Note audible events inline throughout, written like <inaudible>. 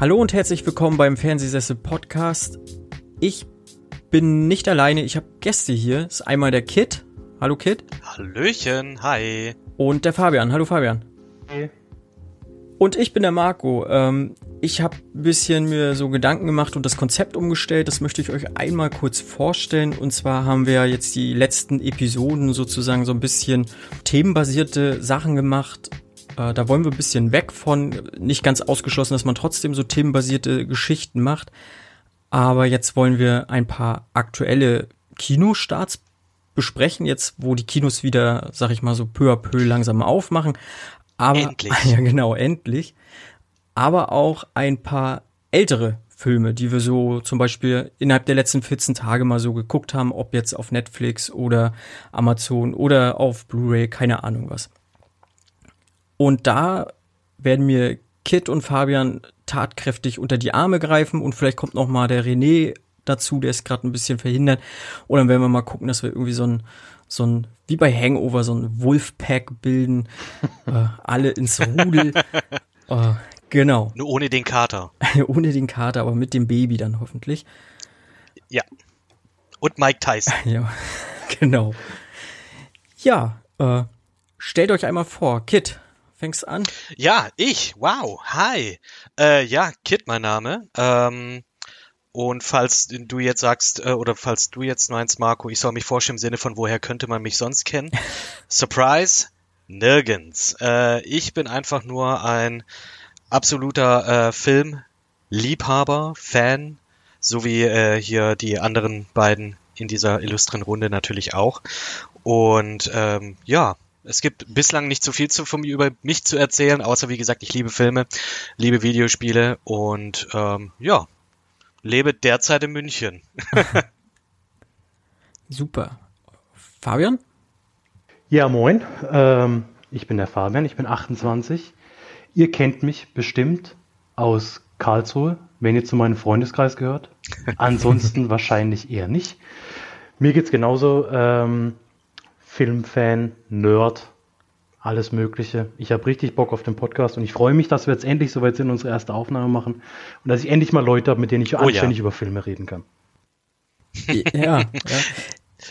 Hallo und herzlich willkommen beim Fernsehsessel Podcast. Ich bin nicht alleine, ich habe Gäste hier. Das ist einmal der Kit. Hallo Kit. Hallöchen, hi. Und der Fabian. Hallo Fabian. Hey. Und ich bin der Marco. Ähm, ich habe ein bisschen mir so Gedanken gemacht und das Konzept umgestellt. Das möchte ich euch einmal kurz vorstellen. Und zwar haben wir jetzt die letzten Episoden sozusagen so ein bisschen themenbasierte Sachen gemacht. Äh, da wollen wir ein bisschen weg von, nicht ganz ausgeschlossen, dass man trotzdem so themenbasierte Geschichten macht. Aber jetzt wollen wir ein paar aktuelle Kinostarts besprechen, jetzt wo die Kinos wieder, sag ich mal so, peu à peu langsam aufmachen. Aber, Endlich. <laughs> Ja, genau, endlich. Aber auch ein paar ältere Filme, die wir so zum Beispiel innerhalb der letzten 14 Tage mal so geguckt haben, ob jetzt auf Netflix oder Amazon oder auf Blu-ray, keine Ahnung was. Und da werden mir Kit und Fabian tatkräftig unter die Arme greifen und vielleicht kommt noch mal der René dazu, der ist gerade ein bisschen verhindert. Und dann werden wir mal gucken, dass wir irgendwie so ein, so ein, wie bei Hangover, so ein Wolfpack bilden. <laughs> äh, alle ins Rudel. <laughs> äh, genau. Nur ohne den Kater. <laughs> Ohne den Kater, aber mit dem Baby dann hoffentlich. Ja. Und Mike Tyson. Ja, genau. Ja, äh, stellt euch einmal vor, Kit, fängst an? Ja, ich. Wow. Hi. Äh, ja, Kit, mein Name. Ähm, und falls du jetzt sagst, äh, oder falls du jetzt meinst, Marco, ich soll mich vorstellen im Sinne von, woher könnte man mich sonst kennen? <laughs> Surprise, nirgends. Äh, ich bin einfach nur ein absoluter äh, Filmliebhaber, Fan, so wie äh, hier die anderen beiden in dieser illustren Runde natürlich auch. Und ähm, ja, es gibt bislang nicht so viel zu, von mir über mich zu erzählen, außer wie gesagt, ich liebe Filme, liebe Videospiele und ähm, ja, lebe derzeit in München. <laughs> Super. Fabian? Ja, moin. Ähm, ich bin der Fabian, ich bin 28. Ihr kennt mich bestimmt aus Karlsruhe, wenn ihr zu meinem Freundeskreis gehört. <laughs> Ansonsten wahrscheinlich eher nicht. Mir geht's genauso. Ähm, Filmfan, Nerd, alles Mögliche. Ich habe richtig Bock auf den Podcast und ich freue mich, dass wir jetzt endlich soweit sind, unsere erste Aufnahme machen und dass ich endlich mal Leute habe, mit denen ich Oh ja. anständig über Filme reden kann. Ja, <laughs> ja.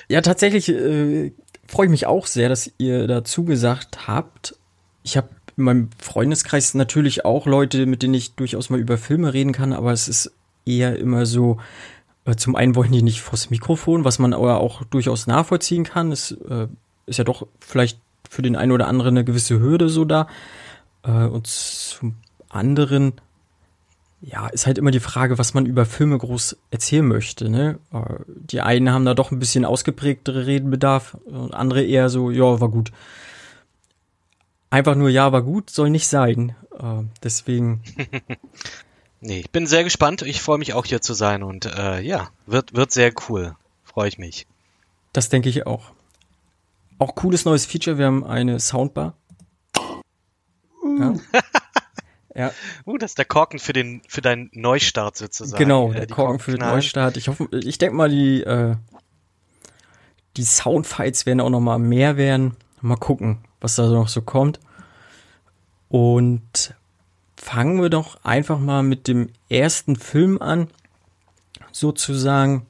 ja tatsächlich äh, freue ich mich auch sehr, dass ihr dazu gesagt habt. Ich habe in meinem Freundeskreis natürlich auch Leute, mit denen ich durchaus mal über Filme reden kann, aber es ist eher immer so, äh, zum einen wollen die nicht vors Mikrofon, was man aber auch durchaus nachvollziehen kann. Es äh, ist ja doch vielleicht für den einen oder anderen eine gewisse Hürde so da. Äh, und zum anderen ja, ist halt immer die Frage, was man über Filme groß erzählen möchte. Ne? Äh, Die einen haben da doch ein bisschen ausgeprägtere Redenbedarf und andere eher so, ja, war gut. Einfach nur, ja, war gut, soll nicht sein. Äh, Deswegen, <laughs> Nee, ich bin sehr gespannt. Ich freue mich auch hier zu sein und äh, ja, wird, wird sehr cool. Freue ich mich. das denke ich auch. Auch cooles neues Feature, wir haben eine Soundbar. Ja. <laughs> ja, Uh, das ist der Korken für den für deinen Neustart sozusagen. genau, Äh, der die Korken für den. Neustart. Ich hoffe, ich denke mal, die, äh, die Soundfights werden auch noch mal mehr werden. Mal gucken, was da noch so kommt. Und fangen wir doch einfach mal mit dem ersten Film an. Sozusagen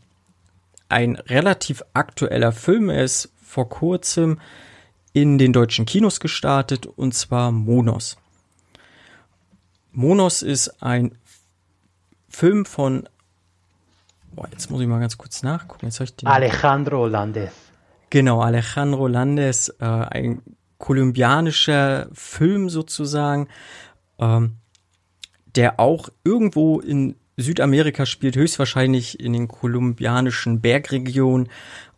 ein relativ aktueller Film. Er ist vor kurzem in den deutschen Kinos gestartet und zwar Monos. Monos ist ein Film von. Boah, jetzt muss ich mal ganz kurz nachgucken. Jetzt ich den. Alejandro Landes. Genau, Alejandro Landes, äh, ein kolumbianischer Film sozusagen, ähm, der auch irgendwo in Südamerika spielt, höchstwahrscheinlich in den kolumbianischen Bergregionen,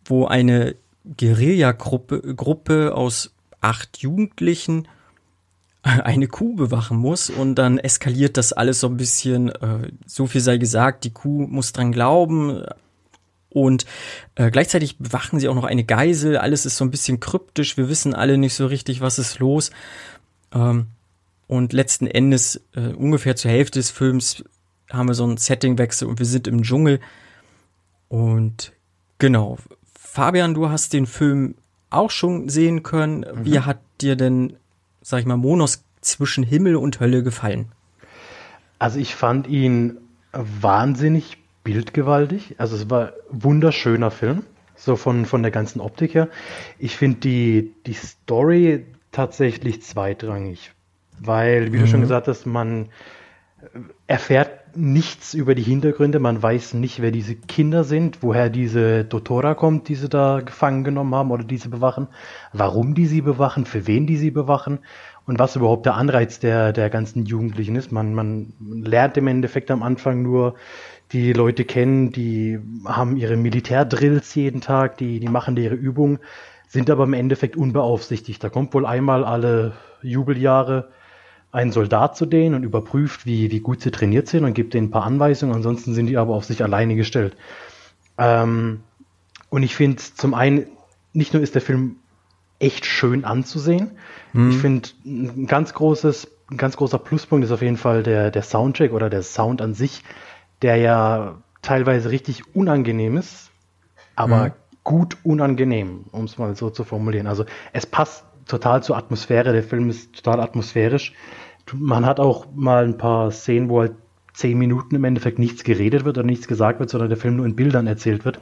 wo eine Guerilla-Gruppe Gruppe aus acht Jugendlichen eine Kuh bewachen muss. Und dann eskaliert das alles so ein bisschen, äh, so viel sei gesagt, die Kuh muss dran glauben. Und äh, gleichzeitig bewachen sie auch noch eine Geisel, alles ist so ein bisschen kryptisch, wir wissen alle nicht so richtig, was ist los. Ähm, und letzten Endes äh, ungefähr zur Hälfte des Films haben wir so einen Settingwechsel und wir sind im Dschungel und genau, Fabian, du hast den Film auch schon sehen können, wie hat dir denn sag ich mal, Monos zwischen Himmel und Hölle gefallen? Also ich fand ihn wahnsinnig bildgewaltig. Also es war ein wunderschöner Film, so von, von der ganzen Optik her. Ich finde die, die Story tatsächlich zweitrangig, weil, wie mhm. du schon mhm. gesagt hast, man erfährt nichts über die Hintergründe, man weiß nicht, wer diese Kinder sind, woher diese Dotora kommt, die sie da gefangen genommen haben oder die sie bewachen, warum die sie bewachen, für wen die sie bewachen und was überhaupt der Anreiz der, der ganzen Jugendlichen ist. Man, man lernt im Endeffekt am Anfang nur die Leute kennen, die haben ihre Militärdrills jeden Tag, die, die machen ihre Übungen, sind aber im Endeffekt unbeaufsichtigt. Da kommt wohl einmal alle Jubeljahre ein Soldat zu denen und überprüft, wie, wie gut sie trainiert sind und gibt denen ein paar Anweisungen. Ansonsten sind die aber auf sich alleine gestellt. Ähm, und ich finde zum einen, nicht nur ist der Film echt schön anzusehen, mhm. ich finde ein ganz großes, ein ganz großer Pluspunkt ist auf jeden Fall der, der Soundtrack oder der Sound an sich, der ja teilweise richtig unangenehm ist, aber mhm. gut unangenehm, um es mal so zu formulieren. Also es passt total zur Atmosphäre. Der Film ist total atmosphärisch. Man hat auch mal ein paar Szenen, wo halt zehn Minuten im Endeffekt nichts geredet wird oder nichts gesagt wird, sondern der Film nur in Bildern erzählt wird.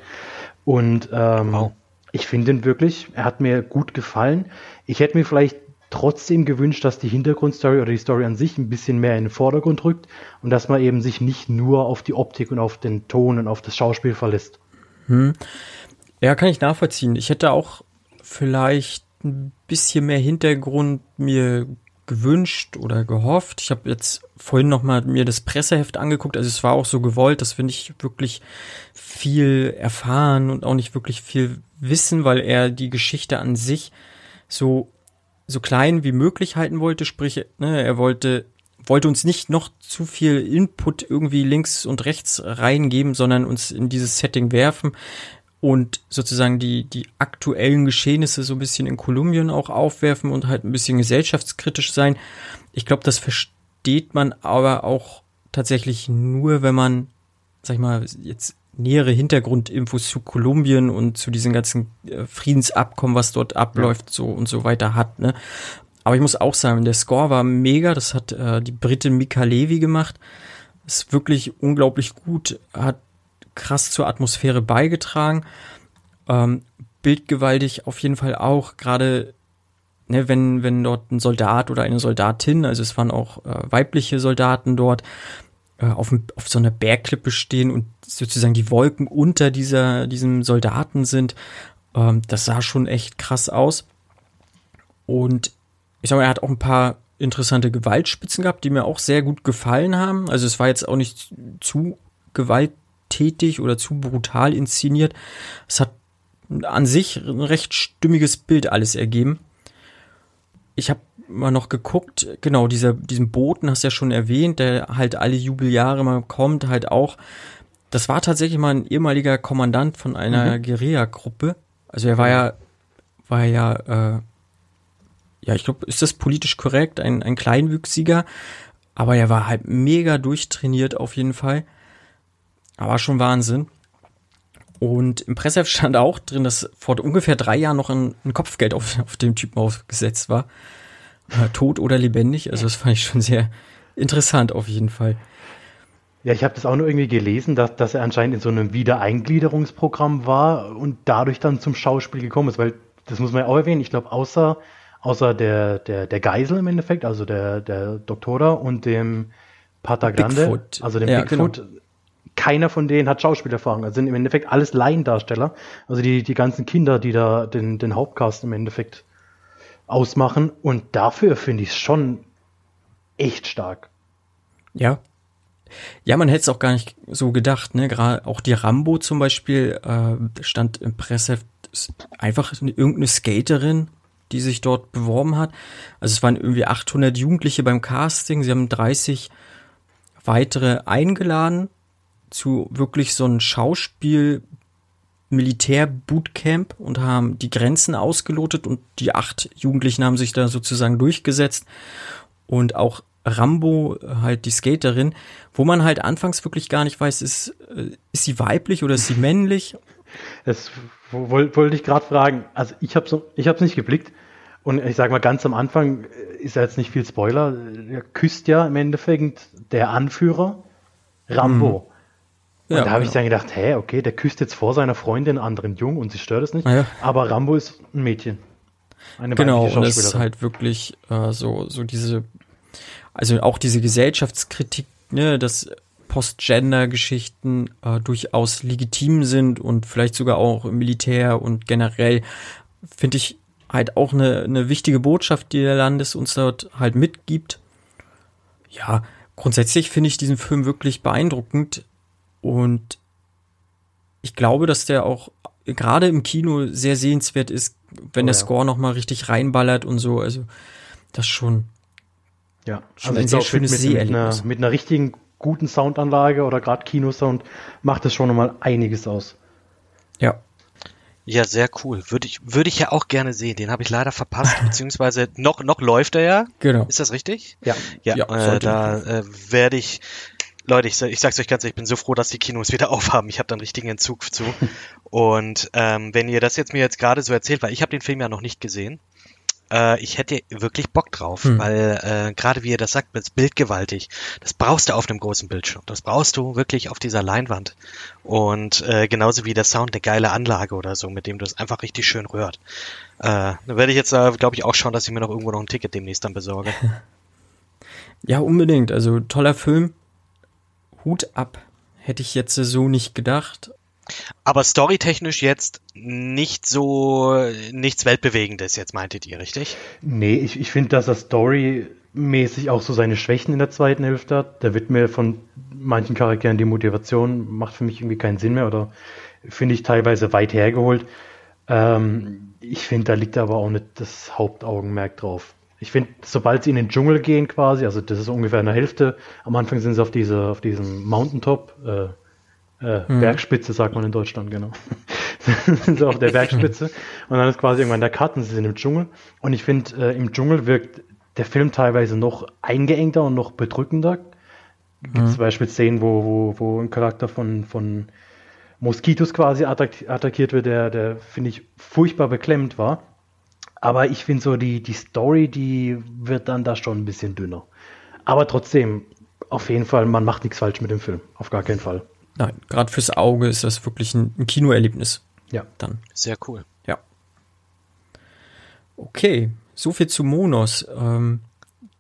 Und ähm, wow. ich finde ihn wirklich, er hat mir gut gefallen. Ich hätte mir vielleicht trotzdem gewünscht, dass die Hintergrundstory oder die Story an sich ein bisschen mehr in den Vordergrund rückt und dass man eben sich nicht nur auf die Optik und auf den Ton und auf das Schauspiel verlässt. Hm. Ja, kann ich nachvollziehen. Ich hätte auch vielleicht ein bisschen mehr Hintergrund mir gewünscht oder gehofft. Ich habe jetzt vorhin noch mal mir das Presseheft angeguckt. Also es war auch so gewollt, dass wir nicht wirklich viel erfahren und auch nicht wirklich viel wissen, weil er die Geschichte an sich so so klein wie möglich halten wollte. Sprich, ne, er wollte wollte uns nicht noch zu viel Input irgendwie links und rechts reingeben, sondern uns in dieses Setting werfen und sozusagen die, die aktuellen Geschehnisse so ein bisschen in Kolumbien auch aufwerfen und halt ein bisschen gesellschaftskritisch sein. Ich glaube, das versteht man aber auch tatsächlich nur, wenn man, sag ich mal, jetzt nähere Hintergrundinfos zu Kolumbien und zu diesen ganzen äh, Friedensabkommen, was dort abläuft, so und so weiter hat. Ne? Aber ich muss auch sagen, der Score war mega. Das hat äh, die Britin Mika Levi gemacht. Ist wirklich unglaublich gut. Hat krass zur Atmosphäre beigetragen. Ähm, bildgewaltig auf jeden Fall auch, gerade ne, wenn, wenn dort ein Soldat oder eine Soldatin, also es waren auch äh, weibliche Soldaten dort, äh, auf, auf so einer Bergklippe stehen und sozusagen die Wolken unter dieser, diesem Soldaten sind. Ähm, das sah schon echt krass aus. Und ich sag mal, er hat auch ein paar interessante Gewaltspitzen gehabt, die mir auch sehr gut gefallen haben. Also es war jetzt auch nicht zu gewalt tätig oder zu brutal inszeniert. Es hat an sich ein recht stimmiges Bild alles ergeben. Ich habe mal noch geguckt, genau, dieser, diesen Boten hast du ja schon erwähnt, der halt alle Jubeljahre mal kommt, halt auch. Das war tatsächlich mal ein ehemaliger Kommandant von einer mhm. Guerilla-Gruppe. Also er war ja, war ja, äh, ja, ich glaube, ist das politisch korrekt, ein, ein Kleinwüchsiger, aber er war halt mega durchtrainiert auf jeden Fall. Aber schon Wahnsinn. Und im Presseheft <laughs> stand auch drin, dass vor ungefähr drei Jahren noch ein, ein Kopfgeld auf, auf dem Typen aufgesetzt war. Äh, tot oder lebendig. Also das fand ich schon sehr interessant auf jeden Fall. Ja, ich habe das auch nur irgendwie gelesen, dass, dass er anscheinend in so einem Wiedereingliederungsprogramm war und dadurch dann zum Schauspiel gekommen ist, weil das muss man ja auch erwähnen. Ich glaube, außer, außer der, der, der Geisel im Endeffekt, also der, der Doktora und dem Pater Grande, Bigfoot. also dem ja, Bigfoot, genau keiner von denen hat Schauspielerfahrung. Also sind im Endeffekt alles Laiendarsteller. Also die, die ganzen Kinder, die da den, den Hauptcast im Endeffekt ausmachen. Und dafür finde ich es schon echt stark. Ja. Ja, man hätte es auch gar nicht so gedacht, ne? Gerade auch die Rambo zum Beispiel äh, stand im Presse einfach irgendeine Skaterin, die sich dort beworben hat. Also es waren irgendwie 800 Jugendliche beim Casting. Sie haben 30 weitere eingeladen zu wirklich so einem Schauspiel Militär-Bootcamp und haben die Grenzen ausgelotet und die acht Jugendlichen haben sich da sozusagen durchgesetzt und auch Rambo, halt die Skaterin, wo man halt anfangs wirklich gar nicht weiß, ist, äh, ist sie weiblich oder ist sie <laughs> männlich? Das wollte wollt ich gerade fragen. Also ich habe so, ich habe nicht geblickt Und ich sage mal, ganz am Anfang ist ja jetzt nicht viel Spoiler. Er küsst ja im Endeffekt der Anführer Rambo. Mhm. Ja, da habe ich dann gedacht, hä, okay, der küsst jetzt vor seiner Freundin einen anderen Jungen und sie stört es nicht. Ja. Aber Rambo ist ein Mädchen. Eine genau, und es ist halt wirklich äh, so, so diese, also auch diese Gesellschaftskritik, ne, dass Post-Gender-Geschichten äh, durchaus legitim sind und vielleicht sogar auch im Militär und generell finde ich halt auch eine, eine wichtige Botschaft, die der Landes uns dort halt mitgibt. Ja, grundsätzlich finde ich diesen Film wirklich beeindruckend und ich glaube, dass der auch gerade im Kino sehr sehenswert ist, wenn oh, der ja. Score noch mal richtig reinballert und so. Also das schon. Ja, schon also ein sehr schönes mit, mit, einer, mit einer richtigen guten Soundanlage oder gerade Kinosound macht es schon noch mal einiges aus. Ja. Ja, sehr cool. Würde ich, würde ich ja auch gerne sehen. Den habe ich leider verpasst, <laughs> beziehungsweise noch, noch läuft er ja. Genau. Ist das richtig? Ja. Ja, ja äh, da äh, werde ich, Leute, ich, ich sag's euch ganz ehrlich, ich bin so froh, dass die Kinos wieder <laughs> aufhaben. Ich habe da einen richtigen Entzug zu. Und ähm, wenn ihr das jetzt mir jetzt gerade so erzählt, weil ich habe den Film ja noch nicht gesehen, äh, ich hätte wirklich Bock drauf, hm. weil äh, gerade wie ihr das sagt, das Bild gewaltig. Das brauchst du auf einem großen Bildschirm. Das brauchst du wirklich auf dieser Leinwand. Und äh, genauso wie der Sound, eine geile Anlage oder so, mit dem du es einfach richtig schön rührt. Äh, da werde ich jetzt, äh, glaube ich, auch schauen, dass ich mir noch irgendwo noch ein Ticket demnächst dann besorge. <laughs> Ja, unbedingt. Also toller Film. Hut ab. Hätte ich jetzt so nicht gedacht. Aber storytechnisch jetzt nicht so nichts Weltbewegendes, jetzt meintet ihr, richtig? Nee, ich, ich finde, dass er storymäßig auch so seine Schwächen in der zweiten Hälfte hat. Da wird mir von manchen Charakteren die Motivation, macht für mich irgendwie keinen Sinn mehr oder finde ich teilweise weit hergeholt. Ähm, ich finde, da liegt aber auch nicht das Hauptaugenmerk drauf. Ich finde, sobald sie in den Dschungel gehen quasi, also das ist ungefähr eine Hälfte, am Anfang sind sie auf, diese, auf diesem Mountaintop, äh, äh, hm. Bergspitze sagt man in Deutschland, genau. <laughs> sind sie auf der Bergspitze. Und dann ist quasi irgendwann der Karten, sie sind im Dschungel. Und ich finde, äh, im Dschungel wirkt der Film teilweise noch eingeengter und noch bedrückender. Gibt es hm. zum Beispiel Szenen, wo, wo, wo ein Charakter von, von Moskitos quasi attack attackiert wird, der, der finde ich, furchtbar beklemmt war. Aber ich finde so, die, die Story, die wird dann da schon ein bisschen dünner. Aber trotzdem, auf jeden Fall, man macht nichts falsch mit dem Film. Auf gar keinen Fall. Nein, gerade fürs Auge ist das wirklich ein, ein Kinoerlebnis. Ja. Dann. Sehr cool. Ja. Okay, so viel zu Monos. Ähm,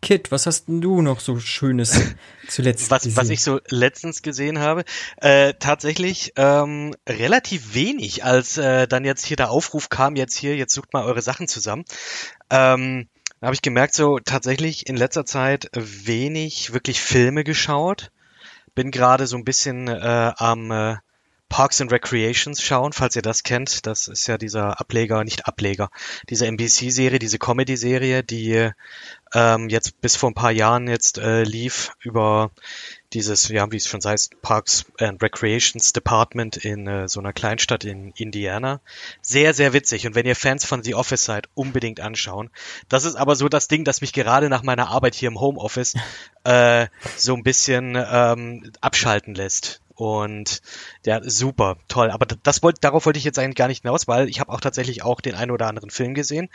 Kit, was hast denn du noch so Schönes <laughs> zuletzt was, gesehen? Was ich so letztens gesehen habe, äh, tatsächlich ähm, relativ wenig, als äh, dann jetzt hier der Aufruf kam, jetzt hier, jetzt sucht mal eure Sachen zusammen. Ähm, habe ich gemerkt, so tatsächlich in letzter Zeit wenig wirklich Filme geschaut bin gerade so ein bisschen äh, am äh, Parks and Recreations schauen, falls ihr das kennt. Das ist ja dieser Ableger, nicht Ableger, diese NBC-Serie, diese Comedy-Serie, die ähm, jetzt bis vor ein paar Jahren jetzt äh, lief über dieses, ja, wie es schon heißt, Parks and Recreations Department in äh, so einer Kleinstadt in Indiana. Sehr, sehr witzig. Und wenn ihr Fans von The Office seid, unbedingt anschauen. Das ist aber so das Ding, das mich gerade nach meiner Arbeit hier im Homeoffice <laughs> äh, so ein bisschen ähm, abschalten lässt. Und ja, super, toll. Aber das wollte, darauf wollte ich jetzt eigentlich gar nicht hinaus, weil ich habe auch tatsächlich auch den einen oder anderen Film gesehen.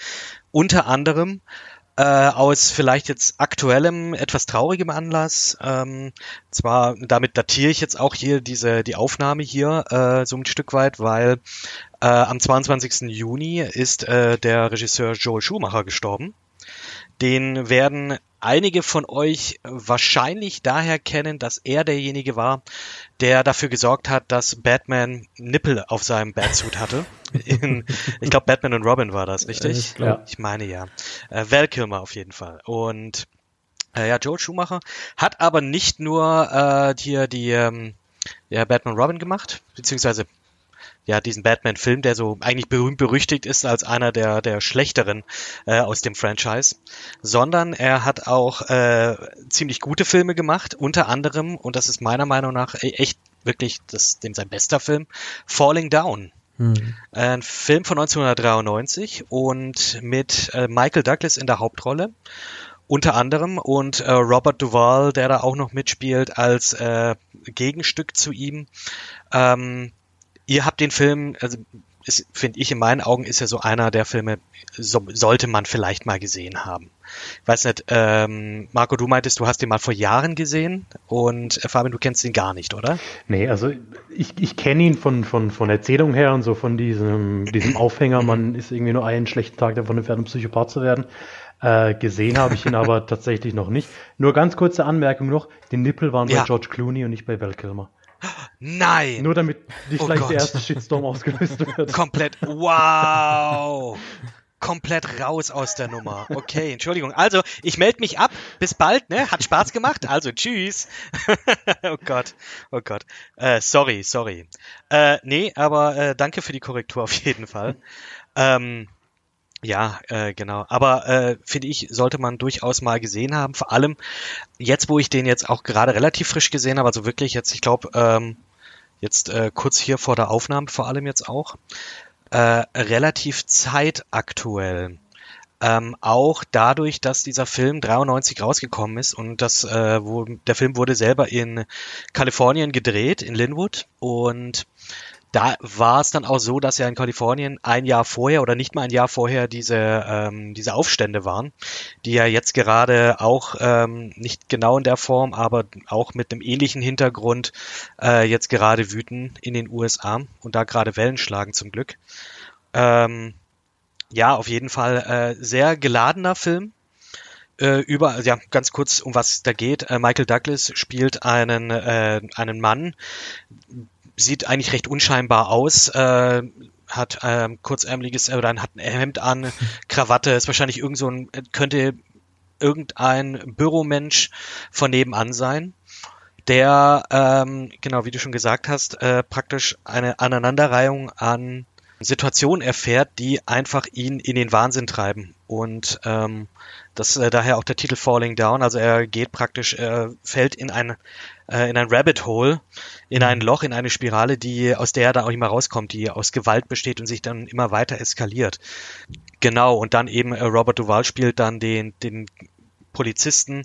Unter anderem äh, aus vielleicht jetzt aktuellem, etwas traurigem Anlass. Ähm, zwar, damit datiere ich jetzt auch hier diese die Aufnahme hier äh, so ein Stück weit, weil äh, am 22. Juni ist äh, der Regisseur Joel Schumacher gestorben. Den werden einige von euch wahrscheinlich daher kennen, dass er derjenige war, der dafür gesorgt hat, dass Batman Nippel auf seinem Batsuit hatte. <laughs> In, ich glaube, Batman und Robin war das, richtig? Ich, glaub, ich meine ja. Äh, Val Kilmer auf jeden Fall. Und äh, ja, Joel Schumacher hat aber nicht nur äh, hier die ähm, ja, Batman Robin gemacht, beziehungsweise ja diesen Batman-Film, der so eigentlich berühmt berüchtigt ist als einer der der schlechteren äh, aus dem Franchise, sondern er hat auch äh, ziemlich gute Filme gemacht, unter anderem und das ist meiner Meinung nach e-, echt wirklich das dem sein bester Film, Falling Down. Hm. Ein Film von 1993 und mit äh, Michael Douglas in der Hauptrolle unter anderem und äh, Robert Duvall, der da auch noch mitspielt als äh, Gegenstück zu ihm. Ähm, ihr habt den Film, also finde ich in meinen Augen, ist ja so einer der Filme, so, sollte man vielleicht mal gesehen haben. Ich weiß nicht, ähm, Marco, du meintest, du hast ihn mal vor Jahren gesehen und äh, Fabian, du kennst ihn gar nicht, oder? Nee, also ich, ich kenne ihn von, von, von Erzählung her und so von diesem, diesem Aufhänger, man ist irgendwie nur einen schlechten Tag davon entfernt, um Psychopath zu werden. Äh, gesehen habe ich ihn aber <laughs> tatsächlich noch nicht. Nur ganz kurze Anmerkung noch, die Nippel waren ja. bei George Clooney und nicht bei Val Kilmer. Nein! Nur damit nicht oh gleich Gott. der erste Shitstorm ausgelöst wird. Komplett, wow! komplett raus aus der Nummer. Okay, Entschuldigung. Also, ich melde mich ab. Bis bald, ne? Hat Spaß gemacht. Also, tschüss. <laughs> oh Gott, oh Gott. Äh, sorry, sorry. Äh, nee, aber äh, danke für die Korrektur auf jeden Fall. Ähm, ja, äh, genau. Aber äh, finde ich, sollte man durchaus mal gesehen haben. Vor allem jetzt, wo ich den jetzt auch gerade relativ frisch gesehen habe, also wirklich jetzt, ich glaube, ähm, jetzt äh, kurz hier vor der Aufnahme vor allem jetzt auch, äh, relativ zeitaktuell. Ähm, auch dadurch, dass dieser Film 93 rausgekommen ist und das, äh, wo, der Film wurde selber in Kalifornien gedreht, in Linwood und da war es dann auch so, dass ja in Kalifornien ein Jahr vorher oder nicht mal ein Jahr vorher diese, ähm, diese Aufstände waren, die ja jetzt gerade auch ähm, nicht genau in der Form, aber auch mit einem ähnlichen Hintergrund äh, jetzt gerade wüten in den USA und da gerade Wellen schlagen zum Glück. Ähm, ja, auf jeden Fall äh, sehr geladener Film. Äh, über, ja, ganz kurz, um was da geht. Äh, Michael Douglas spielt einen, äh, einen Mann, sieht eigentlich recht unscheinbar aus, äh, hat ähm, kurzärmeliges äh, oder hat ein Hemd an, <laughs> Krawatte, ist wahrscheinlich irgend so ein, könnte irgendein Büromensch von nebenan sein, der, ähm, genau wie du schon gesagt hast, äh, praktisch eine Aneinanderreihung an Situationen erfährt, die einfach ihn in den Wahnsinn treiben. Und ähm, das äh, daher auch der Titel Falling Down. Also er geht praktisch, er fällt in ein äh, in ein Rabbit Hole, in ein mhm. Loch, in eine Spirale, die aus der er dann auch nicht mehr rauskommt, die aus Gewalt besteht und sich dann immer weiter eskaliert. Genau. Und dann eben äh, Robert Duval spielt dann den den Polizisten,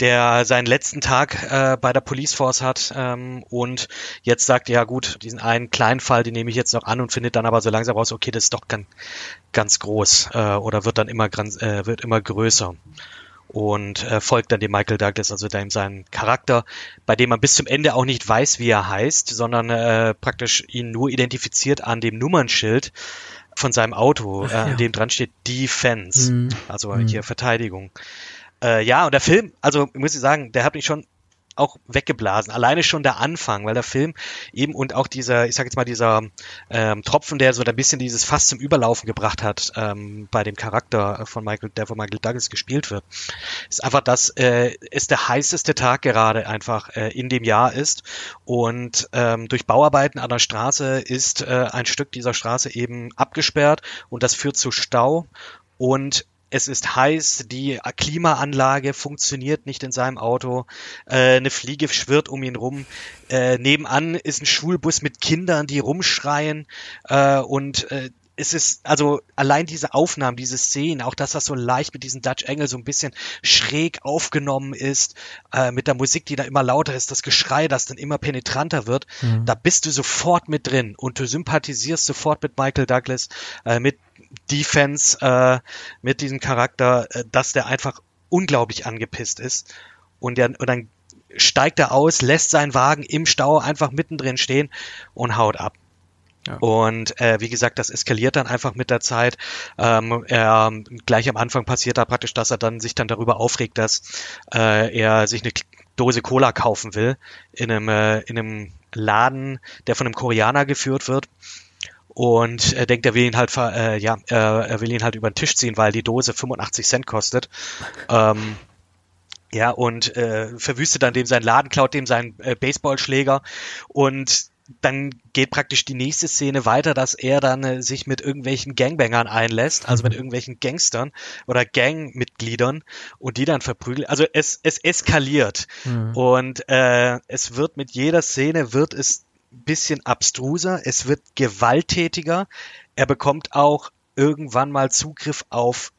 der seinen letzten Tag äh, bei der Police Force hat ähm, und jetzt sagt, ja gut, diesen einen kleinen Fall, den nehme ich jetzt noch an und findet dann aber so langsam raus, okay, das ist doch ganz, ganz groß äh, oder wird dann immer, äh, wird immer größer und äh, folgt dann dem Michael Douglas, also dem seinen Charakter, bei dem man bis zum Ende auch nicht weiß, wie er heißt, sondern äh, praktisch ihn nur identifiziert an dem Nummernschild von seinem Auto, äh, an dem dran steht Defense, mhm. also mhm. hier Verteidigung. Äh, ja, und der Film, also muss ich sagen, der hat mich schon auch weggeblasen. Alleine schon der Anfang, weil der Film eben und auch dieser, ich sag jetzt mal, dieser ähm, Tropfen, der so ein bisschen dieses Fass zum Überlaufen gebracht hat ähm, bei dem Charakter von Michael, der von Michael Douglas gespielt wird, ist einfach, dass äh, es der heißeste Tag gerade einfach äh, in dem Jahr ist und ähm, durch Bauarbeiten an der Straße ist äh, ein Stück dieser Straße eben abgesperrt und das führt zu Stau und es ist heiß, die Klimaanlage funktioniert nicht in seinem Auto, äh, eine Fliege schwirrt um ihn rum, äh, nebenan ist ein Schulbus mit Kindern, die rumschreien. Äh, und äh, es ist, also allein diese Aufnahmen, diese Szenen, auch dass das so leicht mit diesem Dutch Engel so ein bisschen schräg aufgenommen ist, äh, mit der Musik, die da immer lauter ist, das Geschrei, das dann immer penetranter wird, mhm. da bist du sofort mit drin und du sympathisierst sofort mit Michael Douglas, äh, mit Defense, äh, mit diesem Charakter, äh, dass der einfach unglaublich angepisst ist und, der, und dann steigt er aus, lässt seinen Wagen im Stau einfach mittendrin stehen und haut ab. Ja. Und äh, wie gesagt, das eskaliert dann einfach mit der Zeit. Ähm, er, gleich am Anfang passiert da praktisch, dass er dann sich dann darüber aufregt, dass äh, er sich eine Dose Cola kaufen will in einem, äh, in einem Laden, der von einem Koreaner geführt wird. Und er denkt, er will ihn halt, äh, ja, äh, er will ihn halt über den Tisch ziehen, weil die Dose 85 Cent kostet. <laughs> Ähm, ja, und äh, verwüstet dann dem seinen Laden, klaut dem seinen äh, Baseballschläger und dann geht praktisch die nächste Szene weiter, dass er dann äh, sich mit irgendwelchen Gangbangern einlässt, also mit irgendwelchen Gangstern oder Gangmitgliedern und die dann verprügelt. Also es, es eskaliert mhm. und äh, es wird mit jeder Szene wird es bisschen abstruser, es wird gewalttätiger, er bekommt auch irgendwann mal Zugriff auf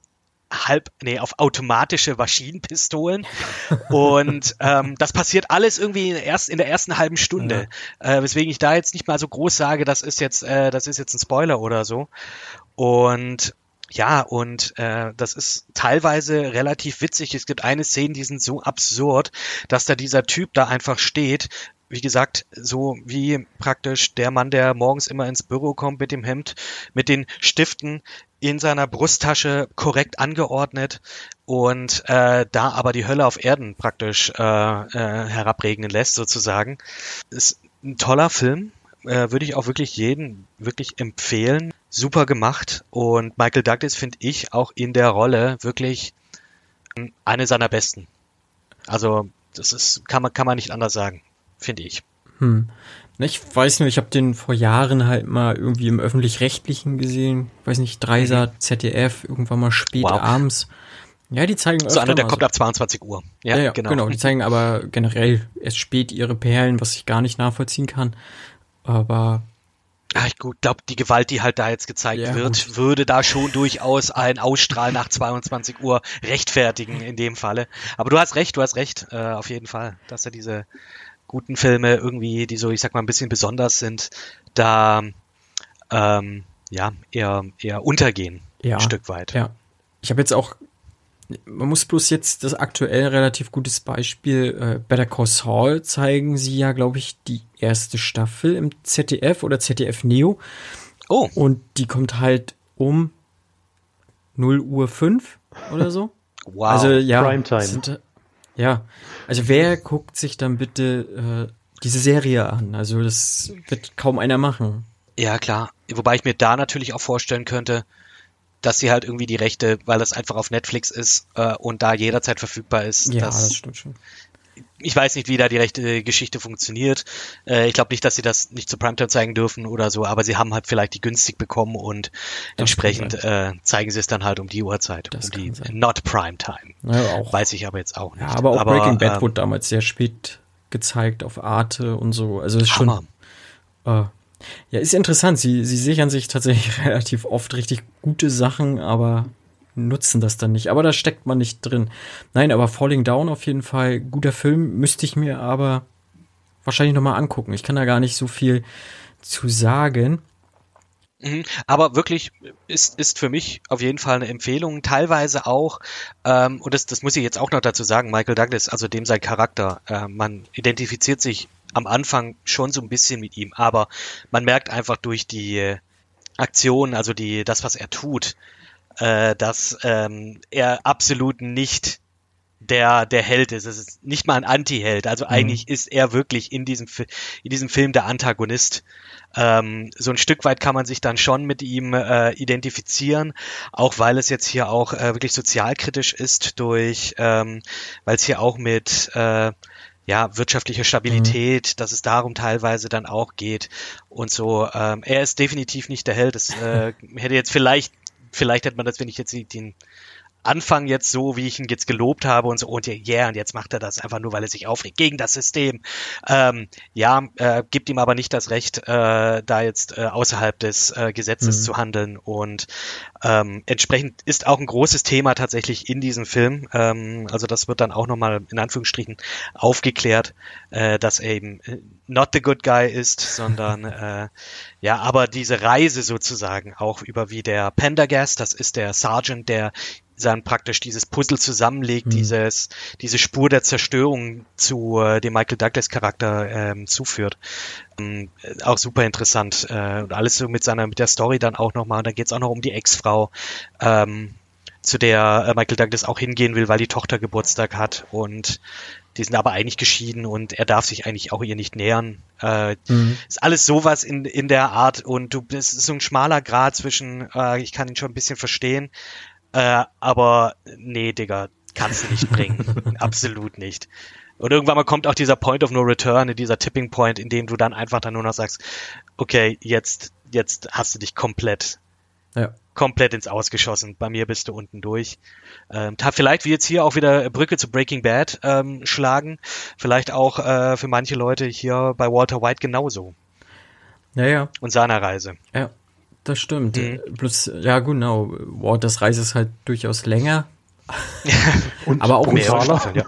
halb, nee, auf automatische Maschinenpistolen. <laughs> Und ähm, das passiert alles irgendwie in der, ersten, in der ersten halben Stunde. Ja. Äh, weswegen ich da jetzt nicht mal so groß sage, das ist jetzt, äh, das ist jetzt ein Spoiler oder so. Und ja, und äh, das ist teilweise relativ witzig. Es gibt eine Szene, die sind so absurd, dass da dieser Typ da einfach steht. Wie gesagt, so wie praktisch der Mann, der morgens immer ins Büro kommt mit dem Hemd, mit den Stiften in seiner Brusttasche korrekt angeordnet und äh, da aber die Hölle auf Erden praktisch äh, äh, herabregnen lässt sozusagen. Ist ein toller Film, äh, würde ich auch wirklich jeden wirklich empfehlen super gemacht und Michael Douglas finde ich auch in der Rolle wirklich eine seiner besten. Also das ist kann man kann man nicht anders sagen, finde ich. Hm. Ich weiß nur, ich habe den vor Jahren halt mal irgendwie im öffentlich-rechtlichen gesehen. Weiß nicht, Dreisat, mhm. ZDF, irgendwann mal spät wow. abends. Ja, die zeigen So einer, der kommt so. ab 22 Uhr. Ja, ja, ja, genau. genau. Die <laughs> zeigen aber generell erst spät ihre Perlen, was ich gar nicht nachvollziehen kann. Aber ja, ich glaube, die Gewalt, die halt da jetzt gezeigt ja, wird, gut. würde da schon durchaus ein Ausstrahl nach 22 Uhr rechtfertigen in dem Falle. Aber du hast recht, du hast recht, äh, auf jeden Fall, dass er diese guten Filme irgendwie, die so, ich sag mal, ein bisschen besonders sind, da ähm, ja eher eher untergehen, ja, ein Stück weit. Ja. Ich habe jetzt auch man muss bloß jetzt das aktuell relativ gutes Beispiel äh, Better Call Saul zeigen sie ja, glaube ich, die erste Staffel im ZDF oder ZDF Neo. Oh. Und die kommt halt um 0 Uhr 5 oder so. <laughs> wow. Also ja, Primetime. Sind, ja, also wer guckt sich dann bitte äh, diese Serie an? Also das wird kaum einer machen. Ja, klar. Wobei ich mir da natürlich auch vorstellen könnte, dass sie halt irgendwie die Rechte, weil das einfach auf Netflix ist äh, und da jederzeit verfügbar ist. Ja, das, das stimmt schon. Ich weiß nicht, wie da die rechte Geschichte funktioniert. Äh, ich glaube nicht, dass sie das nicht zu Primetime zeigen dürfen oder so, aber sie haben halt vielleicht die günstig bekommen und das entsprechend äh, zeigen sie es dann halt um die Uhrzeit, das um die sein. Not Primetime. Ja, auch. Weiß ich aber jetzt auch nicht. Ja, aber auch aber, Breaking Bad ähm, wurde damals sehr spät gezeigt auf Arte und so. Also ist schon. Äh, ja, ist interessant. Sie, sie sichern sich tatsächlich <laughs> relativ oft richtig gute Sachen, aber nutzen das dann nicht. Aber da steckt man nicht drin. Nein, aber Falling Down auf jeden Fall guter Film, müsste ich mir aber wahrscheinlich nochmal angucken. Ich kann da gar nicht so viel zu sagen. Mhm. Aber wirklich ist, ist für mich auf jeden Fall eine Empfehlung. Teilweise auch, ähm, und das, das muss ich jetzt auch noch dazu sagen, Michael Douglas, also dem sein Charakter, äh, man identifiziert sich am Anfang schon so ein bisschen mit ihm, aber man merkt einfach durch die Aktion, also die, das, was er tut, äh, dass ähm, er absolut nicht der der Held ist. Es ist nicht mal ein Anti-Held. Also mhm. eigentlich ist er wirklich in diesem in diesem Film der Antagonist. Ähm, so ein Stück weit kann man sich dann schon mit ihm äh, identifizieren, auch weil es jetzt hier auch äh, wirklich sozialkritisch ist durch, ähm, weil es hier auch mit äh, ja, wirtschaftliche Stabilität, mhm. dass es darum teilweise dann auch geht und so. Ähm, er ist definitiv nicht der Held. Das äh, <laughs> hätte jetzt vielleicht, vielleicht hätte man das, wenn ich jetzt den Anfang jetzt so, wie ich ihn jetzt gelobt habe und so, und ja, yeah, und jetzt macht er das einfach nur, weil er sich aufregt gegen das System. Ähm, ja, äh, gibt ihm aber nicht das Recht, äh, da jetzt äh, außerhalb des äh, Gesetzes mhm. zu handeln. Und ähm, entsprechend ist auch ein großes Thema tatsächlich in diesem Film. Ähm, also das wird dann auch nochmal in Anführungsstrichen aufgeklärt, äh, dass er eben äh, not the good guy ist, sondern <laughs> äh, ja, aber diese Reise sozusagen auch über wie der Pendergast, das ist der Sergeant, der dann praktisch dieses Puzzle zusammenlegt, mhm. dieses, diese Spur der Zerstörung zu äh, dem Michael Douglas Charakter ähm, zuführt. Ähm, auch super interessant. Äh, und alles so mit seiner, mit der Story dann auch nochmal. Und dann geht's auch noch um die Ex-Frau, ähm, zu der äh, Michael Douglas auch hingehen will, weil die Tochter Geburtstag hat und die sind aber eigentlich geschieden und er darf sich eigentlich auch ihr nicht nähern. Äh, mhm. Ist alles sowas in, in der Art und du bist so ein schmaler Grad zwischen, äh, ich kann ihn schon ein bisschen verstehen, äh, aber nee, Digga, kannst du nicht bringen. <laughs> Absolut nicht. Und irgendwann mal kommt auch dieser Point of No Return, dieser Tipping Point, in dem du dann einfach dann nur noch sagst, okay, jetzt, jetzt hast du dich komplett, ja. komplett ins Ausgeschossen. Bei mir bist du unten durch. Ähm, vielleicht wie jetzt hier auch wieder Brücke zu Breaking Bad ähm, schlagen. Vielleicht auch äh, für manche Leute hier bei Walter White genauso. Ja, ja. Und seiner Reise. Ja Das stimmt. Mhm. Plus, ja genau, Waters Reise ist halt durchaus länger. <laughs> Und aber auch brutaler. ja.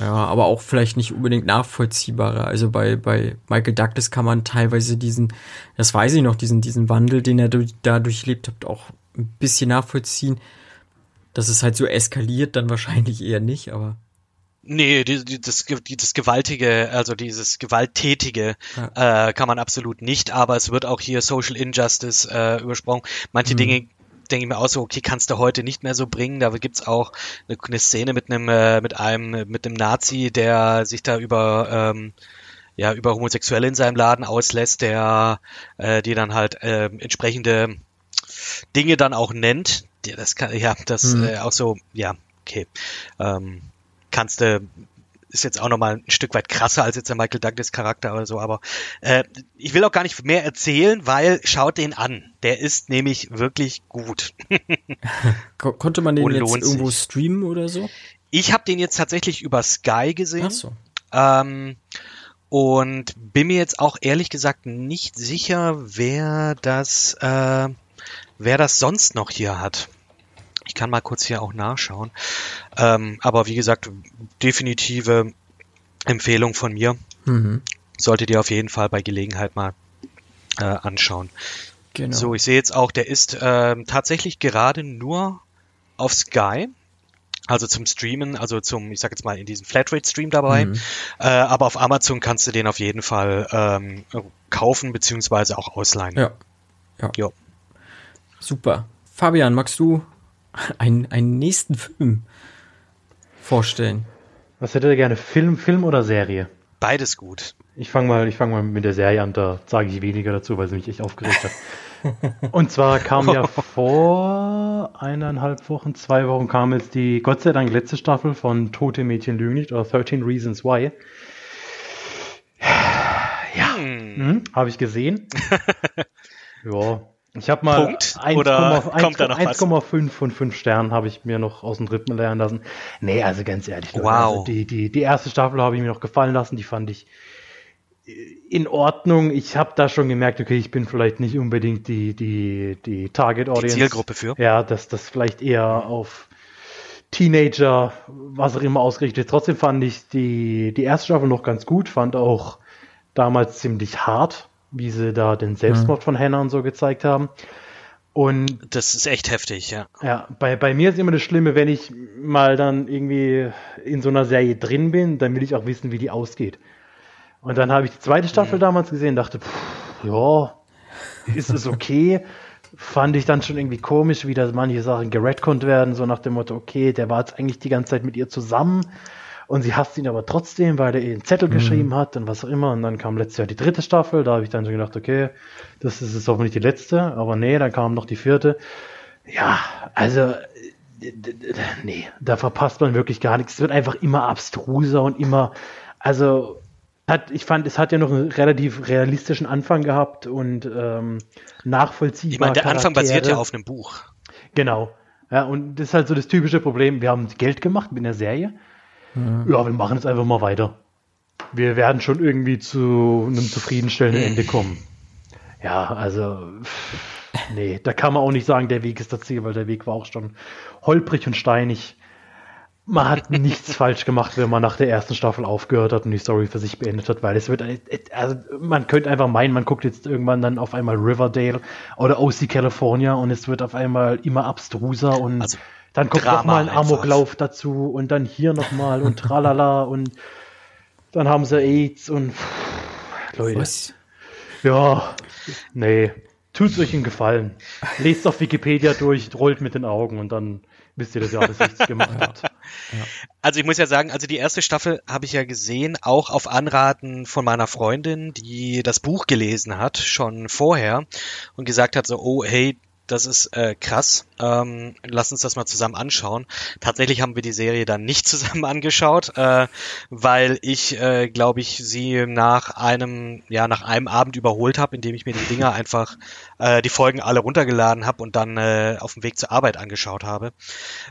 ja, aber auch vielleicht nicht unbedingt nachvollziehbarer. Also bei, bei Michael Douglas kann man teilweise diesen, das weiß ich noch, diesen, diesen Wandel, den er durch, da durchlebt hat, auch ein bisschen nachvollziehen. Dass es halt so eskaliert, dann wahrscheinlich eher nicht, aber. Nee, die, die, das, die, das Gewaltige, also dieses Gewalttätige ja. äh, kann man absolut nicht, aber es wird auch hier Social Injustice äh, übersprungen. Manche mhm. Dinge denke ich mir auch so, okay, kannst du heute nicht mehr so bringen. Da gibt's auch eine, eine Szene mit einem, äh, mit einem, mit einem Nazi, der sich da über ähm, ja, über Homosexuelle in seinem Laden auslässt, der äh, die dann halt äh, entsprechende Dinge dann auch nennt. Das kann, ja, das mhm. äh, auch so, ja, okay. Ähm, kannst du ist jetzt auch nochmal ein Stück weit krasser als jetzt der Michael Douglas Charakter oder so, aber äh, ich will auch gar nicht mehr erzählen, weil schaut den an. Der ist nämlich wirklich gut. <laughs> Konnte man den Und jetzt irgendwo sich. streamen oder so? Ich habe den jetzt tatsächlich über Sky gesehen. Ach so. Ähm, und bin mir jetzt auch ehrlich gesagt nicht sicher, wer das, äh, wer das sonst noch hier hat. Ich kann mal kurz hier auch nachschauen. Ähm, aber wie gesagt, definitive Empfehlung von mir. Mhm. Solltet ihr auf jeden Fall bei Gelegenheit mal äh, anschauen. Genau. So, ich sehe jetzt auch, der ist äh, tatsächlich gerade nur auf Sky. Also zum Streamen, also zum, ich sag jetzt mal, in diesem Flatrate-Stream dabei. Mhm. Äh, aber auf Amazon kannst du den auf jeden Fall ähm, kaufen, beziehungsweise auch ausleihen. Ja. ja. Jo. Super. Fabian, magst du einen, einen nächsten Film vorstellen. Was hättet ihr gerne? Film, Film oder Serie? Beides gut. Ich fange mal, fang mal mit der Serie an, da sage ich weniger dazu, weil sie mich echt aufgeregt hat. Und zwar kam ja <laughs> vor eineinhalb Wochen, zwei Wochen kam jetzt die Gott sei Dank letzte Staffel von Tote Mädchen lügen nicht oder 13 Reasons Why. Ja, hm. hm habe ich gesehen. <laughs> ja, ich habe mal 1,5 von 5 Sternen habe ich mir noch aus dem Rippen lernen lassen. Nee, also ganz ehrlich, wow. Also die, die, die erste Staffel habe ich mir noch gefallen lassen, die fand ich in Ordnung. Ich habe da schon gemerkt, okay, ich bin vielleicht nicht unbedingt die, die, die Target Audience. Die Zielgruppe für. Ja, dass das vielleicht eher auf Teenager, was auch immer ausgerichtet. Trotzdem fand ich die, die erste Staffel noch ganz gut, fand auch damals ziemlich hart wie sie da den Selbstmord mhm. von Hannah und so gezeigt haben. Und das ist echt heftig, ja. Ja, bei, bei mir ist immer das Schlimme, wenn ich mal dann irgendwie in so einer Serie drin bin, dann will ich auch wissen, wie die ausgeht. Und dann habe ich die zweite Staffel mhm. damals gesehen, dachte, pff, ja, ist es okay? <laughs> Fand ich dann schon irgendwie komisch, wie da manche Sachen geredconnt werden, so nach dem Motto, okay, der war jetzt eigentlich die ganze Zeit mit ihr zusammen und sie hasst ihn aber trotzdem, weil er ihr einen Zettel mhm. geschrieben hat und was auch immer. Und dann kam letztes Jahr die dritte Staffel. Da habe ich dann schon gedacht, okay, das ist jetzt hoffentlich die letzte. Aber nee, dann kam noch die vierte. Ja, also nee, da verpasst man wirklich gar nichts. Es wird einfach immer abstruser und immer, also hat, ich fand, es hat ja noch einen relativ realistischen Anfang gehabt und ähm, nachvollziehbar. Ich meine, der Charaktere. Anfang basiert ja auf einem Buch. Genau. Ja, und das ist halt so das typische Problem. Wir haben Geld gemacht mit einer Serie ja. ja, wir machen jetzt einfach mal weiter. Wir werden schon irgendwie zu einem zufriedenstellenden Ende kommen. Ja, also, <laughs> nee, da kann man auch nicht sagen, der Weg ist das Ziel, weil der Weg war auch schon holprig und steinig. Man hat <laughs> nichts falsch gemacht, wenn man nach der ersten Staffel aufgehört hat und die Story für sich beendet hat, weil es wird, also man könnte einfach meinen, man guckt jetzt irgendwann dann auf einmal Riverdale oder OC California und es wird auf einmal immer abstruser und also dann kommt Drama noch mal ein Amoklauf dazu und dann hier noch mal und tralala <laughs> und dann haben sie AIDS und pff, Leute. Was? Ja, nee. Tut's euch einen Gefallen. Lest auf Wikipedia durch, rollt mit den Augen und dann wisst ihr, dass ihr alles richtig <laughs> gemacht habt. Ja. Also ich muss ja sagen, also die erste Staffel habe ich ja gesehen, auch auf Anraten von meiner Freundin, die das Buch gelesen hat, schon vorher und gesagt hat so, oh hey, das ist äh, krass. Ähm, lass uns das mal zusammen anschauen. Tatsächlich haben wir die Serie dann nicht <laughs> zusammen angeschaut, äh, weil ich, äh, glaube ich, sie nach einem, ja, nach einem Abend überholt habe, indem ich mir die Dinger einfach, äh, die Folgen alle runtergeladen habe und dann äh, auf dem Weg zur Arbeit angeschaut habe.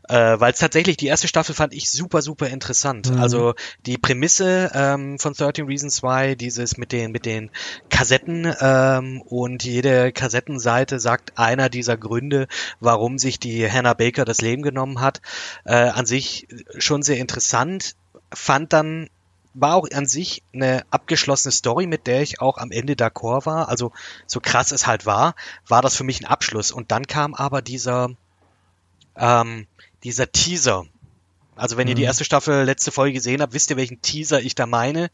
Äh, weil es tatsächlich, die erste Staffel fand ich super, super interessant. Mhm. Also die Prämisse ähm, von 13 Reasons Why, dieses mit den, mit den Kassetten ähm, und jede Kassettenseite sagt einer dieser Gründe, warum sich die Hannah Baker das Leben genommen hat, äh, an sich schon sehr interessant. Fand dann war auch an sich eine abgeschlossene Story, mit der ich auch am Ende d'accord war. Also so krass es halt war, war das für mich ein Abschluss. Und dann kam aber dieser ähm, dieser Teaser. Also wenn mhm. ihr die mhm. erste Staffel letzte Folge gesehen habt, wisst ihr, welchen Teaser ich da meine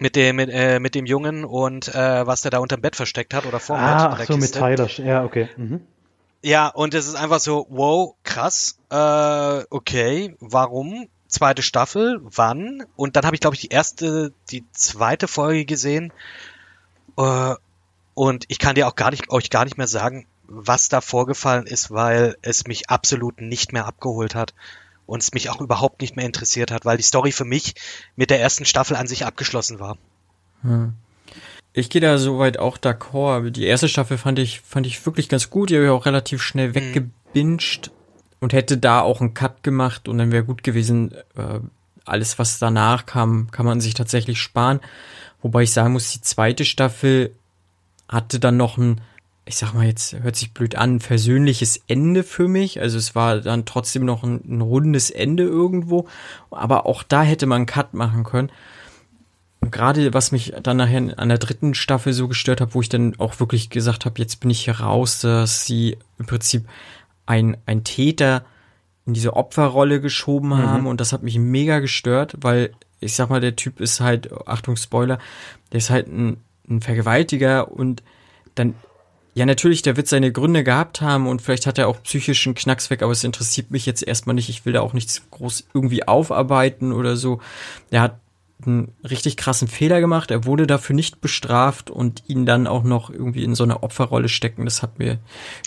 mit dem mit, äh, mit dem Jungen und äh, was der da unterm Bett versteckt hat oder vor ah, Bett. Ach so, mit Tyler. Ja, okay. Mhm. Ja, und es ist einfach so, wow, krass, äh, okay, warum? Zweite Staffel, wann? Und dann habe ich, glaube ich, die erste, die zweite Folge gesehen. Äh, und ich kann dir auch gar nicht, euch gar nicht mehr sagen, was da vorgefallen ist, weil es mich absolut nicht mehr abgeholt hat und es mich auch überhaupt nicht mehr interessiert hat, weil die Story für mich mit der ersten Staffel an sich abgeschlossen war. Hm. Ich gehe da soweit auch d'accord. Die erste Staffel fand ich, fand ich wirklich ganz gut. Die habe ich auch relativ schnell hm. weggebinged und hätte da auch einen Cut gemacht und dann wäre gut gewesen. Äh, alles, was danach kam, kann man sich tatsächlich sparen. Wobei ich sagen muss, die zweite Staffel hatte dann noch ein ich sag mal jetzt, hört sich blöd an, ein versöhnliches Ende für mich. Also es war dann trotzdem noch ein, ein rundes Ende irgendwo. Aber auch da hätte man einen Cut machen können. Und gerade was mich dann nachher an der dritten Staffel so gestört hat, wo ich dann auch wirklich gesagt habe, jetzt bin ich hier raus, dass sie im Prinzip ein, ein Täter in diese Opferrolle geschoben mhm. haben. Und das hat mich mega gestört, weil ich sag mal, der Typ ist halt, Achtung, Spoiler, der ist halt ein, ein Vergewaltiger und dann ja, natürlich, der wird seine Gründe gehabt haben und vielleicht hat er auch psychischen Knacks weg, aber es interessiert mich jetzt erstmal nicht. Ich will da auch nichts groß irgendwie aufarbeiten oder so. Er hat einen richtig krassen Fehler gemacht. Er wurde dafür nicht bestraft und ihn dann auch noch irgendwie in so eine Opferrolle stecken. Das hat mir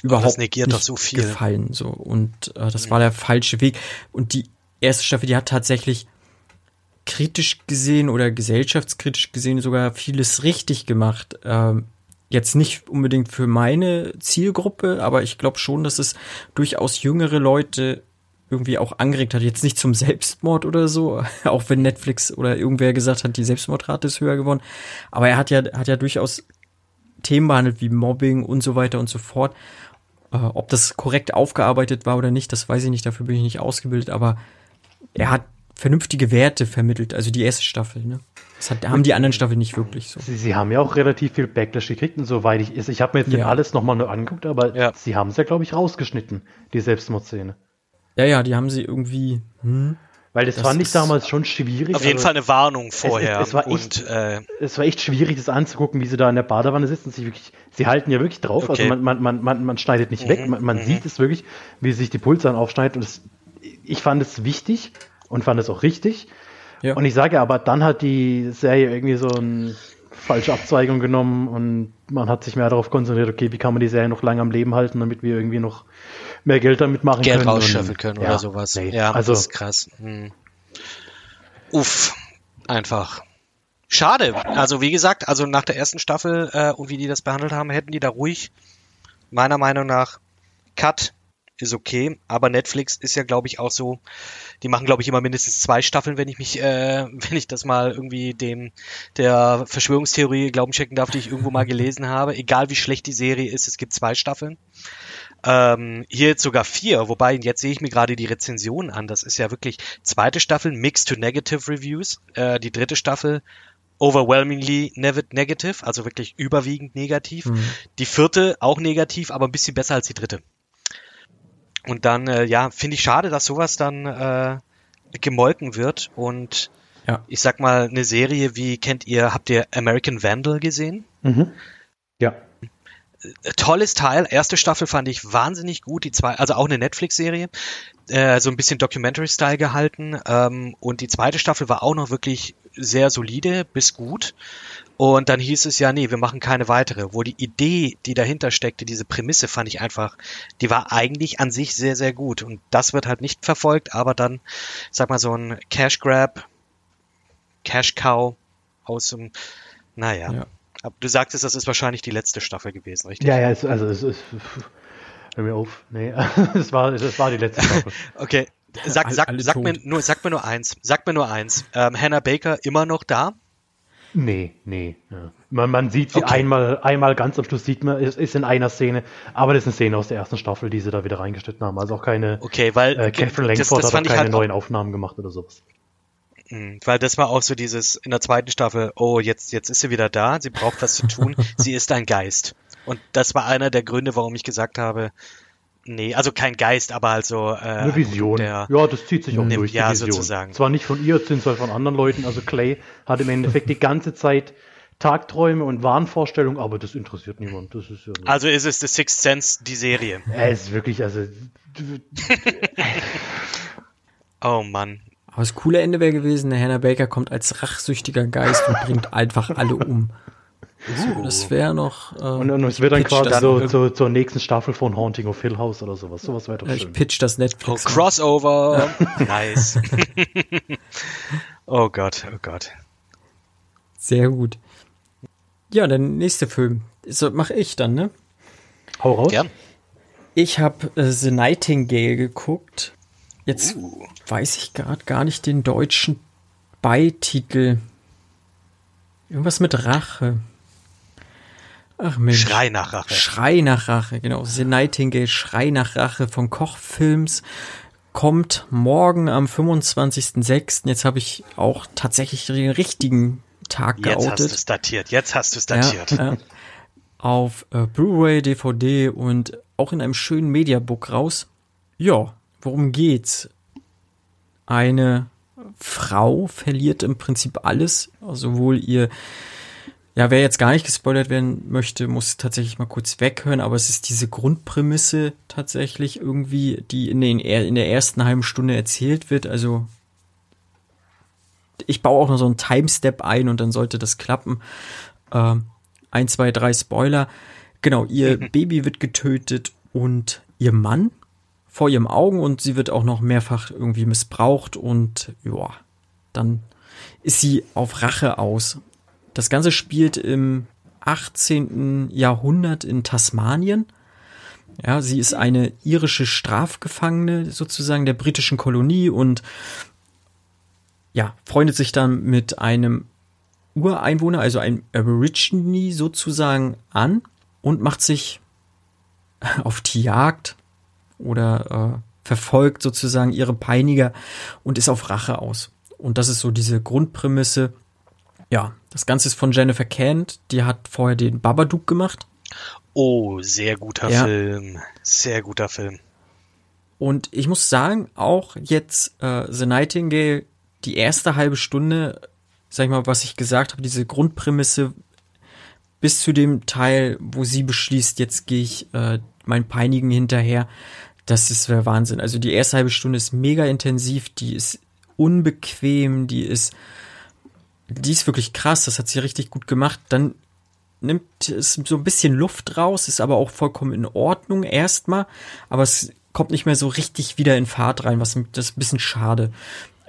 überhaupt nicht so gefallen. So und äh, das war der falsche Weg. Und die erste Staffel, die hat tatsächlich kritisch gesehen oder gesellschaftskritisch gesehen sogar vieles richtig gemacht. Ähm, Jetzt nicht unbedingt für meine Zielgruppe, aber ich glaube schon, dass es durchaus jüngere Leute irgendwie auch angeregt hat. Jetzt nicht zum Selbstmord oder so, <laughs> auch wenn Netflix oder irgendwer gesagt hat, die Selbstmordrate ist höher geworden. Aber er hat ja, hat ja durchaus Themen behandelt wie Mobbing und so weiter und so fort. Äh, ob das korrekt aufgearbeitet war oder nicht, das weiß ich nicht, dafür bin ich nicht ausgebildet, aber er hat vernünftige Werte vermittelt, also die erste Staffel, ne? Das hat, haben die anderen Staffeln nicht wirklich so. Sie, sie, haben ja auch relativ viel Backlash gekriegt und soweit ich ist. Ich habe mir jetzt ja. alles nochmal nur angeguckt, aber ja. sie haben es ja, glaube ich, rausgeschnitten, die Selbstmordszene. Ja, ja, die haben sie irgendwie. Hm, Weil das, das fand ich damals schon schwierig. Auf jeden also Fall eine Warnung vorher. Es, es, es, war echt, und, äh, es war echt schwierig, das anzugucken, wie sie da in der Badewanne sitzen. Sich wirklich, sie halten ja wirklich drauf. Also okay. Also man, man, man, man schneidet nicht mhm, weg. Man, man mhm. sieht es wirklich, wie sich die Pulsern aufschneidet. Und das, ich fand es wichtig und fand es auch richtig. Ja. Und ich sage aber, dann hat die Serie irgendwie so eine falsche Abzweigung genommen und man hat sich mehr darauf konzentriert, okay, wie kann man die Serie noch lange am Leben halten, damit wir irgendwie noch mehr Geld damit machen Geld können. Geld rausschöpfen können oder ja, sowas. Nee, ja, also, das ist krass. Hm. Uff, einfach. Schade. Also wie gesagt, also nach der ersten Staffel äh, und wie die das behandelt haben, hätten die da ruhig, meiner Meinung nach, Cut ist okay, aber Netflix ist ja, glaube ich, auch so, die machen, glaube ich, immer mindestens zwei Staffeln, wenn ich mich, äh, <laughs> wenn ich das mal irgendwie dem der Verschwörungstheorie Glauben schenken darf, die ich irgendwo mal gelesen habe. Egal wie schlecht die Serie ist, es gibt zwei Staffeln. Ähm, hier jetzt sogar vier, wobei jetzt sehe ich mir gerade die Rezension an. Das ist ja wirklich zweite Staffel, Mixed to Negative Reviews. Äh, die dritte Staffel overwhelmingly negative, also wirklich überwiegend negativ. Mhm. Die vierte auch negativ, aber ein bisschen besser als die dritte. Und dann, äh, ja, finde ich schade, dass sowas dann äh, gemolken wird. Und ja. ich sag mal, eine Serie wie, kennt ihr, habt ihr American Vandal gesehen? Mhm. Ja. tolles Teil. Erste Staffel fand ich wahnsinnig gut. Die zwei, also auch eine Netflix-Serie, äh, so ein bisschen Documentary-Style gehalten. Ähm, und die zweite Staffel war auch noch wirklich sehr solide bis gut. Und dann hieß es ja, nee, wir machen keine weitere. Wo die Idee, die dahinter steckte, diese Prämisse fand ich einfach, die war eigentlich an sich sehr, sehr gut. Und das wird halt nicht verfolgt, aber dann, sag mal, so ein Cash Grab, Cash Cow aus dem, naja. Ja. Aber du sagtest, das ist wahrscheinlich die letzte Staffel gewesen, richtig? Ja, ja, es, also es ist. Hör mir auf. Nee, <laughs> es war, es war die letzte Staffel. <laughs> okay. Sag, sag, sag, mir nur, sag mir nur eins. Sag mir nur eins. Ähm, Hannah Baker immer noch da? Nee, nee. Ja. Man, man sieht sie okay. einmal, einmal ganz am Schluss, sieht man, es ist in einer Szene, aber das ist eine Szene aus der ersten Staffel, die sie da wieder reingeschnitten haben. Also auch keine. Okay, weil. Äh, Catherine Langford das, das hat auch keine halt neuen Aufnahmen gemacht oder sowas. Hm, weil das war auch so dieses in der zweiten Staffel, oh, jetzt, jetzt ist sie wieder da, sie braucht was zu tun, <laughs> sie ist ein Geist. Und das war einer der Gründe, warum ich gesagt habe, nee, also kein Geist, aber also äh, eine Vision. Der, ja, das zieht sich auch ne, durch. Ja, sozusagen. Zwar nicht von ihr, sondern von anderen Leuten. Also Clay hat im Endeffekt die ganze Zeit Tagträume und Wahnvorstellungen, aber das interessiert niemand. Das ist ja also ist es The Sixth Sense, die Serie. Er ist wirklich, also. <laughs> oh Mann. Aber das coole Ende wäre gewesen, der Hannah Baker kommt als rachsüchtiger Geist und bringt einfach alle um. Uh. Das wäre noch. Äh, und, und es wird dann quasi so zu, zur nächsten Staffel von Haunting of Hill House oder sowas. Sowas wäre doch schön. Ich pitch das Netflix. Oh, Crossover. <laughs> nice. oh Gott, oh Gott. Sehr gut. Ja, der nächste Film. So, mach ich dann, ne? Hau raus. Gern. Ich habe äh, The Nightingale geguckt. Jetzt uh. weiß ich gerade gar nicht den deutschen Beititel. Irgendwas mit Rache. Ach Mensch. Schrei nach Rache. Schrei nach Rache, genau. The Nightingale, Schrei nach Rache von Kochfilms kommt morgen am 25.06. Jetzt habe ich auch tatsächlich den richtigen Tag Jetzt geoutet. Jetzt hast du es datiert. Jetzt hast du es datiert. Ja, äh, auf äh, Blu-ray, DVD und auch in einem schönen Mediabook raus. Ja, worum geht's? Eine Frau verliert im Prinzip alles, sowohl ihr ja, wer jetzt gar nicht gespoilert werden möchte, muss tatsächlich mal kurz weghören, aber es ist diese Grundprämisse tatsächlich irgendwie, die in, den, in der ersten halben Stunde erzählt wird. Also ich baue auch noch so einen Timestep ein und dann sollte das klappen. Ähm, ein, zwei, drei Spoiler. Genau, ihr Baby wird getötet und ihr Mann vor ihrem Augen und sie wird auch noch mehrfach irgendwie missbraucht und ja, dann ist sie auf Rache aus. Das Ganze spielt im 18. Jahrhundert in Tasmanien. Ja, sie ist eine irische Strafgefangene sozusagen der britischen Kolonie und ja, freundet sich dann mit einem Ureinwohner, also einem Aborigine sozusagen an und macht sich <laughs> auf die Jagd oder äh, verfolgt sozusagen ihre Peiniger und ist auf Rache aus. Und das ist so diese Grundprämisse. Ja, das Ganze ist von Jennifer Kent, die hat vorher den Babadook gemacht. Oh, sehr guter ja. Film. Sehr guter Film. Und ich muss sagen, auch jetzt äh, The Nightingale, die erste halbe Stunde, sag ich mal, was ich gesagt habe, diese Grundprämisse bis zu dem Teil, wo sie beschließt, jetzt gehe ich äh, mein Peinigen hinterher, das ist der Wahnsinn. Also die erste halbe Stunde ist mega intensiv, die ist unbequem, die ist die ist wirklich krass, das hat sie richtig gut gemacht. Dann nimmt es so ein bisschen Luft raus, ist aber auch vollkommen in Ordnung erstmal, aber es kommt nicht mehr so richtig wieder in Fahrt rein, was das ist ein bisschen schade.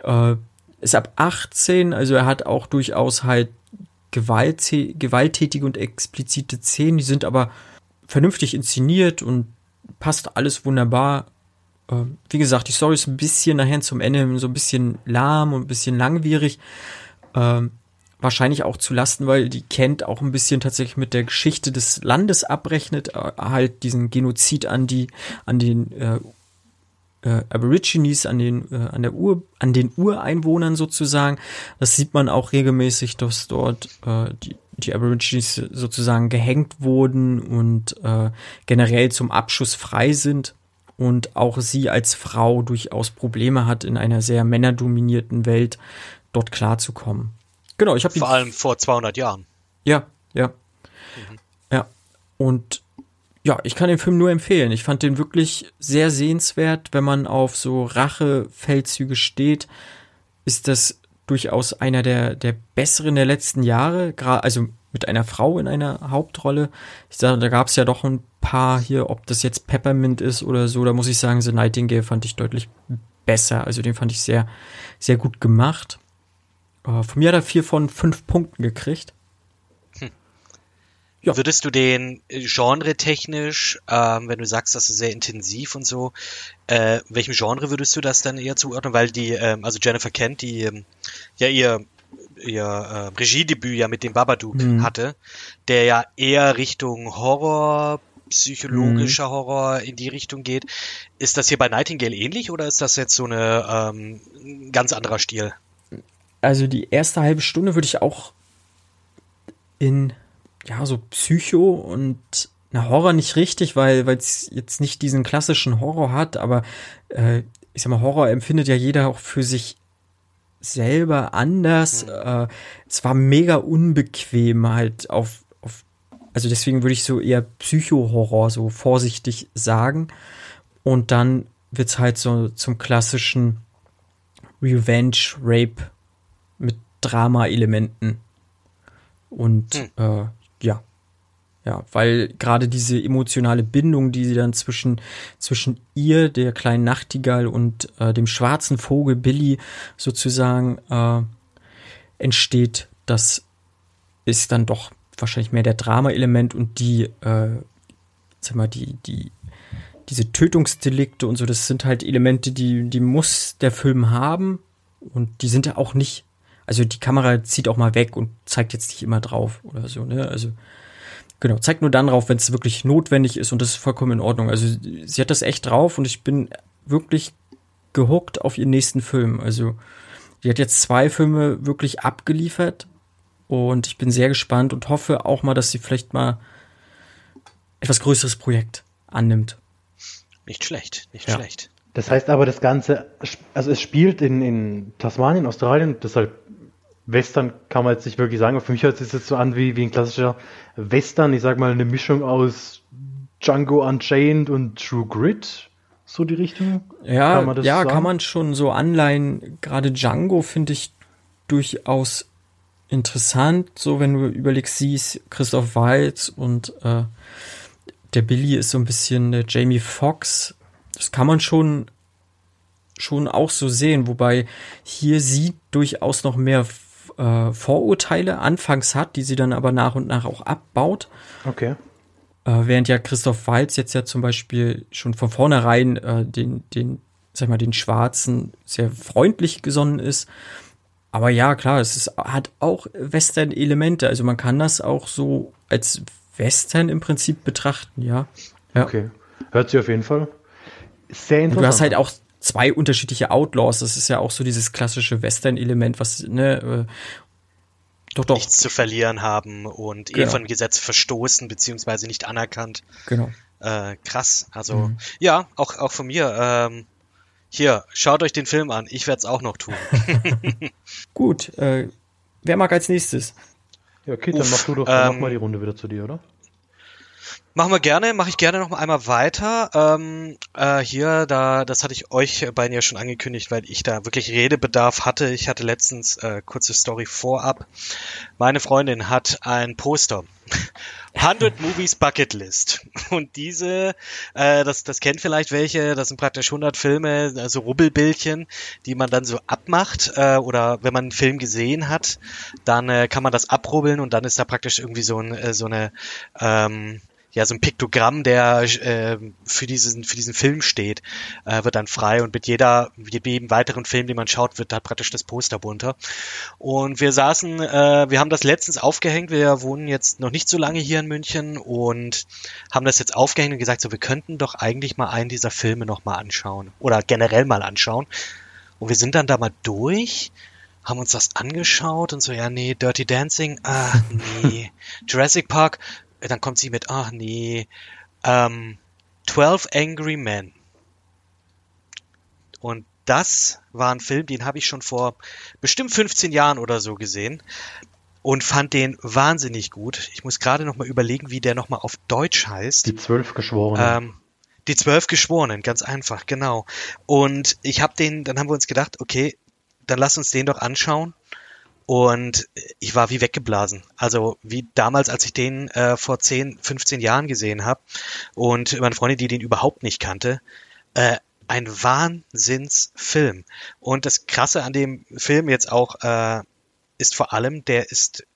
Äh, ist ab 18, also er hat auch durchaus halt Gewalt, gewalttätige und explizite Szenen, die sind aber vernünftig inszeniert und passt alles wunderbar. Äh, wie gesagt, die Story ist ein bisschen nachher zum Ende so ein bisschen lahm und ein bisschen langwierig, ähm, wahrscheinlich auch zu Lasten, weil die Kent auch ein bisschen tatsächlich mit der Geschichte des Landes abrechnet, äh, halt diesen Genozid an die, an den äh, äh, Aborigines, an den, äh, an der Ur, an den Ureinwohnern sozusagen. Das sieht man auch regelmäßig, dass dort äh, die, die Aborigines sozusagen gehängt wurden und äh, generell zum Abschuss frei sind und auch sie als Frau durchaus Probleme hat in einer sehr männerdominierten Welt dort klarzukommen. Genau, ich habe vor allem vor 200 Jahren. Ja, ja, mhm. ja. Und ja, ich kann den Film nur empfehlen. Ich fand den wirklich sehr sehenswert. Wenn man auf so Rache-Feldzüge steht, ist das durchaus einer der, der besseren der letzten Jahre. Also mit einer Frau in einer Hauptrolle. Ich sage, da gab es ja doch ein paar hier, ob das jetzt Peppermint ist oder so. Da muss ich sagen, The Nightingale fand ich deutlich besser. Also den fand ich sehr, sehr gut gemacht. Uh, von mir hat er vier von fünf Punkten gekriegt. Ja. Würdest du den äh, genre-technisch, ähm, wenn du sagst, das ist sehr intensiv und so, äh, welchem Genre würdest du das dann eher zuordnen? Weil die, ähm, also Jennifer Kent, die ähm, ja ihr ihr äh, Regiedebüt ja mit dem Babadook mhm. hatte, der ja eher Richtung Horror, psychologischer mhm. Horror in die Richtung geht. Ist das hier bei Nightingale ähnlich oder ist das jetzt so eine ähm, ganz anderer Stil? Also die erste halbe Stunde würde ich auch in ja, so Psycho und na, Horror nicht richtig, weil es jetzt nicht diesen klassischen Horror hat, aber äh, ich sag mal, Horror empfindet ja jeder auch für sich selber anders. Mhm. Äh, es war mega unbequem halt auf, auf also deswegen würde ich so eher Psycho-Horror so vorsichtig sagen. Und dann wird's halt so zum klassischen Revenge-Rape mit Drama-Elementen. Und hm. äh, ja. Ja, weil gerade diese emotionale Bindung, die sie dann zwischen, zwischen ihr, der kleinen Nachtigall und äh, dem schwarzen Vogel Billy sozusagen äh, entsteht, das ist dann doch wahrscheinlich mehr der Drama-Element und die, äh, sag mal, die, die, diese Tötungsdelikte und so, das sind halt Elemente, die, die muss der Film haben und die sind ja auch nicht also die Kamera zieht auch mal weg und zeigt jetzt nicht immer drauf oder so, ne? Also genau, zeigt nur dann drauf, wenn es wirklich notwendig ist und das ist vollkommen in Ordnung. Also sie hat das echt drauf und ich bin wirklich gehuckt auf ihren nächsten Film. Also die hat jetzt zwei Filme wirklich abgeliefert und ich bin sehr gespannt und hoffe auch mal, dass sie vielleicht mal etwas größeres Projekt annimmt. Nicht schlecht, nicht ja. schlecht. Das heißt aber, das Ganze, also es spielt in, in Tasmanien, Australien, deshalb Western kann man jetzt nicht wirklich sagen, aber für mich hört es jetzt so an wie, wie ein klassischer Western, ich sag mal eine Mischung aus Django Unchained und True Grit, so die Richtung. Ja, kann ja, sagen? kann man schon so anleihen. Gerade Django finde ich durchaus interessant, so wenn du überlegst, siehst, Christoph Waltz und äh, der Billy ist so ein bisschen der Jamie Foxx das kann man schon, schon auch so sehen, wobei hier sie durchaus noch mehr äh, Vorurteile anfangs hat, die sie dann aber nach und nach auch abbaut. Okay. Äh, während ja Christoph Waltz jetzt ja zum Beispiel schon von vornherein äh, den, den, sag mal, den Schwarzen sehr freundlich gesonnen ist. Aber ja, klar, es ist, hat auch Western-Elemente. Also man kann das auch so als Western im Prinzip betrachten, ja. ja. Okay. Hört sich auf jeden Fall sehr interessant. Du hast halt auch zwei unterschiedliche Outlaws. Das ist ja auch so dieses klassische Western-Element, was, ne, äh, doch, doch. nichts zu verlieren haben und eh genau. eh von Gesetz verstoßen beziehungsweise nicht anerkannt. Genau. Äh, krass. Also mhm. ja, auch auch von mir. Ähm, hier, schaut euch den Film an. Ich werde es auch noch tun. <laughs> <laughs> Gut. Äh, wer mag als nächstes? Ja, okay, dann machst du doch ähm, nochmal die Runde wieder zu dir, oder? Machen wir gerne, mache ich gerne noch einmal weiter. Ähm, äh, hier, da, das hatte ich euch beiden ja schon angekündigt, weil ich da wirklich Redebedarf hatte. Ich hatte letztens äh, kurze Story vorab. Meine Freundin hat ein Poster. <laughs> 100 Movies Bucket List. Und diese, äh, das, das kennt vielleicht welche, das sind praktisch 100 Filme, also Rubbelbildchen, die man dann so abmacht. Äh, oder wenn man einen Film gesehen hat, dann äh, kann man das abrubbeln und dann ist da praktisch irgendwie so, ein, äh, so eine, ähm, ja so ein Piktogramm, der äh, für diesen für diesen Film steht, äh, wird dann frei und mit jeder mit jedem weiteren Film, den man schaut, wird da praktisch das Poster bunter. Und wir saßen, äh, wir haben das letztens aufgehängt. Wir wohnen jetzt noch nicht so lange hier in München und haben das jetzt aufgehängt und gesagt, so wir könnten doch eigentlich mal einen dieser Filme noch mal anschauen oder generell mal anschauen. Und wir sind dann da mal durch haben uns das angeschaut und so, ja, nee, Dirty Dancing, ah, <laughs> nee, Jurassic Park, dann kommt sie mit, ach nee, ähm, 12 Angry Men. Und das war ein Film, den habe ich schon vor bestimmt 15 Jahren oder so gesehen. und fand den wahnsinnig gut. Ich muss gerade noch mal überlegen, wie der noch mal auf Deutsch heißt. Die zwölf Geschworenen. Ähm, die zwölf Geschworenen, ganz einfach, genau. Und ich habe den, dann haben wir uns gedacht, okay, dann lass uns den doch anschauen. Und ich war wie weggeblasen. Also wie damals, als ich den äh, vor 10, 15 Jahren gesehen habe und meine Freundin, die den überhaupt nicht kannte, äh, ein Wahnsinnsfilm. Und das Krasse an dem Film jetzt auch äh, ist vor allem, der ist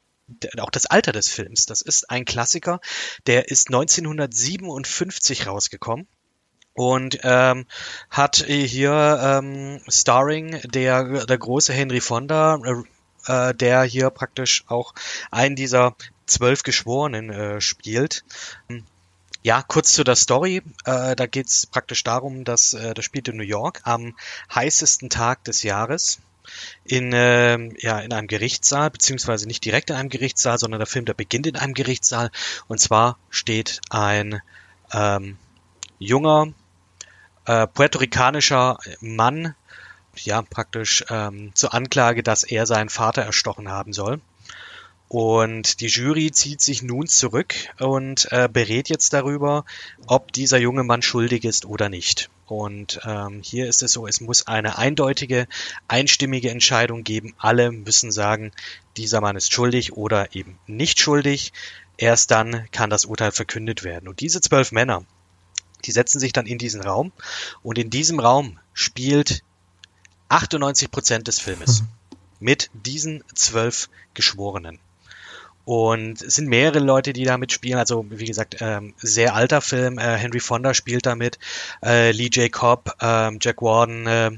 auch das Alter des Films. Das ist ein Klassiker, der ist 1957 rausgekommen und ähm, hat hier ähm, Starring der der große Henry Fonda, äh, der hier praktisch auch einen dieser zwölf Geschworenen äh, spielt. Ja, kurz zu der Story. Äh, da geht es praktisch darum, dass äh, das spielt in New York am heißesten Tag des Jahres in, äh, ja, in einem Gerichtssaal, beziehungsweise nicht direkt in einem Gerichtssaal, sondern der Film, der beginnt in einem Gerichtssaal. Und zwar steht ein ähm, junger äh, puerto-ricanischer Mann, ja, praktisch ähm, zur Anklage, dass er seinen Vater erstochen haben soll. Und die Jury zieht sich nun zurück und äh, berät jetzt darüber, ob dieser junge Mann schuldig ist oder nicht. Und ähm, hier ist es so, es muss eine eindeutige, einstimmige Entscheidung geben. Alle müssen sagen, dieser Mann ist schuldig oder eben nicht schuldig. Erst dann kann das Urteil verkündet werden. Und diese zwölf Männer, die setzen sich dann in diesen Raum und in diesem Raum spielt 98 Prozent des Filmes mhm. mit diesen zwölf Geschworenen. Und es sind mehrere Leute, die da mitspielen. Also, wie gesagt, ähm, sehr alter Film. Äh, Henry Fonda spielt damit, äh, Lee J. Cobb, äh, Jack Warden äh,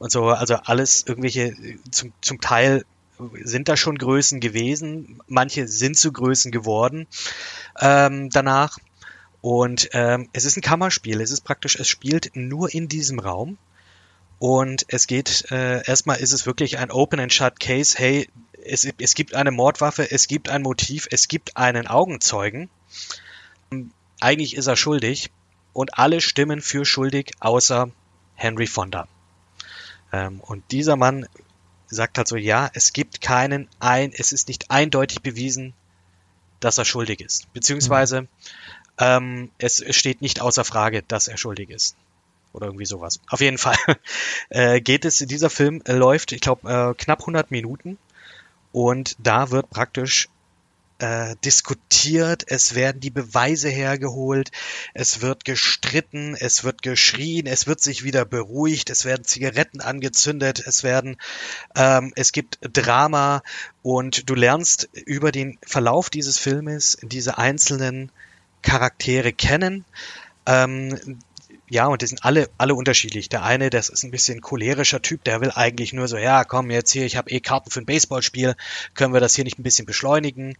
und so. Also alles irgendwelche, zum, zum Teil sind da schon Größen gewesen. Manche sind zu Größen geworden ähm, danach. Und ähm, es ist ein Kammerspiel. Es ist praktisch, es spielt nur in diesem Raum. Und es geht, äh, erstmal ist es wirklich ein Open and Shut Case. Hey, es, es gibt eine Mordwaffe, es gibt ein Motiv, es gibt einen Augenzeugen. Eigentlich ist er schuldig und alle stimmen für schuldig, außer Henry Fonda. Ähm, und dieser Mann sagt halt so, ja, es gibt keinen ein, es ist nicht eindeutig bewiesen, dass er schuldig ist. Beziehungsweise mhm. Ähm, es steht nicht außer Frage, dass er schuldig ist. Oder irgendwie sowas. Auf jeden Fall. <laughs> Äh, geht es, dieser Film äh, läuft, ich glaube, äh, knapp 100 Minuten. Und da wird praktisch äh, diskutiert, es werden die Beweise hergeholt, es wird gestritten, es wird geschrien, es wird sich wieder beruhigt, es werden Zigaretten angezündet, es werden, ähm, es gibt Drama. Und du lernst über den Verlauf dieses Filmes diese einzelnen Charaktere kennen. Ähm, ja, und die sind alle, alle unterschiedlich. Der eine, das ist ein bisschen cholerischer Typ, der will eigentlich nur so, ja, komm, jetzt hier, ich habe eh Karten für ein Baseballspiel, können wir das hier nicht ein bisschen beschleunigen?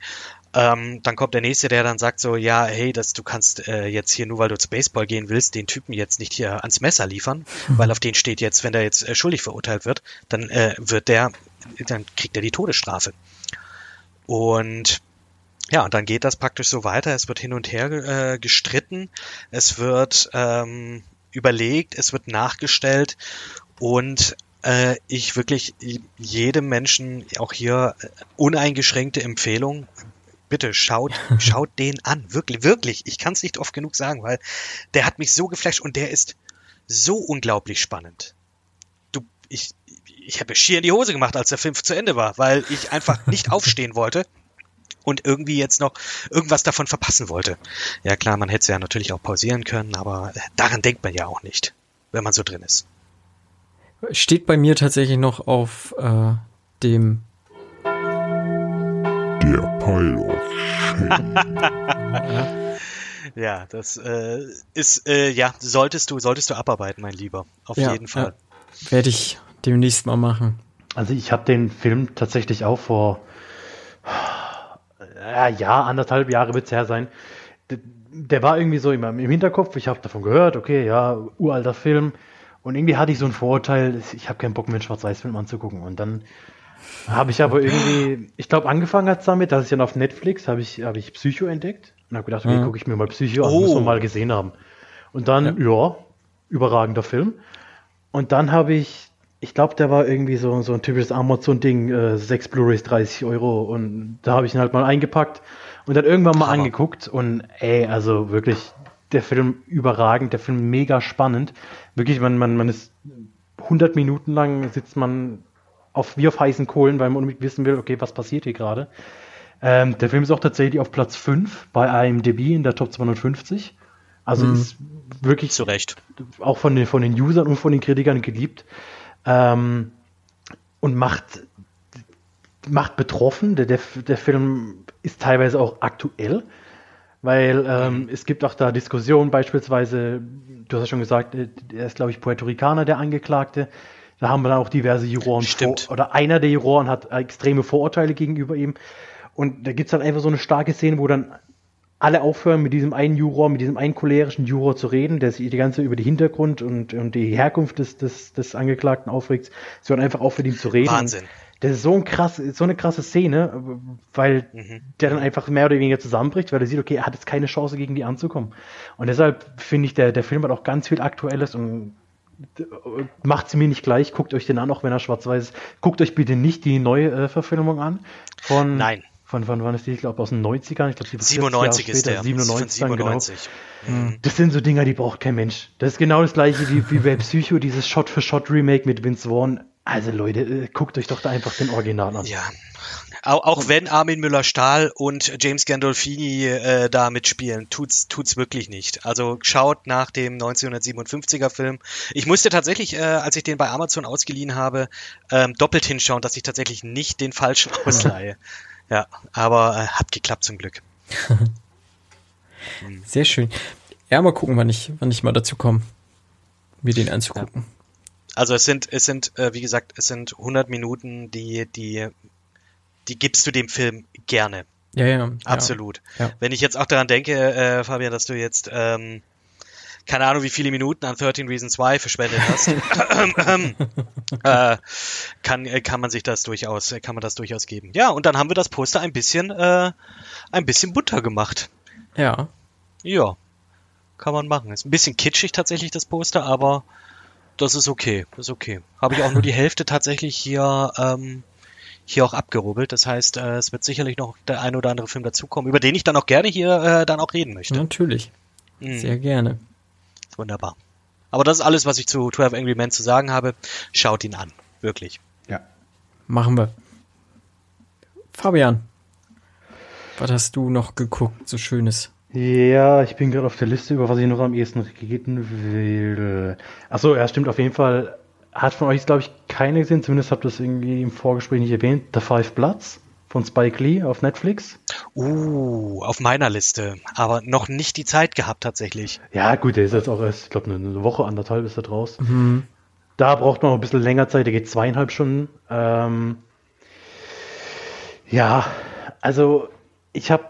Ähm, dann kommt der nächste, der dann sagt so, ja, hey, das, du kannst äh, jetzt hier, nur weil du zu Baseball gehen willst, den Typen jetzt nicht hier ans Messer liefern, mhm. weil auf den steht jetzt, wenn der jetzt äh, schuldig verurteilt wird, dann äh, wird der, dann kriegt er die Todesstrafe. Und ja, und dann geht das praktisch so weiter. Es wird hin und her äh, gestritten, es wird ähm, überlegt, es wird nachgestellt und äh, ich wirklich jedem Menschen auch hier äh, uneingeschränkte Empfehlung. Bitte schaut, <laughs> schaut den an. Wirklich, wirklich. Ich kann es nicht oft genug sagen, weil der hat mich so geflasht und der ist so unglaublich spannend. Du, ich, ich habe schier in die Hose gemacht, als der Film zu Ende war, weil ich einfach nicht <laughs> aufstehen wollte und irgendwie jetzt noch irgendwas davon verpassen wollte. Ja klar, man hätte es ja natürlich auch pausieren können, aber daran denkt man ja auch nicht, wenn man so drin ist. Steht bei mir tatsächlich noch auf äh, dem der Pile of Shame. <laughs> ja, das äh, ist äh, ja solltest du solltest du abarbeiten, mein Lieber, auf ja, jeden Fall. Ja, Werde ich demnächst mal machen. Also ich habe den Film tatsächlich auch vor ja, Jahr, anderthalb Jahre wird es her sein. Der, der, war irgendwie so immer im Hinterkopf. Ich habe davon gehört, okay, ja, uralter Film. Und irgendwie hatte ich so ein Vorurteil, ich habe keinen Bock mehr, einen Schwarz-Weiß-Film anzugucken. Und dann habe ich aber irgendwie, ich glaube, angefangen hat es damit, dass ich dann auf Netflix habe ich, hab ich Psycho entdeckt und habe gedacht, okay, mhm. gucke ich mir mal Psycho an, oh. muss man mal gesehen haben. Und dann, ja, ja überragender Film. Und dann habe ich ich glaube, der war irgendwie so, so ein typisches Amazon-Ding, äh, sechs Blu-rays 30 Euro und da habe ich ihn halt mal eingepackt und dann irgendwann mal Hammer. angeguckt und ey, also wirklich der Film überragend, der Film mega spannend. Wirklich, man, man, man ist 100 Minuten lang sitzt man auf, wie auf heißen Kohlen, weil man unbedingt wissen will, okay, was passiert hier gerade. Ähm, der Film ist auch tatsächlich auf Platz 5 bei IMDb in der Top 250. Also ist wirklich Zu Recht. auch von den, von den Usern und von den Kritikern geliebt. Ähm, und macht, macht betroffen. Der, der, der Film ist teilweise auch aktuell, weil ähm, es gibt auch da Diskussionen, beispielsweise, du hast ja schon gesagt, äh, er ist, glaube ich, Puerto Ricaner, der Angeklagte. Da haben wir dann auch diverse Juroren Stimmt. vor, oder einer der Juroren hat extreme Vorurteile gegenüber ihm. Und da gibt es dann einfach so eine starke Szene, wo dann alle aufhören, mit diesem einen Juror, mit diesem einen cholerischen Juror zu reden, der sich die ganze Zeit über die Hintergrund und, und die Herkunft des, des, des Angeklagten aufregt. Hören einfach auf, mit ihm zu reden. Wahnsinn. Das ist so, ein krass, so eine krasse Szene, weil Mhm. der dann einfach mehr oder weniger zusammenbricht, weil er sieht, okay, er hat jetzt keine Chance, gegen die anzukommen. Und deshalb finde ich, der, der Film hat auch ganz viel Aktuelles und macht sie mir nicht gleich, guckt euch den an, auch wenn er schwarz-weiß ist. Guckt euch bitte nicht die neue äh, Verfilmung an. Von, Nein. Von, von wann ist die? Ich glaube aus den 90ern. Ich glaube, die 97 ist der. 97, dann, genau. 97. Mhm. Das sind so Dinger, die braucht kein Mensch. Das ist genau das gleiche wie, wie bei Psycho, dieses Shot-for-Shot-Remake mit Vince Vaughn. Also Leute, äh, guckt euch doch da einfach den Original an. Ja. Auch, auch wenn Armin Müller-Stahl und James Gandolfini äh, da mitspielen, tut's, tut's wirklich nicht. Also schaut nach dem 1957er Film. Ich musste tatsächlich, äh, als ich den bei Amazon ausgeliehen habe, ähm, doppelt hinschauen, dass ich tatsächlich nicht den falschen <laughs> ausleihe. Ja, aber äh, hat geklappt zum Glück. <laughs> Sehr schön. Ja, mal gucken, wann ich, wann ich mal dazu komme, mir den anzugucken. Also es sind, es sind, äh, wie gesagt, es sind 100 Minuten, die, die, die gibst du dem Film gerne. Ja, ja. ja. Absolut. Ja. Wenn ich jetzt auch daran denke, äh, Fabian, dass du jetzt ähm, keine Ahnung, wie viele Minuten an 13 Reasons Why verschwendet hast, <laughs> äh, kann, äh, kann man sich das durchaus, äh, kann man das durchaus geben. Ja, und dann haben wir das Poster ein bisschen, äh, ein bisschen bunter gemacht. Ja. Ja, kann man machen. Ist ein bisschen kitschig tatsächlich das Poster, aber das ist okay, das ist okay. Habe ich auch nur die <laughs> Hälfte tatsächlich hier, ähm, hier auch abgerubbelt. Das heißt, äh, es wird sicherlich noch der ein oder andere Film dazukommen, über den ich dann auch gerne hier äh, dann auch reden möchte. Natürlich. Mhm. Sehr gerne. Wunderbar. Aber das ist alles, was ich zu 12 Angry Men zu sagen habe. Schaut ihn an. Wirklich. Ja. Machen wir. Fabian, was hast du noch geguckt, so Schönes? Ja, ich bin gerade auf der Liste, über was ich noch am ehesten reden will. Achso, ja, stimmt auf jeden Fall. Hat von euch, glaube ich, keine gesehen, zumindest habt ihr das irgendwie im Vorgespräch nicht erwähnt. The Five Bloods von Spike Lee auf Netflix. Uh, auf meiner Liste. Aber noch nicht die Zeit gehabt tatsächlich. Ja, gut, der ist jetzt auch erst, ich glaube, eine Woche, anderthalb ist er draus. Mhm. Da braucht man auch ein bisschen länger Zeit, der geht zweieinhalb Stunden. Ähm, ja, also ich habe,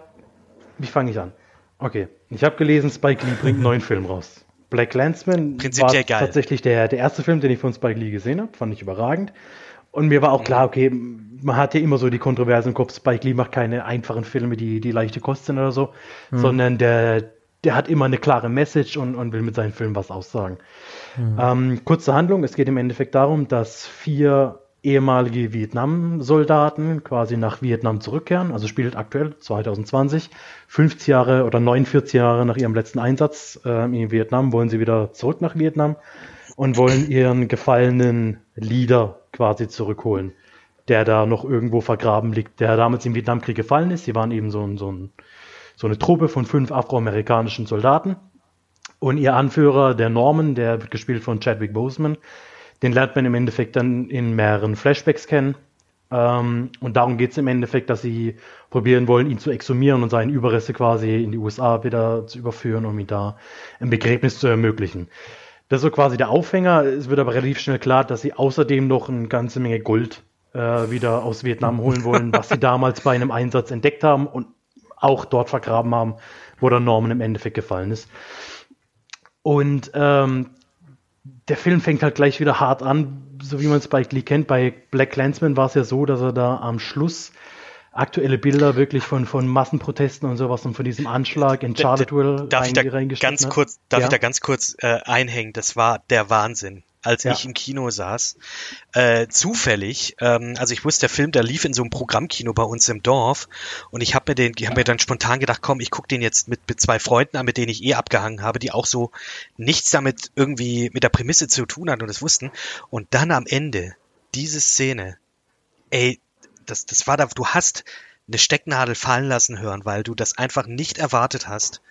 wie fange ich an? Okay, ich habe gelesen, Spike Lee bringt einen neuen Film raus. Black Landsman Prinzipiell war geil. tatsächlich der, der erste Film, den ich von Spike Lee gesehen habe, fand ich überragend. Und mir war auch klar, okay, man hat ja immer so die Kontroverse im Kopf, Spike Lee macht keine einfachen Filme, die, die leichte Kost sind oder so, sondern der, der hat immer eine klare Message und, und will mit seinen Filmen was aussagen. Ähm, kurze Handlung, es geht im Endeffekt darum, dass vier ehemalige Vietnam-Soldaten quasi nach Vietnam zurückkehren, also spielt aktuell 2020, 50 Jahre oder 49 Jahre nach ihrem letzten Einsatz äh, in Vietnam, wollen sie wieder zurück nach Vietnam und wollen ihren gefallenen Leader quasi zurückholen, der da noch irgendwo vergraben liegt, der damals im Vietnamkrieg gefallen ist. Sie waren eben so, so, ein, so eine Truppe von fünf afroamerikanischen Soldaten. Und ihr Anführer, der Norman, der wird gespielt von Chadwick Boseman, den lernt man im Endeffekt dann in mehreren Flashbacks kennen. Ähm, und darum geht es im Endeffekt, dass sie probieren wollen, ihn zu exhumieren und seine Überreste quasi in die USA wieder zu überführen, um ihm da ein Begräbnis zu ermöglichen. Das ist so quasi der Aufhänger. Es wird aber relativ schnell klar, dass sie außerdem noch eine ganze Menge Gold äh, wieder aus Vietnam holen wollen, was sie damals bei einem Einsatz entdeckt haben und auch dort vergraben haben, wo der Norman im Endeffekt gefallen ist. Und ähm, der Film fängt halt gleich wieder hart an, so wie man Spike Lee kennt. Bei Black Clansman war es ja so, dass er da am Schluss aktuelle Bilder wirklich von, von Massenprotesten und sowas und von diesem Anschlag in Charlottesville Darf ich da ganz hat. kurz, darf Ja. ich da ganz kurz äh, einhängen? Das war der Wahnsinn. als Ja. ich im Kino saß. Äh, zufällig, ähm, also ich wusste, der Film, der lief in so einem Programmkino bei uns im Dorf und ich habe mir den, ich habe mir dann spontan gedacht, komm, ich gucke den jetzt mit, mit zwei Freunden an, mit denen ich eh abgehangen habe, die auch so nichts damit irgendwie mit der Prämisse zu tun hatten und es wussten. Und dann am Ende diese Szene, ey, das, das war da, du hast eine Stecknadel fallen lassen hören, weil du das einfach nicht erwartet hast.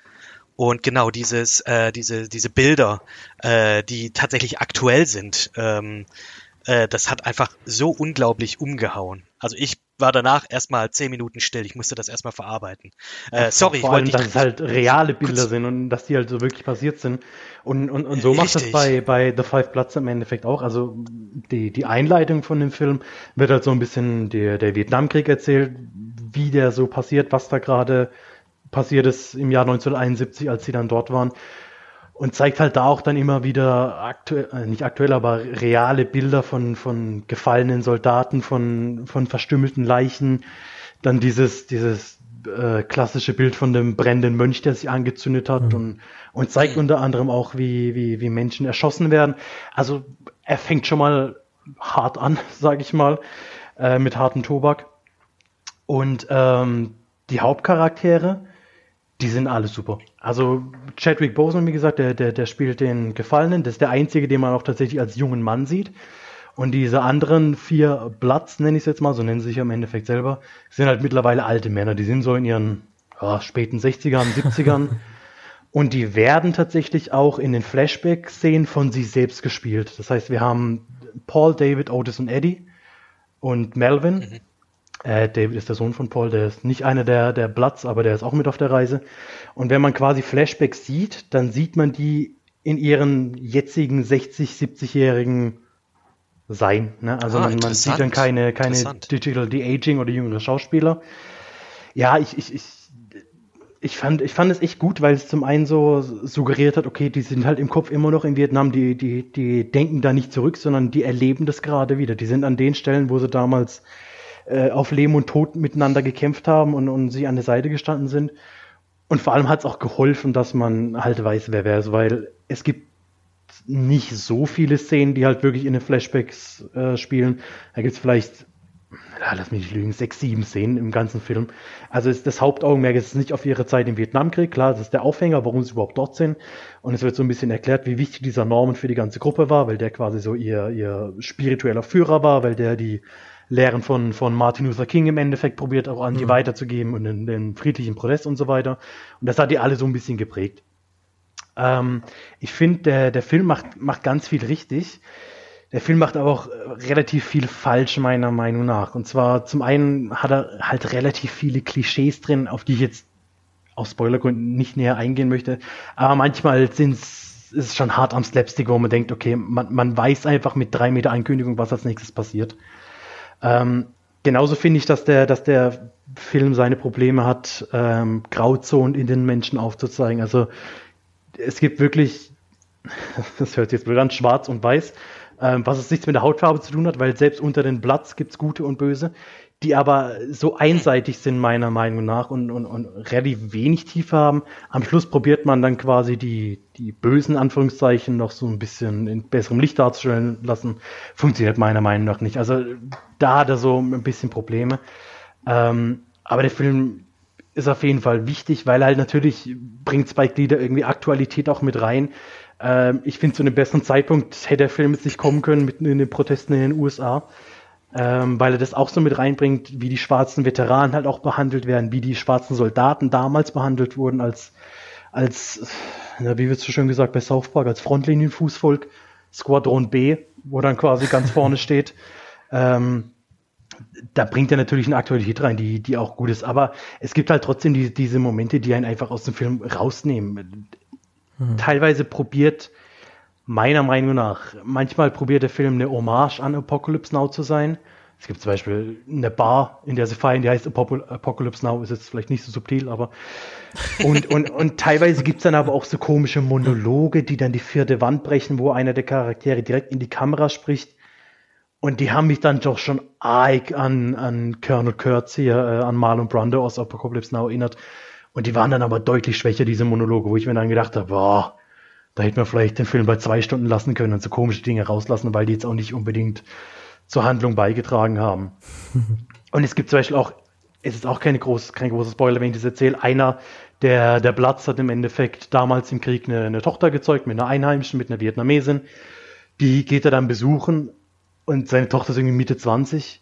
Und genau dieses, äh, diese, diese Bilder, äh, die tatsächlich aktuell sind, ähm, äh, das hat einfach so unglaublich umgehauen. Also ich war danach erstmal zehn Minuten still. Ich musste das erstmal verarbeiten. Äh, sorry, Vor ich allem, wollte dass es halt reale Bilder sind und dass die halt so wirklich passiert sind. Und, und, und so macht das Richtig. bei, bei The Five Bloods im Endeffekt auch. Also die, die Einleitung von dem Film wird halt so ein bisschen der, der Vietnamkrieg erzählt, wie der so passiert, was da gerade passiert ist im Jahr 1971, als sie dann dort waren. Und zeigt halt da auch dann immer wieder aktuell, äh, nicht aktuell, aber reale Bilder von, von gefallenen Soldaten, von, von verstümmelten Leichen. Dann dieses, dieses äh, klassische Bild von dem brennenden Mönch, der sich angezündet hat und, und zeigt unter anderem auch, wie, wie, wie Menschen erschossen werden. Also er fängt schon mal hart an, <laughs> sage ich mal, äh, mit hartem Tobak. Und ähm, die Hauptcharaktere, die sind alle super. Also Chadwick Boseman, wie gesagt, der, der, der spielt den Gefallenen. Das ist der einzige, den man auch tatsächlich als jungen Mann sieht. Und diese anderen vier Bloods, nenne ich es jetzt mal, so nennen sie sich im Endeffekt selber, sind halt mittlerweile alte Männer. Die sind so in ihren ja, späten 60ern, 70ern. <laughs> Und die werden tatsächlich auch in den Flashback-Szenen von sich selbst gespielt. Das heißt, wir haben Paul, David, Otis und Eddie und Melvin. Äh, David ist der Sohn von Paul, der ist nicht einer der, der Bloods, aber der ist auch mit auf der Reise. Und wenn man quasi Flashbacks sieht, dann sieht man die in ihren jetzigen 60, 70-jährigen Sein. Ne? Also Ah, man, man sieht dann keine, keine. Digital De-Aging oder jüngere Schauspieler. Ja, ich, ich, ich, ich fand, ich fand es echt gut, weil es zum einen so suggeriert hat, okay, die sind halt im Kopf immer noch in Vietnam, die, die, die denken da nicht zurück, sondern die erleben das gerade wieder. Die sind an den Stellen, wo sie damals äh, auf Leben und Tod miteinander gekämpft haben und, und sich an der Seite gestanden sind. Und vor allem hat es auch geholfen, dass man halt weiß, wer wer ist, weil es gibt nicht so viele Szenen, die halt wirklich in den Flashbacks äh, spielen. Da gibt es vielleicht, ja, lass mich nicht lügen, sechs, sieben Szenen im ganzen Film. Also ist das Hauptaugenmerk ist nicht auf ihre Zeit im Vietnamkrieg. Klar, das ist der Aufhänger, warum sie überhaupt dort sind. Und es wird so ein bisschen erklärt, wie wichtig dieser Norman für die ganze Gruppe war, weil der quasi so ihr, ihr spiritueller Führer war, weil der die Lehren von, von Martin Luther King im Endeffekt probiert auch an die weiterzugeben und den, den friedlichen Protest und so weiter. Und das hat die alle so ein bisschen geprägt. Ähm, ich finde, der, der Film macht, macht ganz viel richtig. Der Film macht aber auch äh, relativ viel falsch, meiner Meinung nach. Und zwar zum einen hat er halt relativ viele Klischees drin, auf die ich jetzt aus Spoilergründen nicht näher eingehen möchte. Aber manchmal sind's, ist es schon hart am Slapstick, wo man denkt, okay, man, man weiß einfach mit drei Meter Ankündigung, was als nächstes passiert. Ähm, genauso finde ich, dass der, dass der Film seine Probleme hat, ähm, Grauzonen in den Menschen aufzuzeigen. Also es gibt wirklich, <laughs> das hört sich jetzt blöd an, schwarz und weiß, ähm, was es nichts mit der Hautfarbe zu tun hat, weil selbst unter den Bloods gibt es gute und böse, die aber so einseitig sind meiner Meinung nach und, und, und relativ wenig Tiefe haben. Am Schluss probiert man dann quasi die, die bösen Anführungszeichen noch so ein bisschen in besserem Licht darzustellen lassen. Funktioniert meiner Meinung nach nicht. Also da hat er so ein bisschen Probleme. Ähm, aber der Film ist auf jeden Fall wichtig, weil er halt natürlich bringt Lee da irgendwie Aktualität auch mit rein. Ähm, ich finde, zu einem besseren Zeitpunkt hätte der Film jetzt nicht kommen können mitten in den Protesten in den USA, ähm, weil er das auch so mit reinbringt, wie die schwarzen Veteranen halt auch behandelt werden, wie die schwarzen Soldaten damals behandelt wurden als, als na, wie wird so schön gesagt bei South Park, als Frontlinienfußvolk, Squadron B, wo dann quasi ganz vorne <laughs> steht. Ähm, da bringt er natürlich eine Aktualität rein, die, die auch gut ist. Aber es gibt halt trotzdem die, diese Momente, die einen einfach aus dem Film rausnehmen. Teilweise probiert, meiner Meinung nach, manchmal probiert der Film eine Hommage an Apocalypse Now zu sein. Es gibt zum Beispiel eine Bar, in der sie feiern, die heißt Apocalypse Now, ist jetzt vielleicht nicht so subtil, aber <laughs> und, und, und teilweise gibt's dann aber auch so komische Monologe, die dann die vierte Wand brechen, wo einer der Charaktere direkt in die Kamera spricht. Und die haben mich dann doch schon arg an, an Colonel Kurtz hier, äh, an Marlon Brando aus Apocalypse Now erinnert. Und die waren dann aber deutlich schwächer, diese Monologe, wo ich mir dann gedacht habe, boah, Da hätte man vielleicht den Film bei zwei Stunden lassen können und so komische Dinge rauslassen, weil die jetzt auch nicht unbedingt zur Handlung beigetragen haben. <laughs> und es gibt zum Beispiel auch, es ist auch keine groß, kein großer Spoiler, wenn ich das erzähle, einer der, der Platz hat im Endeffekt damals im Krieg eine, eine Tochter gezeugt mit einer Einheimischen, mit einer Vietnamesin. Die geht er dann besuchen und seine Tochter ist irgendwie Mitte 20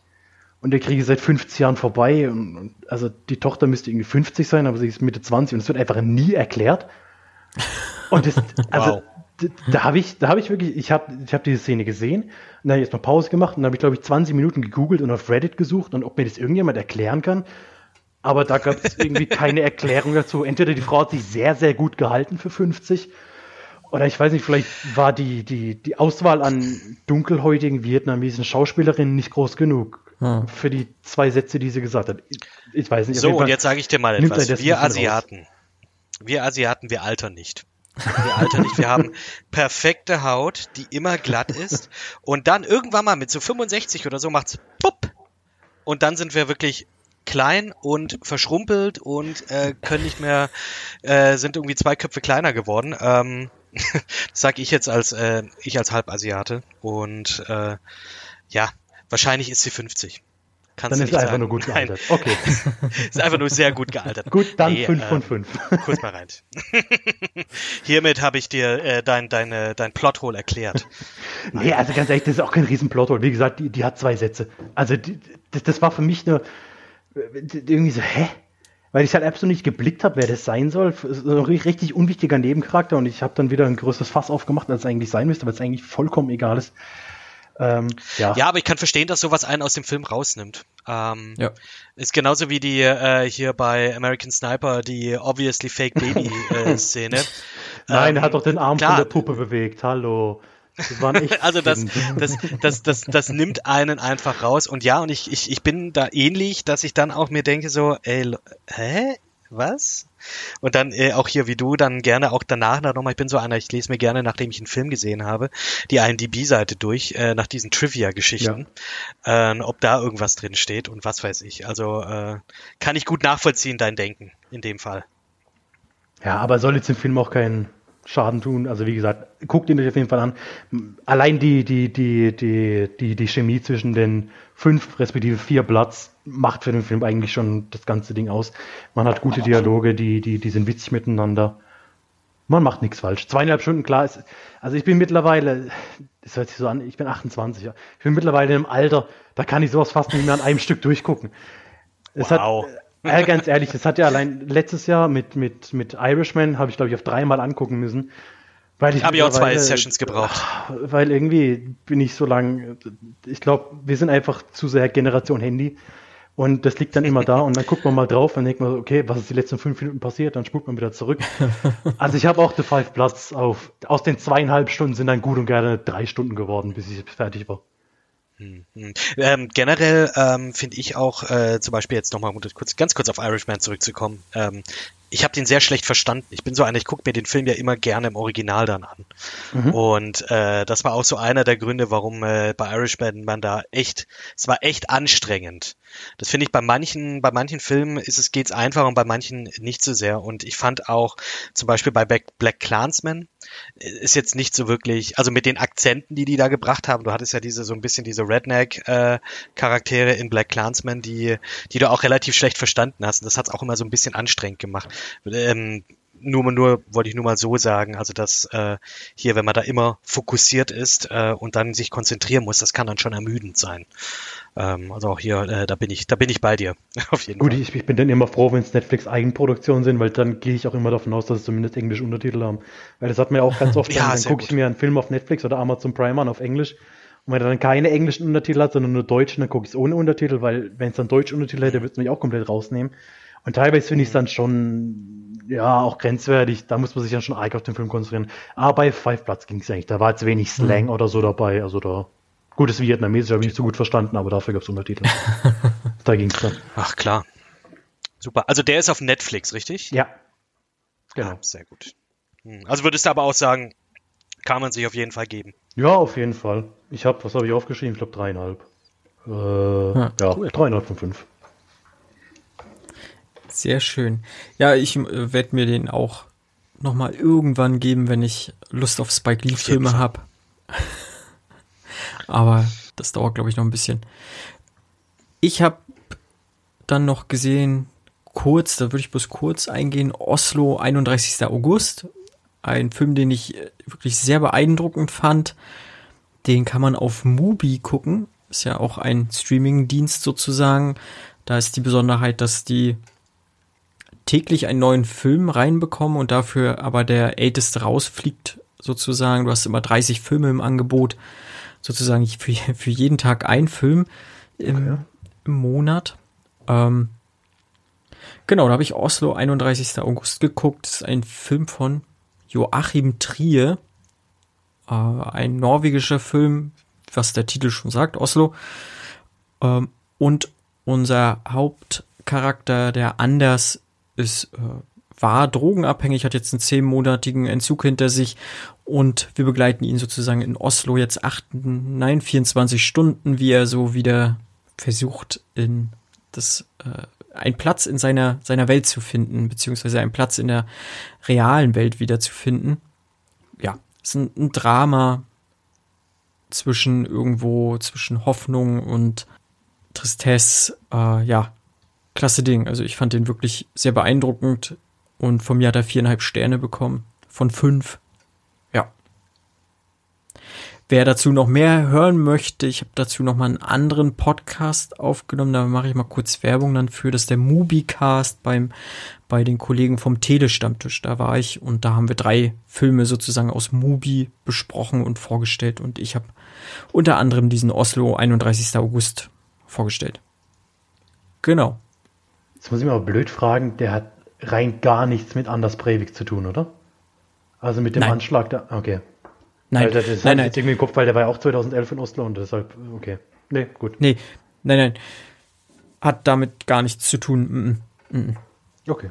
und der Krieg ist seit 50 Jahren vorbei. Und, und, also die Tochter müsste irgendwie 50 sein, aber sie ist Mitte 20 und es wird einfach nie erklärt. <laughs> Und das, also wow. da, da habe ich, da habe ich wirklich, ich habe, ich habe diese Szene gesehen und dann habe ich erstmal Pause gemacht und dann habe ich glaube ich 20 Minuten gegoogelt und auf Reddit gesucht und ob mir das irgendjemand erklären kann. Aber da gab es <laughs> irgendwie keine Erklärung dazu. Entweder die Frau hat sich sehr, sehr gut gehalten für 50 oder ich weiß nicht, vielleicht war die, die, die Auswahl an dunkelhäutigen vietnamesischen Schauspielerinnen nicht groß genug hm. für die zwei Sätze, die sie gesagt hat. Ich, ich weiß nicht. So, und jetzt sage ich dir mal etwas. Wir Asiaten, raus. wir Asiaten, wir altern nicht. Wir altern nicht. Wir haben perfekte Haut, die immer glatt ist. Und dann irgendwann mal mit so 65 oder so macht's pupp. Und dann sind wir wirklich klein und verschrumpelt und äh, können nicht mehr, äh, sind irgendwie zwei Köpfe kleiner geworden. Ähm, das <laughs> sag ich jetzt als äh, ich als Halbasiate. Und äh, ja, wahrscheinlich ist sie 50. Kannst dann ist einfach nur gut gealtert. Nein. Okay. <laughs> ist einfach nur sehr gut gealtert. gut, dann nee, 5 von 5. Äh, kurz mal rein. <laughs> Hiermit habe ich dir äh, dein, deine, dein Plothole erklärt. <laughs> nee, also ganz ehrlich, das ist auch kein riesen Plothole. Wie gesagt, die, die hat zwei Sätze. Also die, das, das war für mich nur irgendwie so, hä? weil ich halt absolut nicht geblickt habe, wer das sein soll. So ein richtig unwichtiger Nebencharakter und ich habe dann wieder ein größeres Fass aufgemacht, als es eigentlich sein müsste, weil es eigentlich vollkommen egal ist. Ähm, ja. ja, aber ich kann verstehen, dass sowas einen aus dem Film rausnimmt. Ähm, ja. Ist genauso wie die äh, hier bei American Sniper, die obviously Fake Baby äh, <laughs> Szene. Nein, ähm, er hat doch den Arm klar, von der Puppe bewegt. Hallo. Das <laughs> also das, das, das, das, das nimmt einen einfach raus. Und ja, und ich, ich, ich bin da ähnlich, dass ich dann auch mir denke so, ey, hä? Was? Und dann äh, auch hier wie du, dann gerne auch danach nochmal, ich bin so einer, ich lese mir gerne, nachdem ich einen Film gesehen habe, die IMDb-Seite durch, äh, nach diesen Trivia-Geschichten, ja. äh, ob da irgendwas drin steht und was weiß ich. Also äh, kann ich gut nachvollziehen, dein Denken in dem Fall. Ja, aber soll jetzt im Film auch keinen Schaden tun. Also wie gesagt, guckt ihn euch auf jeden Fall an. Allein die, die, die, die, die, die Chemie zwischen den fünf respektive vier Platz macht für den Film eigentlich schon das ganze Ding aus. Man hat gute Dialoge, die, die, die sind witzig miteinander. Man macht nichts falsch. Zweieinhalb Stunden, klar ist. Also ich bin mittlerweile, das hört sich so an, ich bin 28. Ich bin mittlerweile im Alter, da kann ich sowas fast nicht mehr an einem Stück durchgucken. Es wow. hat, ja, ganz ehrlich, das hat ja allein letztes Jahr mit, mit, mit Irishman, habe ich glaube ich auf dreimal angucken müssen. Weil ich habe ja auch zwei Sessions gebraucht. Weil irgendwie bin ich so lang, ich glaube, wir sind einfach zu sehr Generation Handy. Und das liegt dann immer da und dann guckt man mal drauf und denkt man, okay, was ist die letzten fünf Minuten passiert? Dann spult man wieder zurück. <laughs> Also ich habe auch The Five Platz auf, aus den zweieinhalb Stunden sind dann gut und gerne drei Stunden geworden, bis ich fertig war. Hm, Ähm, generell ähm, finde ich auch, äh, zum Beispiel jetzt nochmal kurz, ganz kurz auf Irishman zurückzukommen, ähm, ich habe den sehr schlecht verstanden. Ich bin so einer, ich gucke mir den Film ja immer gerne im Original dann an. Mhm. Und äh, das war auch so einer der Gründe, warum äh, bei Irishman man da echt, es war echt anstrengend. Das finde ich bei manchen, bei manchen Filmen ist es geht's einfach und bei manchen nicht so sehr. Und ich fand auch zum Beispiel bei Black Clansman äh, ist jetzt nicht so wirklich, also mit den Akzenten, die die da gebracht haben. Du hattest ja diese so ein bisschen diese Redneck-Charaktere äh, in Black Clansman, die, die du auch relativ schlecht verstanden hast. Und das hat's auch immer so ein bisschen anstrengend gemacht. Ähm, nur, nur wollte ich nur mal so sagen, also dass äh, hier, wenn man da immer fokussiert ist äh, und dann sich konzentrieren muss, das kann dann schon ermüdend sein. Ähm, also auch hier, äh, da bin ich, da bin ich bei dir. <laughs> Auf jeden Gut, Fall. Ich, ich bin dann immer froh, wenn es Netflix Eigenproduktionen sind, weil dann gehe ich auch immer davon aus, dass sie zumindest englische Untertitel haben. Weil das hat mir auch ganz <laughs> oft, ja, dann, dann gucke ich mir einen Film auf Netflix oder Amazon Prime an auf Englisch. Und wenn er dann keine englischen Untertitel hat, sondern nur deutsche, dann gucke ich es ohne Untertitel, weil wenn es dann deutsche Untertitel hätte, würde es mich auch komplett rausnehmen. Und teilweise finde ich es dann schon, ja, auch grenzwertig. Da muss man sich dann schon arg auf den Film konzentrieren. Aber bei Five Platz ging es eigentlich. Da war jetzt wenig Slang mhm. oder so dabei. Also da Gutes Vietnamesisch habe ich nicht so gut verstanden, aber dafür gab es Untertitel. <laughs> da ging es dann. Ach klar. Super. Also der ist auf Netflix, richtig? Ja. Genau. Ah, sehr gut. Hm. Also würdest du aber auch sagen, kann man sich auf jeden Fall geben. Ja, auf jeden Fall. Ich habe, was habe ich aufgeschrieben? Ich glaube dreieinhalb. Äh, ah, ja, cool. dreieinhalb von fünf. Sehr schön. Ja, ich äh, werde mir den auch noch mal irgendwann geben, wenn ich Lust auf Spike Lee Filme habe. <laughs> Aber das dauert, glaube ich, noch ein bisschen. Ich habe dann noch gesehen, kurz, da würde ich bloß kurz eingehen, Oslo, 31. August. Ein Film, den ich äh, wirklich sehr beeindruckend fand. Den kann man auf Mubi gucken. Ist ja auch ein Streaming-Dienst sozusagen. Da ist die Besonderheit, dass die täglich einen neuen Film reinbekommen und dafür aber der älteste rausfliegt sozusagen. Du hast immer 30 Filme im Angebot, sozusagen für, für jeden Tag ein Film im, okay. im Monat. Ähm, genau, da habe ich Oslo 31. August geguckt. Das ist ein Film von Joachim Trier, äh, ein norwegischer Film, was der Titel schon sagt, Oslo. Ähm, und unser Hauptcharakter, der Anders, ist, äh, war drogenabhängig, hat jetzt einen zehnmonatigen Entzug hinter sich und wir begleiten ihn sozusagen in Oslo jetzt acht, nein, 24 Stunden, wie er so wieder versucht, in das, äh, einen Platz in seiner, seiner Welt zu finden, beziehungsweise einen Platz in der realen Welt wieder zu finden. Ja, es ist ein, ein Drama zwischen irgendwo, zwischen Hoffnung und Tristesse, äh, ja, klasse Ding. Also ich fand den wirklich sehr beeindruckend und von mir hat er viereinhalb Sterne bekommen von fünf. Ja. Wer dazu noch mehr hören möchte, ich habe dazu noch mal einen anderen Podcast aufgenommen, da mache ich mal kurz Werbung dann für, das ist der Mubicast beim bei den Kollegen vom Telestammtisch. Da war ich und da haben wir drei Filme sozusagen aus Mubi besprochen und vorgestellt und ich habe unter anderem diesen Oslo 31. August vorgestellt. Genau. Jetzt muss ich mal blöd fragen, der hat rein gar nichts mit Anders Breivik zu tun, oder? Also mit dem nein. Anschlag da. Okay. Nein, weil das nein, nein. nein. Jetzt irgendwie im Kopf, weil der war ja auch 2011 in Oslo und deshalb, okay. Nee, gut. Nee, nein, nein. Hat damit gar nichts zu tun. Mm, mm. Okay.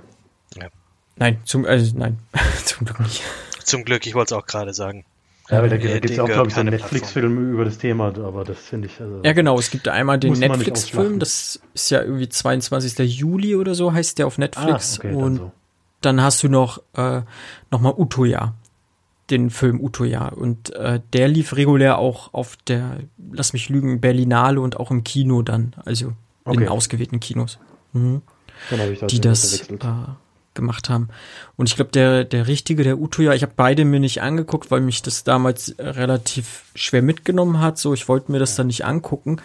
Ja. Nein, zum, also nein, <laughs> zum Glück nicht. Zum Glück, ich wollte es auch gerade sagen. Ja, weil da Äh, gibt es auch, glaube ich, so einen Netflix-Film über das Thema, aber das finde ich. Also, Ja, genau. Es gibt einmal den Netflix-Film, das ist ja irgendwie 22. Juli oder so, heißt der auf ah, Netflix. okay, dann und so. dann hast du noch, äh, noch mal Utoya, den Film Utoya. Und äh, der lief regulär auch auf der, lass mich lügen, Berlinale und auch im Kino dann, also in Okay. ausgewählten Kinos. Mhm. Dann habe ich die das äh, gemacht haben. Und ich glaube, der, der richtige, der Utoya, ich habe beide mir nicht angeguckt, weil mich das damals äh, relativ schwer mitgenommen hat. So, ich wollte mir das dann nicht angucken.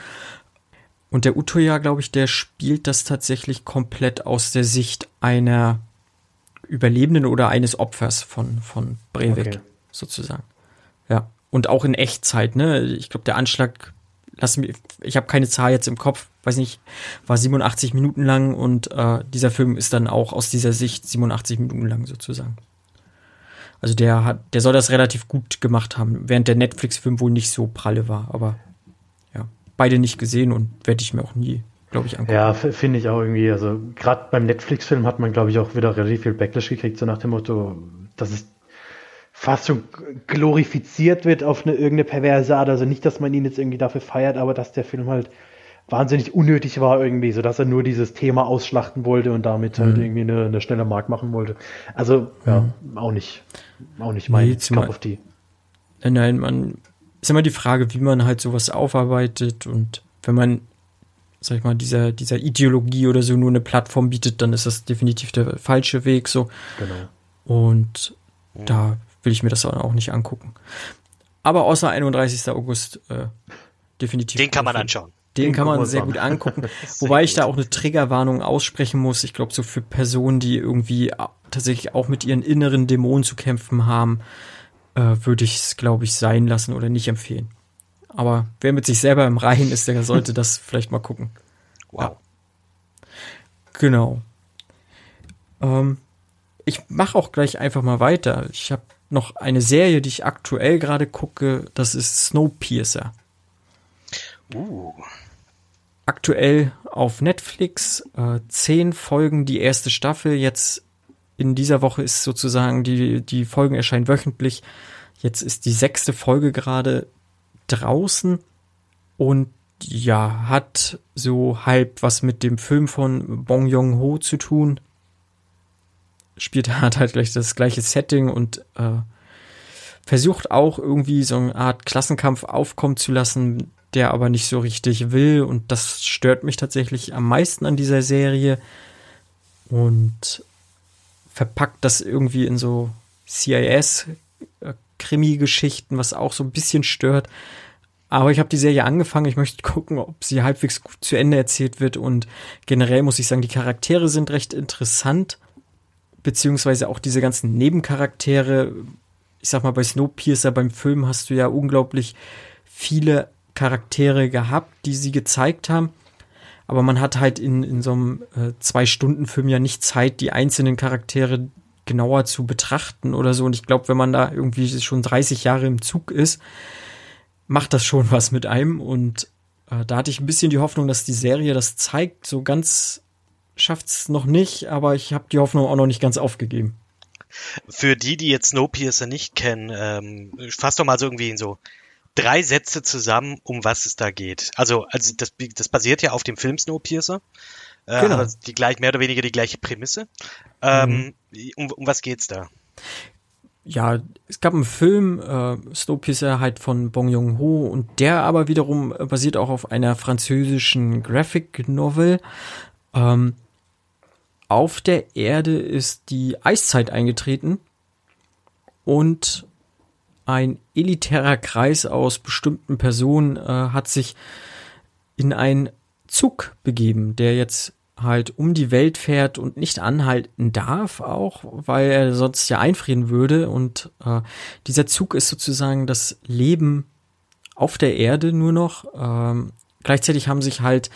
Und der Utoya, glaube ich, der spielt das tatsächlich komplett aus der Sicht einer Überlebenden oder eines Opfers von, von Breivik, Okay. sozusagen. Ja. Und auch in Echtzeit, ne? Ich glaube, der Anschlag, lass mich, ich habe keine Zahl jetzt im Kopf, weiß nicht, war 87 Minuten lang und äh, dieser Film ist dann auch aus dieser Sicht 87 Minuten lang sozusagen. Also der hat, der soll das relativ gut gemacht haben, während der Netflix-Film wohl nicht so pralle war, aber ja, beide nicht gesehen und werde ich mir auch nie, glaube ich, angucken. Ja, finde ich auch irgendwie. Also, gerade beim Netflix-Film hat man, glaube ich, auch wieder relativ viel Backlash gekriegt, so nach dem Motto, dass es fast schon glorifiziert wird auf eine irgendeine perverse Art. Also nicht, dass man ihn jetzt irgendwie dafür feiert, aber dass der Film halt wahnsinnig unnötig war irgendwie, so dass er nur dieses Thema ausschlachten wollte und damit halt Mhm. irgendwie eine, eine schnelle Mark machen wollte. Also, ja, auch nicht, auch nicht mein Nee, Cup of Tea. Nein, man ist immer die Frage, wie man halt sowas aufarbeitet und wenn man, sag ich mal, dieser, dieser Ideologie oder so nur eine Plattform bietet, dann ist das definitiv der falsche Weg so. Genau. Und da will ich mir das auch nicht angucken. Aber außer 31. August äh, definitiv. Den kann man anschauen. Den Den kann man sehr gut an. angucken. <laughs> Sehr Wobei ich gut. da auch eine Triggerwarnung aussprechen muss. Ich glaube, so für Personen, die irgendwie a- tatsächlich auch mit ihren inneren Dämonen zu kämpfen haben, äh, würde ich es, glaube ich, sein lassen oder nicht empfehlen. Aber wer mit sich selber im Reinen ist, der sollte das <laughs> vielleicht mal gucken. Wow. Genau. Ähm, ich mache auch gleich einfach mal weiter. Ich habe noch eine Serie, die ich aktuell gerade gucke. Das ist Snowpiercer. Uh. aktuell auf Netflix. Äh, zehn Folgen, die erste Staffel. Jetzt in dieser Woche ist sozusagen die, die Folgen erscheinen wöchentlich. Jetzt ist die sechste Folge gerade draußen und ja, hat so halb was mit dem Film von Bong Joon-ho zu tun. Spielt hat halt gleich das gleiche Setting und äh, versucht auch irgendwie so eine Art Klassenkampf aufkommen zu lassen, der aber nicht so richtig will und das stört mich tatsächlich am meisten an dieser Serie und verpackt das irgendwie in so CIS äh, Krimi-Geschichten, was auch so ein bisschen stört. Aber ich habe die Serie angefangen. Ich möchte gucken, ob sie halbwegs gut zu Ende erzählt wird. Und generell muss ich sagen, die Charaktere sind recht interessant. Beziehungsweise auch diese ganzen Nebencharaktere. Ich sag mal, bei Snowpiercer beim Film hast du ja unglaublich viele Charaktere gehabt, die sie gezeigt haben. Aber man hat halt in, in so einem äh, Zwei-Stunden-Film ja nicht Zeit, die einzelnen Charaktere genauer zu betrachten oder so. Und ich glaube, wenn man da irgendwie schon 30 Jahre im Zug ist, macht das schon was mit einem. Und äh, da hatte ich ein bisschen die Hoffnung, dass die Serie das zeigt. So ganz schafft's noch nicht, aber ich habe die Hoffnung auch noch nicht ganz aufgegeben. Für die, die jetzt Snowpiercer nicht kennen, ähm, fass doch mal so irgendwie in so drei Sätze zusammen, um was es da geht. Also, also das, das basiert ja auf dem Film Snowpiercer. Äh, genau. Also die gleich, mehr oder weniger die gleiche Prämisse. Ähm, mhm. um, um was geht's da? ja, es gab einen Film, äh, Snowpiercer halt von Bong Joon-ho und der aber wiederum basiert auch auf einer französischen Graphic Novel. Ähm, auf der Erde ist die Eiszeit eingetreten und ein elitärer Kreis aus bestimmten Personen äh, hat sich in einen Zug begeben, der jetzt halt um die Welt fährt und nicht anhalten darf, auch weil er sonst ja einfrieren würde. Und äh, dieser Zug ist sozusagen das Leben auf der Erde nur noch. Ähm, gleichzeitig haben sich halt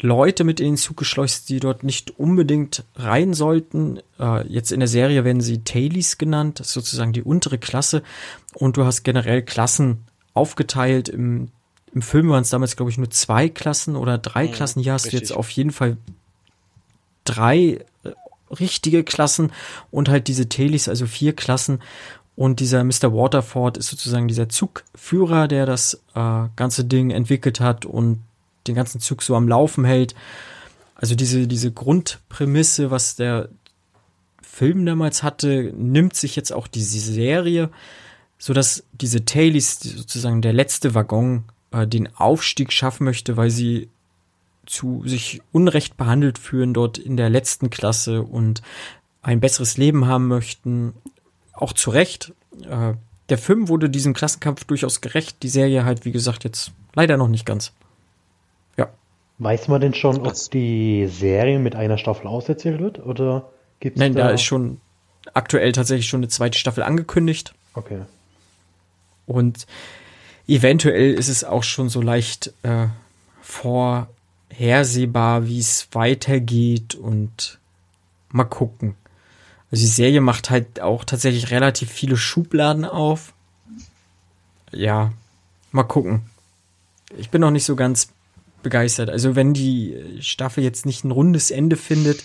Leute mit in den Zug geschleust, die dort nicht unbedingt rein sollten. Äh, jetzt in der Serie werden sie Tailies genannt, das ist sozusagen die untere Klasse. Und du hast generell Klassen aufgeteilt. Im, im Film waren es damals, glaube ich, nur zwei Klassen oder drei mhm, Klassen. Hier hast richtig. du jetzt auf jeden Fall drei äh, richtige Klassen und halt diese Tailies, also vier Klassen. Und dieser Mr. Waterford ist sozusagen dieser Zugführer, der das äh, ganze Ding entwickelt hat und den ganzen Zug so am Laufen hält. Also diese, diese Grundprämisse, was der Film damals hatte, nimmt sich jetzt auch diese Serie, so dass diese Tailies, sozusagen der letzte Waggon, äh, den Aufstieg schaffen möchte, weil sie zu sich unrecht behandelt fühlen dort in der letzten Klasse und ein besseres Leben haben möchten. Auch zu Recht. Äh, der Film wurde diesem Klassenkampf durchaus gerecht. Die Serie halt, wie gesagt, jetzt leider noch nicht ganz. Weiß man denn schon, ob die Serie mit einer Staffel auserzählt wird? Oder gibt's Nein, da, da ist schon aktuell tatsächlich schon eine zweite Staffel angekündigt. Okay. Und eventuell ist es auch schon so leicht äh, vorhersehbar, wie es weitergeht und mal gucken. Also die Serie macht halt auch tatsächlich relativ viele Schubladen auf. Ja, mal gucken. Ich bin noch nicht so ganz begeistert. Also wenn die Staffel jetzt nicht ein rundes Ende findet,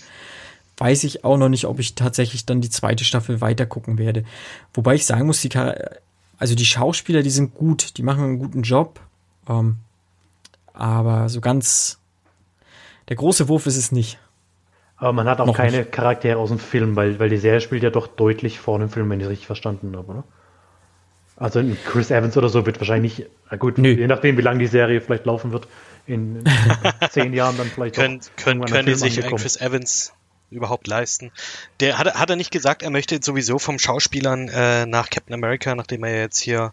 weiß ich auch noch nicht, ob ich tatsächlich dann die zweite Staffel weiter gucken werde. Wobei ich sagen muss, die, also die Schauspieler, die sind gut, die machen einen guten Job. Ähm, aber so ganz der große Wurf ist es nicht. Aber man hat auch noch keine nicht. Charaktere aus dem Film, weil, weil die Serie spielt ja doch deutlich vor dem Film, wenn ich es richtig verstanden habe, oder? Also Chris Evans oder so wird wahrscheinlich na gut, Nö. je nachdem, wie lange die Serie vielleicht laufen wird, in, <laughs> zehn Jahren dann vielleicht können, können, können die sich einen Chris Evans überhaupt leisten. Der hat, hat er nicht gesagt, er möchte sowieso vom Schauspielern äh, nach Captain America, nachdem er jetzt hier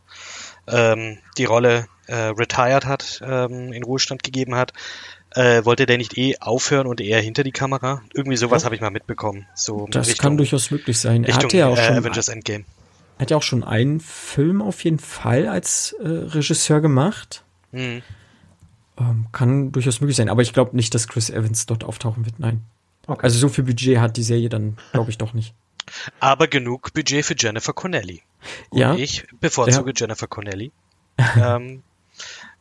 ähm, die Rolle äh, retired hat, ähm, in Ruhestand gegeben hat, äh, wollte der nicht eh aufhören und eher hinter die Kamera? Irgendwie sowas ja. habe ich mal mitbekommen. So das Richtung, kann durchaus möglich sein. Er hatte ja auch äh, schon Avengers Endgame. Er hat ja auch schon einen Film auf jeden Fall als äh, Regisseur gemacht. Mhm. Ähm, kann durchaus möglich sein, aber ich glaube nicht, dass Chris Evans dort auftauchen wird. Nein. Okay. Also so viel Budget hat die Serie dann, glaube ich, doch nicht. Aber genug Budget für Jennifer Connelly. Und ja. ich bevorzuge ja. Jennifer Connelly. <laughs> ähm,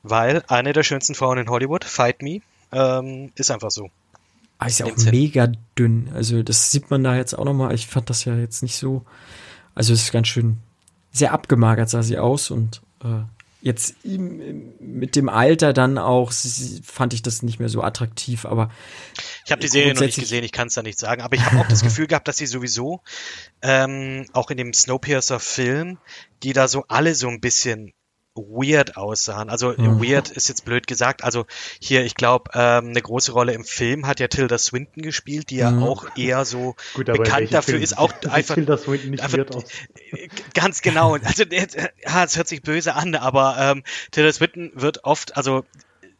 weil eine der schönsten Frauen in Hollywood, Fight Me, ähm, ist einfach so. Ah, ist ja auch mega dünn. Also das sieht man da jetzt auch nochmal. Ich fand das ja jetzt nicht so. Also es ist ganz schön sehr abgemagert sah sie aus und äh, jetzt mit dem Alter dann auch fand ich das nicht mehr so attraktiv, aber ich habe die Serie noch nicht gesehen, ich kann es da nicht sagen, aber ich habe auch das <laughs> Gefühl gehabt, dass sie sowieso ähm, auch in dem Snowpiercer Film, die da so alle so ein bisschen weird aussahen. Also mhm. weird ist jetzt blöd gesagt. Also hier, ich glaube, ähm, eine große Rolle im Film hat ja Tilda Swinton gespielt, die ja mhm. auch eher so Gut, bekannt dafür Film? ist, auch <laughs> einfach, Tilda Swinton nicht einfach aus. <laughs> ganz genau. Also es hört sich böse an, aber ähm, Tilda Swinton wird oft, also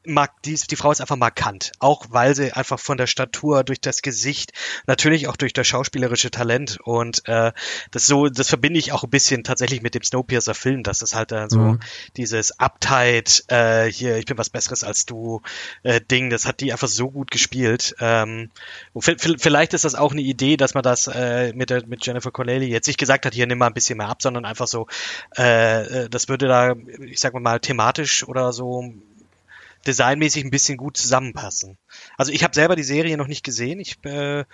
mag, die, die Frau ist einfach markant. Auch weil sie einfach von der Statur, durch das Gesicht, natürlich auch durch das schauspielerische Talent und äh, das so, das verbinde ich auch ein bisschen tatsächlich mit dem Snowpiercer-Film, dass das halt äh, so mhm. dieses Uptight, äh, hier, ich bin was Besseres als du, äh, Ding, das hat die einfach so gut gespielt. Ähm, und vielleicht ist das auch eine Idee, dass man das äh, mit, der, mit Jennifer Connelly jetzt nicht gesagt hat, hier nimm mal ein bisschen mehr ab, sondern einfach so, äh, äh das würde da, ich sag mal, thematisch oder so designmäßig ein bisschen gut zusammenpassen. Also ich habe selber die Serie noch nicht gesehen. Ich äh,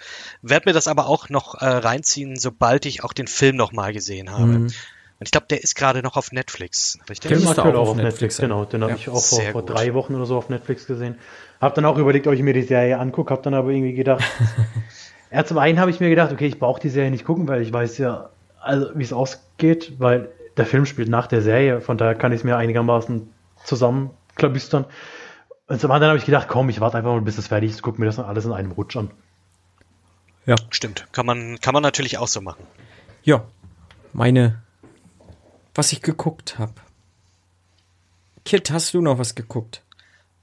werde mir das aber auch noch äh, reinziehen, sobald ich auch den Film noch mal gesehen habe. Mhm. Und ich glaube, der ist gerade noch auf Netflix, richtig? Der ist auch auf Netflix, Netflix genau. Den ja. habe ich auch vor, vor drei Wochen oder so auf Netflix gesehen. Hab dann auch überlegt, ob ich mir die Serie angucke, hab dann aber irgendwie gedacht, <laughs> ja, zum einen habe ich mir gedacht, okay, ich brauche die Serie nicht gucken, weil ich weiß ja, also wie es ausgeht, weil der Film spielt nach der Serie, von daher kann ich es mir einigermaßen zusammenklabüstern. Und zum anderen habe ich gedacht, komm, ich warte einfach mal, bis das fertig ist, guck mir das dann alles in einem Rutsch an. Ja. Stimmt. Kann man, kann man natürlich auch so machen. Ja. Meine, was ich geguckt habe. Kit, hast du noch was geguckt?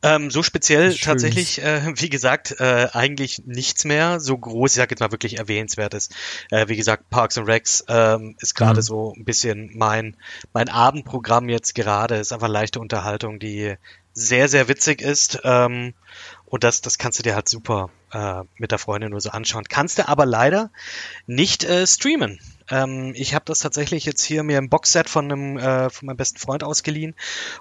Ähm, so speziell tatsächlich, äh, wie gesagt, äh, eigentlich nichts mehr so groß, ich sag jetzt mal wirklich erwähnenswertes. Äh, wie gesagt, Parks and Recs ähm, ist gerade mhm. so ein bisschen mein mein Abendprogramm jetzt gerade. Ist einfach leichte Unterhaltung, die sehr, sehr witzig ist. Ähm, und das, das kannst du dir halt super äh, mit der Freundin nur so anschauen. Kannst du aber leider nicht äh, streamen. Ähm, ich habe das tatsächlich jetzt hier mir im Boxset von einem äh, von meinem besten Freund ausgeliehen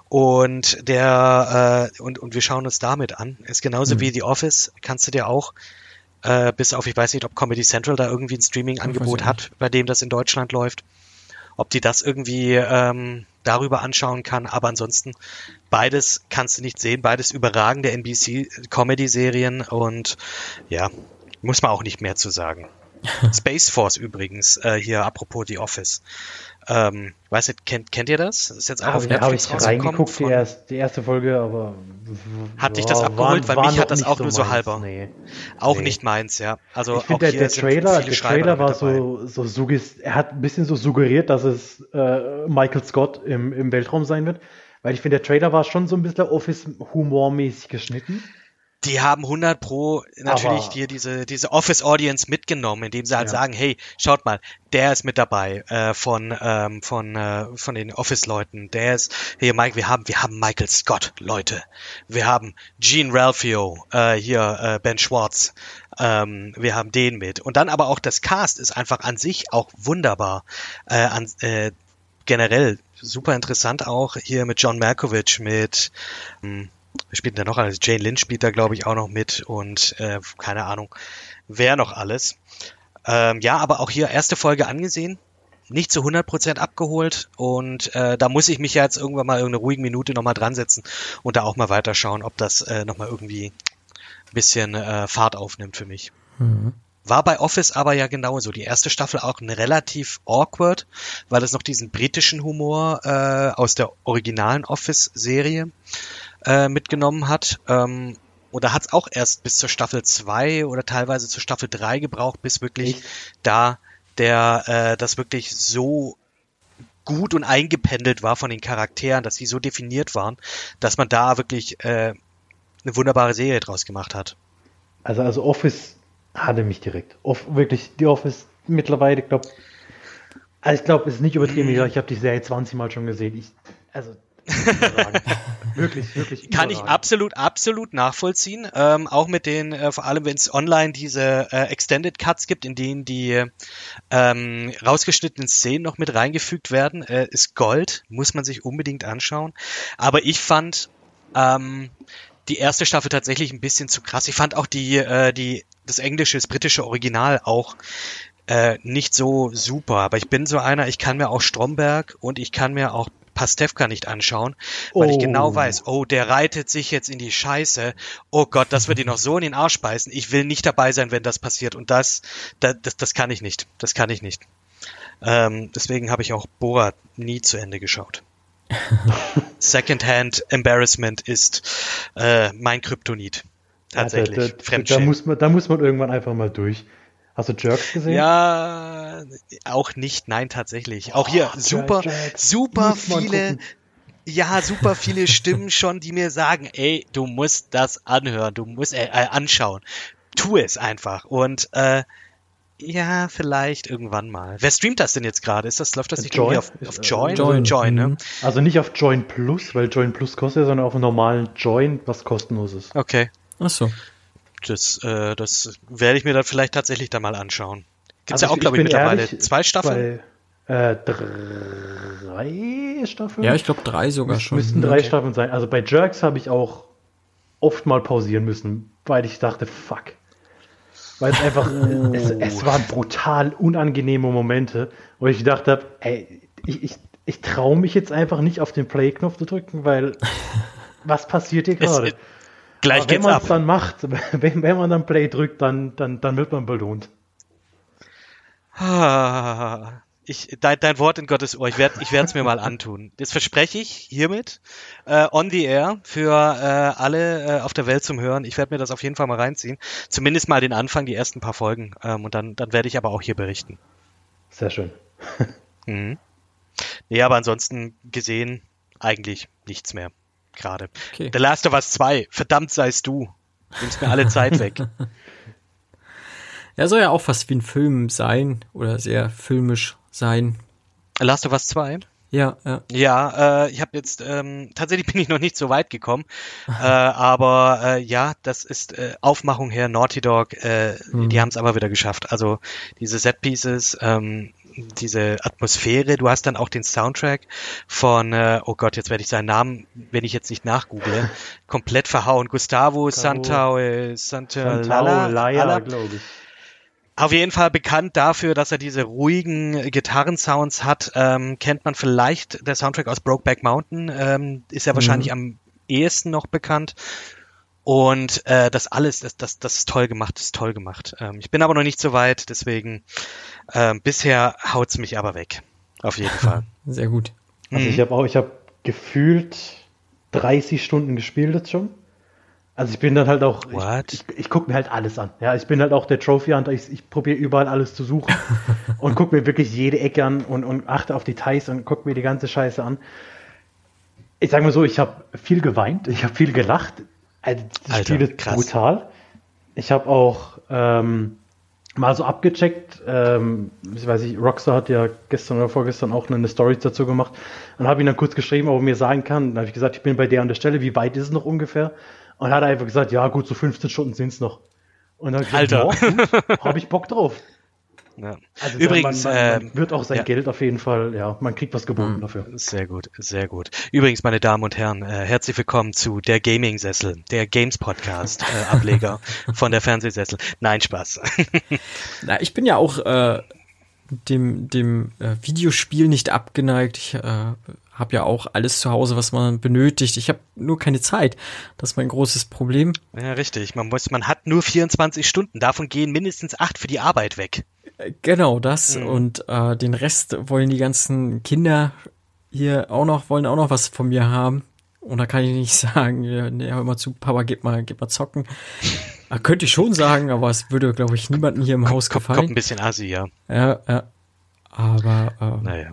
und der äh, und und wir schauen uns damit an. Ist genauso mhm. wie The Office. Kannst du dir auch äh, bis auf ich weiß nicht, ob Comedy Central da irgendwie ein Streaming-Angebot hat, bei dem das in Deutschland läuft ob die das irgendwie ähm, darüber anschauen kann. Aber ansonsten beides kannst du nicht sehen, beides überragende NBC-Comedy-Serien und ja, muss man auch nicht mehr zu sagen. <laughs> Space Force übrigens, äh, hier apropos The Office. Ähm, weiß nicht, kennt, kennt ihr das? Ist jetzt auch hab auf Netflix ich reingeguckt, die, erst, die erste Folge, aber hat dich das abgeholt? War, Weil mich hat das auch so nur so meins, halber. Nee. Auch nee. nicht meins, ja. Also ich finde, der, der Trailer, der Trailer war so, so suggest, er hat ein bisschen so suggeriert, dass es äh, Michael Scott im, im Weltraum sein wird. Weil ich finde, der Trailer war schon so ein bisschen Office-Humor-mäßig geschnitten die haben 100 pro natürlich hier diese diese Office Audience mitgenommen, indem sie halt ja. sagen, hey, schaut mal, der ist mit dabei äh, von ähm, von äh, von den Office Leuten, der ist hier Mike, wir haben wir haben Michael Scott Leute, wir haben Gene Ralphio, äh, hier äh, Ben Schwartz, ähm, wir haben den mit. Und dann aber auch das Cast ist einfach an sich auch wunderbar, äh, an, äh, generell super interessant auch hier mit John Malkovich mit ähm, Wer spielt denn da noch alles? Jane Lynch spielt da, glaube ich, auch noch mit und äh, keine Ahnung, wer noch alles. Ähm, ja, aber auch hier erste Folge angesehen, nicht zu 100% abgeholt und äh, da muss ich mich ja jetzt irgendwann mal irgendeine ruhige Minute nochmal dran setzen und da auch mal weiterschauen, ob das äh, nochmal irgendwie ein bisschen äh, Fahrt aufnimmt für mich. Mhm. War bei Office aber ja genauso. Die erste Staffel auch relativ awkward, weil es noch diesen britischen Humor äh, aus der originalen Office-Serie äh, mitgenommen hat. Ähm, oder hat es auch erst bis zur Staffel 2 oder teilweise zur Staffel 3 gebraucht, bis wirklich Echt? da der äh, das wirklich so gut und eingependelt war von den Charakteren, dass sie so definiert waren, dass man da wirklich äh, eine wunderbare Serie draus gemacht hat. Also, also Office hatte mich direkt. Off, wirklich, die Office mittlerweile, glaube also ich glaube, es ist nicht übertrieben, ich habe die Serie 20 Mal schon gesehen. Ich, also <laughs> wirklich, wirklich. Kann ich absolut, absolut nachvollziehen. Ähm, auch mit den, äh, vor allem wenn es online diese äh, Extended Cuts gibt, in denen die ähm, rausgeschnittenen Szenen noch mit reingefügt werden, äh, ist Gold, muss man sich unbedingt anschauen. Aber ich fand ähm, die erste Staffel tatsächlich ein bisschen zu krass. Ich fand auch die, äh, die das englische, das britische Original auch äh, nicht so super. Aber ich bin so einer, ich kann mir auch Stromberg und ich kann mir auch Pastewka nicht anschauen, weil ich genau Oh. weiß, oh, der reitet sich jetzt in die Scheiße. Oh Gott, das wird ihn noch so in den Arsch beißen. Ich will nicht dabei sein, wenn das passiert. Und das, das, das, das kann ich nicht. Das kann ich nicht. Ähm, deswegen habe ich auch Borat nie zu Ende geschaut. <laughs> Secondhand Embarrassment ist äh, mein Kryptonit. Tatsächlich. Ja, da, da, da, muss man, da muss man irgendwann einfach mal durch. Hast du Jerks gesehen? Ja, auch nicht, nein, tatsächlich. Auch hier Oh, super, Jack, super viele, ja, super viele Stimmen schon, die mir sagen, ey, du musst das anhören, du musst äh, äh, anschauen. Tu es einfach. Und äh, ja, vielleicht irgendwann mal. Wer streamt das denn jetzt gerade? Ist das, läuft das nicht Join. auf, auf äh, Join? Join. Join, ne? Mhm. Also nicht auf Join Plus, weil Join Plus kostet ja, sondern auf einem normalen Join, was kostenlos ist. Okay. Ach so. Das, äh, das werde ich mir dann vielleicht tatsächlich da mal anschauen. Gibt's Also ja auch, glaube ich, mittlerweile ehrlich, zwei Staffeln. Bei, äh, drei Staffeln? Ja, ich glaube drei sogar schon. Müssten drei Okay. Staffeln sein. Also bei Jerks habe ich auch oft mal pausieren müssen, weil ich dachte, fuck. Weil es einfach, <laughs> es, es waren brutal unangenehme Momente, wo ich gedacht habe, ey, ich, ich, ich traue mich jetzt einfach nicht auf den Play-Knopf zu drücken, weil <laughs> was passiert hier Es- gerade? Gleich Aber wenn geht's man ab. es dann macht, <laughs> wenn, wenn man dann Play drückt, dann, dann, dann wird man belohnt. Ah, Ich, dein, dein Wort in Gottes Ohr, ich werde ich es mir mal antun. Das verspreche ich hiermit äh, on the air für äh, alle äh, auf der Welt zum Hören. Ich werde mir das auf jeden Fall mal reinziehen. Zumindest mal den Anfang, die ersten paar Folgen. Ähm, und dann, dann werde ich aber auch hier berichten. Sehr schön. <laughs> Mhm. Nee, aber ansonsten gesehen eigentlich nichts mehr. Gerade. Okay. The Last of Us 2, verdammt seist du. Nimmst mir alle Zeit weg. <laughs> Ja, soll ja auch fast wie ein Film sein oder sehr filmisch sein. Last of Us 2? Ja, ja. Ja, äh, ich habe jetzt ähm, tatsächlich bin ich noch nicht so weit gekommen, <laughs> äh, aber äh, ja, das ist äh, Aufmachung her Naughty Dog, äh, die haben es aber wieder geschafft. Also diese Set Pieces, ähm, diese Atmosphäre, du hast dann auch den Soundtrack von, äh, oh Gott, jetzt werde ich seinen Namen, wenn ich jetzt nicht nachgoogle, <laughs> komplett verhauen. Gustavo Santao, Santa Santao Laya, Alla- glaube ich. auf jeden Fall bekannt dafür, dass er diese ruhigen Gitarrensounds hat. Ähm, kennt man vielleicht der Soundtrack aus Brokeback Mountain, ähm, ist ja wahrscheinlich am ehesten noch bekannt. Und äh, das alles, das, das, das ist toll gemacht, das ist toll gemacht. Ähm, ich bin aber noch nicht so weit, deswegen ähm, bisher haut's mich aber weg. Auf jeden <laughs> Fall. Sehr gut. Also Mhm. ich habe auch, ich habe gefühlt 30 Stunden gespielt jetzt schon. Also ich bin dann halt auch, What? ich, ich, ich gucke mir halt alles an. Ja, ich bin halt auch der Trophy Hunter. Ich, ich probiere überall alles zu suchen <laughs> und gucke mir wirklich jede Ecke an und, und achte auf Details und gucke mir die ganze Scheiße an. Ich sage mal so, ich habe viel geweint, ich habe viel gelacht. Also das Alter, Spiel ist krass. brutal. Ich habe auch ähm, mal so abgecheckt, ähm, ich weiß nicht, Rockstar hat ja gestern oder vorgestern auch eine Story dazu gemacht und habe ihn dann kurz geschrieben, ob er mir sagen kann. Dann habe ich gesagt, ich bin bei der an der Stelle, wie weit ist es noch ungefähr? Und hat er einfach gesagt, ja gut, so 15 Stunden sind es noch. Und dann hab ich Alter. gesagt, habe ich Bock drauf. Ja. Also Übrigens, man, man, man ähm, wird auch sein ja. Geld auf jeden Fall, ja, man kriegt was geboten dafür. Sehr gut, sehr gut. Übrigens, meine Damen und Herren, äh, herzlich willkommen zu der Gaming Sessel, der Games Podcast äh, <laughs> Ableger von der Fernsehsessel. Nein, Spaß. <laughs> Na, ich bin ja auch äh, dem, dem äh, Videospiel nicht abgeneigt. Ich äh, habe ja auch alles zu Hause, was man benötigt. Ich habe nur keine Zeit. Das ist mein großes Problem. ja, richtig. Man muss, man hat nur 24 Stunden. Davon gehen mindestens acht für die Arbeit weg. Genau das. Mhm. Und äh, den Rest wollen die ganzen Kinder hier auch noch, wollen auch noch was von mir haben. Und da kann ich nicht <laughs> sagen, ja, nee, hör mal zu, Papa, gib mal, gib mal zocken. Äh, könnte ich schon sagen, aber es würde, glaube ich, niemanden hier im Haus Kommt, kommt ein gefallen. bisschen assi, ja. Ja, ja. Aber äh, Naja.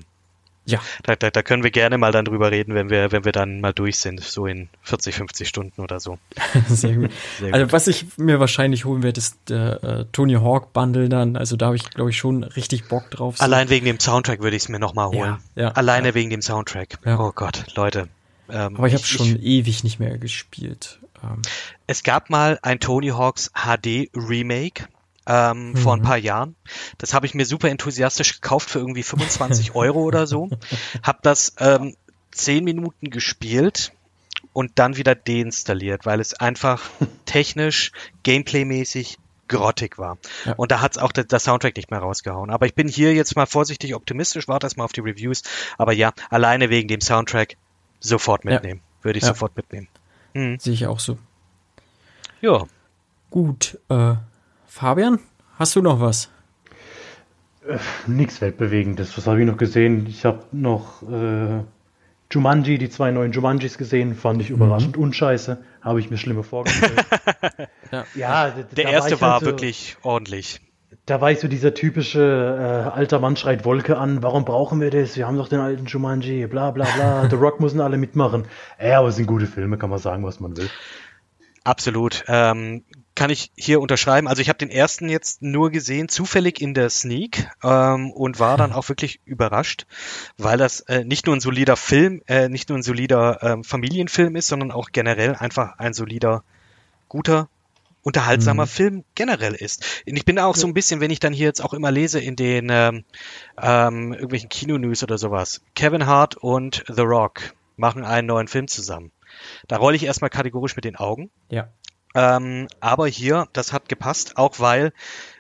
Ja, Da, da, da können wir gerne mal dann drüber reden, wenn wir, wenn wir dann mal durch sind, so in 40, 50 Stunden oder so. <laughs> sehr gut. Sehr Also was ich mir wahrscheinlich holen werde, ist der äh, Tony Hawk Bundle dann. Also da habe ich, glaube ich, schon richtig Bock drauf. So- Allein wegen dem Soundtrack würde ich es mir nochmal holen. Ja, ja, Alleine ja. wegen dem Soundtrack. Ja. Oh Gott, Leute. Ähm, Aber ich habe schon ewig nicht mehr gespielt. Ähm, Es gab mal ein Tony Hawks HD Remake ähm, vor Mhm. ein paar Jahren. Das habe ich mir super enthusiastisch gekauft für irgendwie 25 Euro oder so. Hab das ähm, 10 Minuten gespielt und dann wieder deinstalliert, weil es einfach technisch, gameplaymäßig grottig war. Ja. Und da hat's auch der, der Soundtrack nicht mehr rausgehauen. Aber ich bin hier jetzt mal vorsichtig optimistisch, warte erst mal auf die Reviews. Aber ja, alleine wegen dem Soundtrack sofort Ja. mitnehmen. Würde ich Ja. sofort mitnehmen. Hm. Sehe ich auch so. Ja. Gut, äh, Fabian, hast du noch was? Nichts Weltbewegendes. Was habe ich noch gesehen? Ich habe noch äh, Jumanji, die zwei neuen Jumanjis gesehen. Fand ich überraschend unscheiße. Habe ich mir schlimmer vorgestellt. <laughs> Ja. ja, Der da erste ich war halt so, wirklich ordentlich. Da war ich so dieser typische äh, alter Mann schreit Wolke an. Warum brauchen wir das? Wir haben doch den alten Jumanji. Bla bla bla. <laughs> The Rock müssen alle mitmachen. Ja, aber es sind gute Filme, kann man sagen, was man will. Absolut. Ähm, kann ich hier unterschreiben. Also ich habe den ersten jetzt nur gesehen, zufällig in der Sneak ähm, und war dann auch wirklich überrascht, weil das äh, nicht nur ein solider Film, äh, nicht nur ein solider ähm, Familienfilm ist, sondern auch generell einfach ein solider, guter, unterhaltsamer Mhm. Film generell ist. Und ich bin da auch so ein bisschen, wenn ich dann hier jetzt auch immer lese in den ähm, ähm, irgendwelchen Kinonews oder sowas, Kevin Hart und The Rock machen einen neuen Film zusammen. Da rolle ich erstmal kategorisch mit den Augen. Ja. Ähm, aber hier, das hat gepasst, auch weil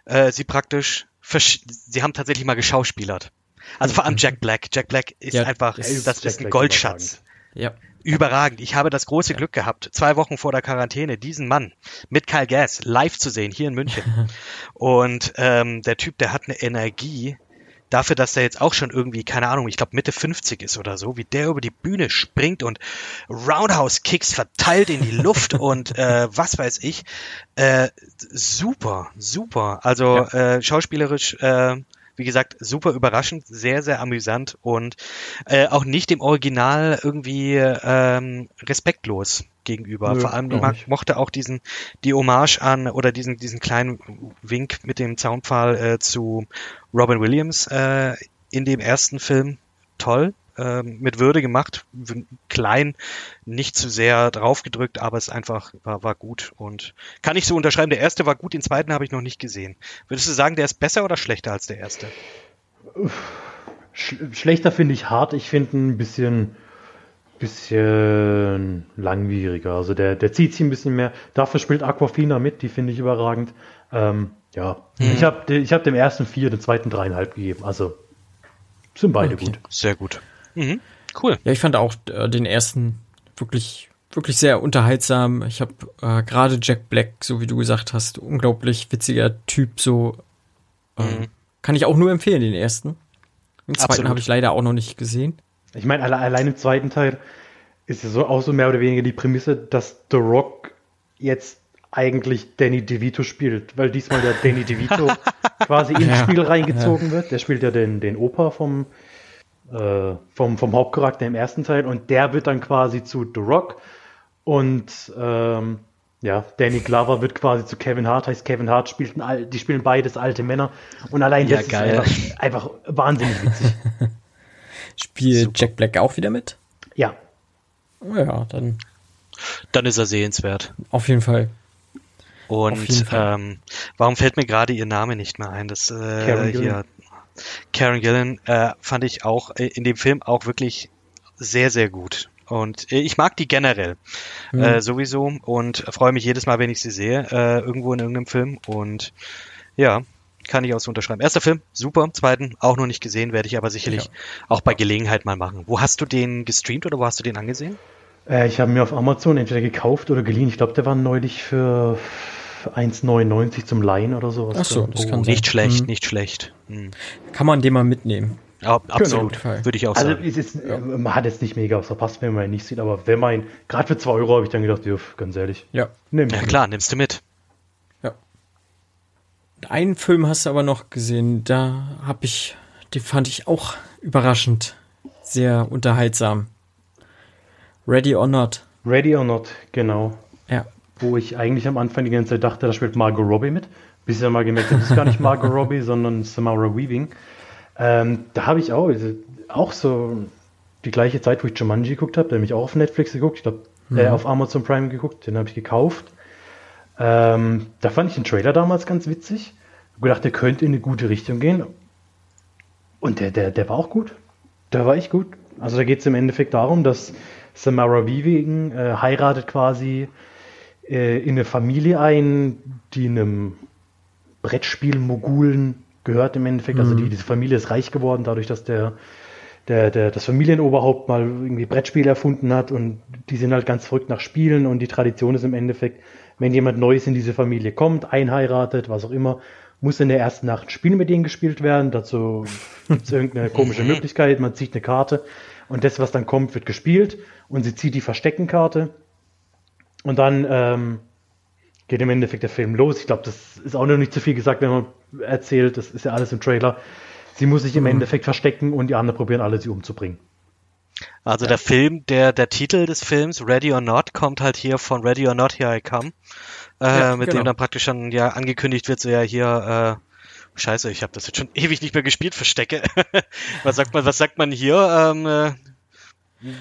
äh, sie praktisch, sie haben tatsächlich mal geschauspielert. Also vor allem Jack Black. Jack Black ist Ja, einfach, das das, ist ist Jack ein Black Goldschatz. Ja. Überragend. Ich habe das große Glück gehabt, zwei Wochen vor der Quarantäne diesen Mann mit Kyle Gass live zu sehen, hier in München. <laughs> Und ähm, der Typ, der hat eine Energie, dafür, dass der jetzt auch schon irgendwie, keine Ahnung, ich glaube Mitte 50 ist oder so, wie der über die Bühne springt und Roundhouse-Kicks verteilt in die Luft <laughs> und äh, was weiß ich. Äh, super, super. Also äh, schauspielerisch, äh, wie gesagt, super überraschend, sehr, sehr amüsant und äh, auch nicht dem Original irgendwie ähm, respektlos gegenüber. Nö, Vor allem, mag, nicht. mochte auch diesen, die Hommage an oder diesen, diesen kleinen Wink mit dem Zaunpfahl äh, zu Robin Williams äh, in dem ersten Film. Toll. Ähm, mit Würde gemacht, klein, nicht zu sehr draufgedrückt, aber es einfach war, war gut und kann ich so unterschreiben. Der erste war gut, den zweiten habe ich noch nicht gesehen. Würdest du sagen, der ist besser oder schlechter als der erste? Sch schlechter finde ich hart. Ich finde ein bisschen, bisschen langwieriger. Also der, der zieht sich ein bisschen mehr. Dafür spielt Aquafina mit, die finde ich überragend. Ähm, ja, ich habe ich hab dem ersten vier, dem zweiten dreieinhalb gegeben. Also sind beide Okay. gut. Sehr gut. Mhm. Cool. Ja, ich fand auch äh, den ersten wirklich, wirklich sehr unterhaltsam. Ich habe äh, gerade Jack Black, so wie du gesagt hast, unglaublich witziger Typ. So ähm, Mhm. kann ich auch nur empfehlen, den ersten. Den zweiten habe ich leider auch noch nicht gesehen. Ich meine, alle, allein im zweiten Teil ist ja so auch so mehr oder weniger die Prämisse, dass The Rock jetzt eigentlich Danny DeVito spielt, weil diesmal der Danny DeVito <laughs> quasi ins Ja. Spiel reingezogen wird. Der spielt ja den, den Opa vom, äh, vom, vom Hauptcharakter im ersten Teil und der wird dann quasi zu The Rock und ähm, ja, Danny Glover wird quasi zu Kevin Hart, heißt Kevin Hart spielt ein, al- die spielen beides alte Männer und allein Ja, das geil. ist einfach, einfach wahnsinnig witzig. <laughs> Spielt Super. Jack Black auch wieder mit? Ja, Oh ja, dann Dann ist er sehenswert. auf jeden Fall. Und jeden Fall. ähm, warum fällt mir gerade ihr Name nicht mehr ein? Das äh, hier Karen Gillan äh, fand ich auch äh, in dem Film auch wirklich sehr sehr gut. Und äh, ich mag die generell Mhm. äh, sowieso und freue mich jedes Mal, wenn ich sie sehe äh, irgendwo in irgendeinem Film. Und ja, kann ich auch so unterschreiben. Erster Film, super. Zweiten auch noch nicht gesehen, werde ich aber sicherlich Ja. auch bei Gelegenheit mal machen. Wo hast du den gestreamt oder wo hast du den angesehen? Äh, ich habe mir auf Amazon entweder gekauft oder geliehen. Ich glaube, der war neulich für 1,99 zum Leihen oder sowas. Ach so, das kann sein. Nicht schlecht, Mhm. nicht schlecht. Hm. Kann man den mal mitnehmen. Ja, Auf jeden absolut, Fall. würde ich auch Also sagen. es ist, äh, man hat jetzt nicht mega was verpasst, wenn man ihn nicht sieht, aber wenn man ihn, gerade für 2 Euro habe ich dann gedacht, ja, ganz ehrlich, Ja. nimm Ja klar, nimmst du mit. Ja. Einen Film hast du aber noch gesehen, da habe ich, den fand ich auch überraschend sehr unterhaltsam. Ready or Not. Ready or Not, genau. Wo ich eigentlich am Anfang die ganze Zeit dachte, da spielt Margot Robbie mit. Bis ich dann mal gemerkt habe, das ist gar nicht Margot Robbie, <laughs> sondern Samara Weaving. Ähm, da habe ich auch, also, auch so die gleiche Zeit, wo ich Jumanji geguckt habe, der mich auch auf Netflix geguckt, ich glaube, äh, auf Amazon Prime geguckt, den habe ich gekauft. Ähm, da fand ich den Trailer damals ganz witzig. Hab gedacht, der könnte in eine gute Richtung gehen. Und der, der, der war auch gut. Der war echt gut. Also da geht es im Endeffekt darum, dass Samara Weaving äh, heiratet quasi äh, in eine Familie ein, die einem Brettspiel-Mogulen gehört im Endeffekt. Also die, diese Familie ist reich geworden, dadurch, dass der, der, der, das Familienoberhaupt mal irgendwie Brettspiele erfunden hat und die sind halt ganz verrückt nach Spielen und die Tradition ist im Endeffekt, wenn jemand Neues in diese Familie kommt, einheiratet, was auch immer, muss in der ersten Nacht ein Spiel mit denen gespielt werden. Dazu gibt es irgendeine <laughs> komische Möglichkeit, man zieht eine Karte und das, was dann kommt, wird gespielt und sie zieht die Versteckenkarte und dann ähm, geht im Endeffekt der Film los. Ich glaube, das ist auch noch nicht zu viel gesagt, wenn man erzählt, das ist ja alles im Trailer. Sie muss sich im Endeffekt verstecken und die anderen probieren alle, sie umzubringen. Also der Film, der, der Titel des Films, Ready or Not, kommt halt hier von Ready or Not, Here I Come. Äh, Ja, mit genau. dem dann praktisch schon ja angekündigt wird, so ja hier, äh, scheiße, ich habe das jetzt schon <laughs> ewig nicht mehr gespielt, Verstecke. <laughs> was sagt man, was sagt man hier? Ähm, äh,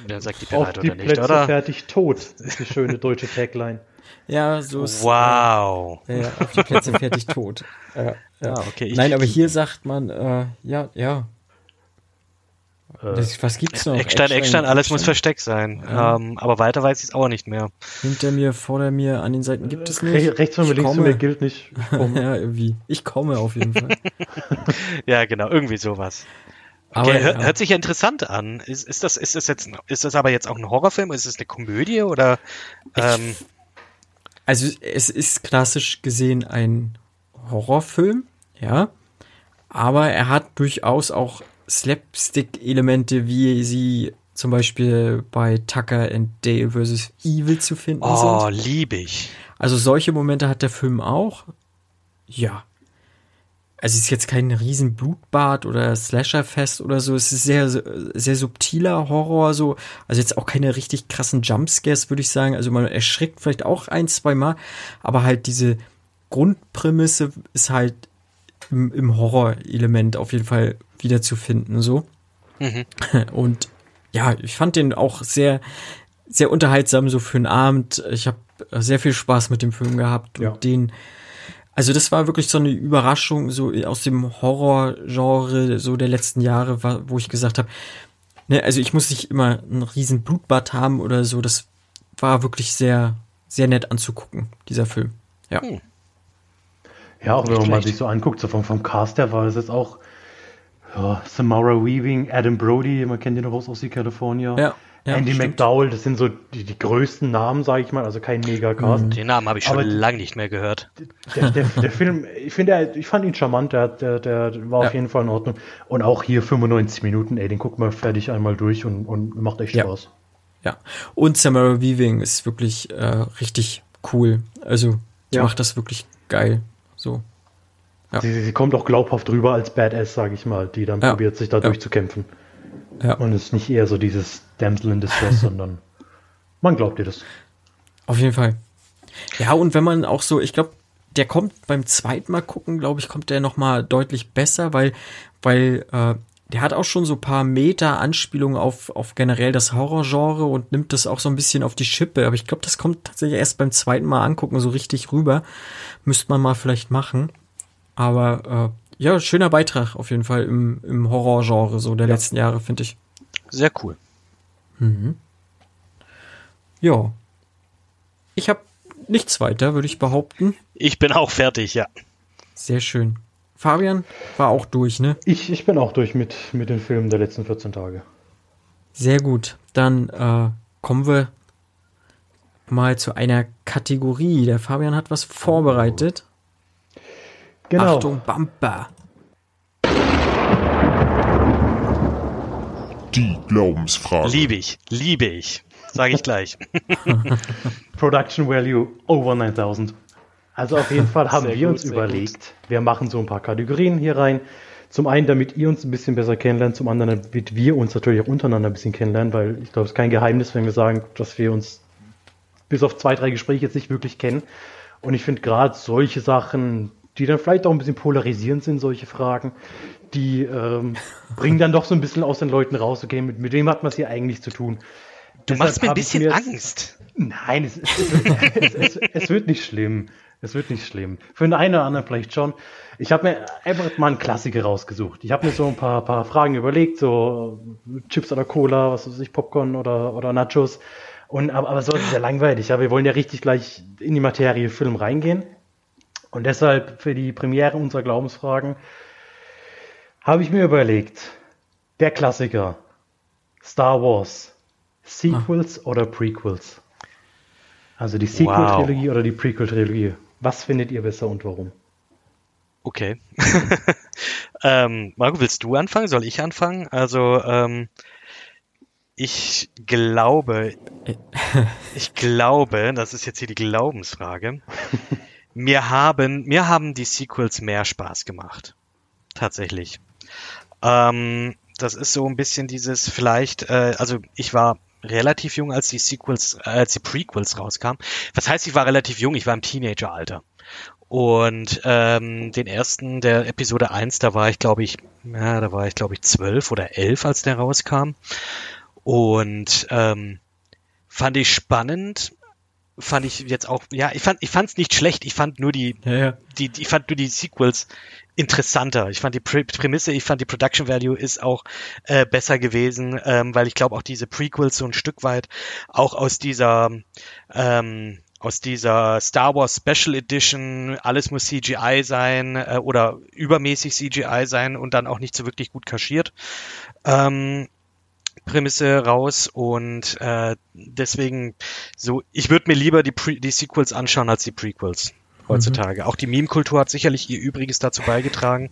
ja, sagt die Auf bereit die oder nicht, Plätze oder? fertig tot, ist die schöne deutsche <laughs> Tagline. Ja, so ist Wow. äh, ja, auf die Plätze fertig tot. Ja, ja. Okay. Ich, Nein, aber hier sagt man, äh, ja, ja. Äh, Das, was gibt's noch? Eckstein, Eckstein, alles muss Eckstein. versteckt sein. Ja. Ähm, aber weiter weiß ich es auch nicht mehr. Hinter mir, vor mir, an den Seiten gibt es nicht. Re rechts von mir, links von mir gilt nicht. <laughs> Ich komme. ja, irgendwie. Ich komme auf jeden Fall. <laughs> Ja, genau, irgendwie sowas. Aber Okay, hört, ja. hört sich ja interessant an. Ist, ist das, ist das jetzt, ist das aber jetzt auch ein Horrorfilm? Ist es eine Komödie oder? Ähm, Also es ist klassisch gesehen ein Horrorfilm, ja. Aber er hat durchaus auch Slapstick-Elemente, wie sie zum Beispiel bei Tucker and Dale vs. Evil zu finden oh, sind. lieb ich. Also solche Momente hat der Film auch. Ja. Also es ist jetzt kein riesen Blutbad oder Slasherfest oder so. Es ist sehr, sehr subtiler Horror, so. Also jetzt auch keine richtig krassen Jumpscares, würde ich sagen. Also man erschrickt vielleicht auch ein, zwei Mal. Aber halt diese Grundprämisse ist halt im, im Horrorelement auf jeden Fall wiederzufinden, so. Mhm. <laughs> Und ja, ich fand den auch sehr, sehr unterhaltsam so für einen Abend. Ich habe sehr viel Spaß mit dem Film gehabt und Ja. den, also das war wirklich so eine Überraschung so aus dem Horrorgenre so der letzten Jahre, wo ich gesagt habe, ne, also ich muss nicht immer einen riesen Blutbad haben oder so. Das war wirklich sehr, sehr nett anzugucken, dieser Film. Ja. Hm. Ja, auch wenn Nicht man mal schlecht. sich so anguckt, so vom, vom Cast her war das jetzt auch ja, Samara Weaving, Adam Brody, man kennt den noch aus Aussie California. Ja, ja, Andy stimmt. McDowell, das sind so die, die größten Namen, sage ich mal, also kein Mega-Cast. Mhm. Den Namen habe ich schon lange nicht mehr gehört. Der, der, der Film, ich finde, ich fand ihn charmant, der, der, der war Ja. auf jeden Fall in Ordnung. Und auch hier 95 Minuten, ey, den guckt man fertig einmal durch und, und macht echt Ja. Spaß. Ja. Und Samara Weaving ist wirklich äh, richtig cool. Also, die macht das wirklich geil. So. Sie, sie kommt auch glaubhaft rüber als Badass, sage ich mal, die dann probiert, sich da durchzukämpfen. Ja. Und es ist nicht eher so dieses Damsel in Distress, <laughs> sondern man glaubt ihr das. Auf jeden Fall. Ja, und wenn man auch so, ich glaube, der kommt beim zweiten Mal gucken, glaube ich, kommt der noch mal deutlich besser, weil, weil äh, der hat auch schon so paar Meta-Anspielungen auf, auf generell das Horrorgenre und nimmt das auch so ein bisschen auf die Schippe. Aber ich glaube, das kommt tatsächlich erst beim zweiten Mal angucken, so richtig rüber. Müsste man mal vielleicht machen. Aber äh, ja, schöner Beitrag auf jeden Fall im, im Horrorgenre so der Ja. letzten Jahre, finde ich. Sehr cool. Ja. Ich habe nichts weiter, würde ich behaupten. Ich bin auch fertig, ja. Sehr schön. Fabian war auch durch, ne? Ich, ich bin auch durch mit, mit den Filmen der letzten 14 Tage. Sehr gut. Dann äh, kommen wir mal zu einer Kategorie. Der Fabian hat was vorbereitet. Genau. Achtung, Bumper. Die Glaubensfrage. Liebe ich, liebe ich. Sage ich gleich. <laughs> Production Value over 9000. Also auf jeden Fall haben Sehr wir gut, uns überlegt, wir machen so ein paar Kategorien hier rein. Zum einen, damit ihr uns ein bisschen besser kennenlernt, zum anderen, damit wir uns natürlich auch untereinander ein bisschen kennenlernen, weil ich glaube, es ist kein Geheimnis, wenn wir sagen, dass wir uns bis auf zwei, drei Gespräche jetzt nicht wirklich kennen. Und ich finde gerade solche Sachen, die dann vielleicht auch ein bisschen polarisierend sind, solche Fragen, die ähm, bringen dann doch so ein bisschen aus den Leuten raus, okay, mit, mit wem hat man es hier eigentlich zu tun? Du machst mir ein bisschen mir- Angst. Nein, es, es, es, es wird nicht schlimm. Es wird nicht schlimm. Für den einen oder anderen vielleicht schon. Ich habe mir einfach mal einen Klassiker rausgesucht. Ich habe mir so ein paar, paar Fragen überlegt, so Chips oder Cola, was weiß ich, Popcorn oder, oder Nachos. Und, aber, aber so ist es ja langweilig. Ja, wir wollen ja richtig gleich in die Materie Film reingehen. Und deshalb für die Premiere unserer Glaubensfragen habe ich mir überlegt, der Klassiker, Star Wars, Sequels oder Prequels? Also die Sequel-Trilogie oder die Prequel-Trilogie. Was findet ihr besser und warum? Okay. <laughs> ähm, Marco, willst du anfangen? Soll ich anfangen? Also, ähm, ich glaube, <laughs> ich glaube, das ist jetzt hier die Glaubensfrage. <laughs> Mir haben, mir haben die Sequels mehr Spaß gemacht. Tatsächlich. Ähm, das ist so ein bisschen dieses vielleicht, äh, also ich war relativ jung, als die Sequels, äh, als die Prequels rauskamen. Was heißt, ich war relativ jung? Ich war im Teenageralter. Und ähm, den ersten, der Episode 1, da war ich, glaube ich, ja, da war ich, glaube ich, zwölf oder elf, als der rauskam. Und ähm, fand ich spannend, fand ich jetzt auch, ja, ich fand, ich fand es nicht schlecht, ich fand nur die, Ja, ja. die, die, ich fand nur die Sequels interessanter. Ich fand die Prä Prämisse, ich fand die Production Value ist auch äh, besser gewesen, ähm, weil ich glaube auch diese Prequels so ein Stück weit auch aus dieser ähm, aus dieser Star Wars Special Edition, alles muss CGI sein äh, oder übermäßig CGI sein und dann auch nicht so wirklich gut kaschiert. Ähm, Prämisse raus und äh, deswegen so, ich würde mir lieber die, Pre die Sequels anschauen als die Prequels heutzutage. Auch die Meme-Kultur hat sicherlich ihr Übriges dazu beigetragen,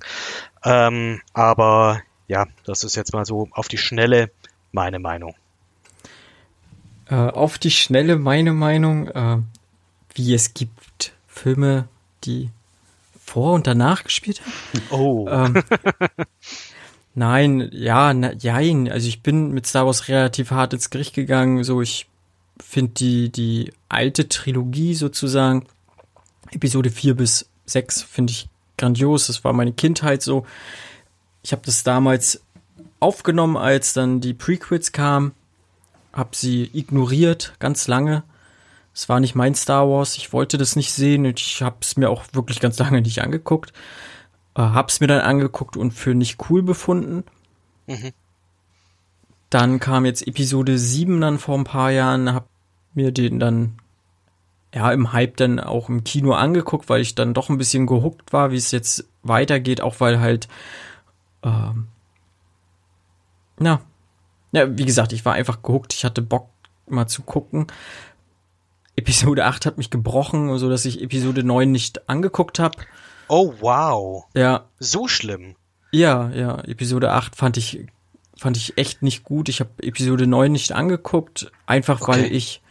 ähm, aber ja, das ist jetzt mal so auf die Schnelle meine Meinung. Äh, auf die Schnelle meine Meinung, äh, wie es gibt Filme, die vor und danach gespielt haben. Oh, Ähm, <laughs> nein, ja, na, jein. Also ich bin mit Star Wars relativ hart ins Gericht gegangen. So, ich finde die, die alte Trilogie sozusagen, Episode 4 bis 6, finde ich grandios. Das war meine Kindheit so. Ich habe das damals aufgenommen, als dann die Prequels kamen. Hab sie ignoriert, ganz lange. Es war nicht mein Star Wars. Ich wollte das nicht sehen. und Ich habe es mir auch wirklich ganz <laughs> lange nicht angeguckt. Äh, hab's mir dann angeguckt und für nicht cool befunden. Mhm. Dann kam jetzt Episode 7 dann vor ein paar Jahren, hab mir den dann ja im Hype dann auch im Kino angeguckt, weil ich dann doch ein bisschen gehuckt war, wie es jetzt weitergeht, auch weil halt ähm, na, ja, wie gesagt, ich war einfach gehuckt, ich hatte Bock mal zu gucken. Episode 8 hat mich gebrochen, so dass ich Episode 9 nicht angeguckt habe. Oh wow, Ja, so schlimm. ja, ja, Episode 8 fand ich fand ich echt nicht gut. Ich habe Episode 9 nicht angeguckt, einfach weil Okay. ich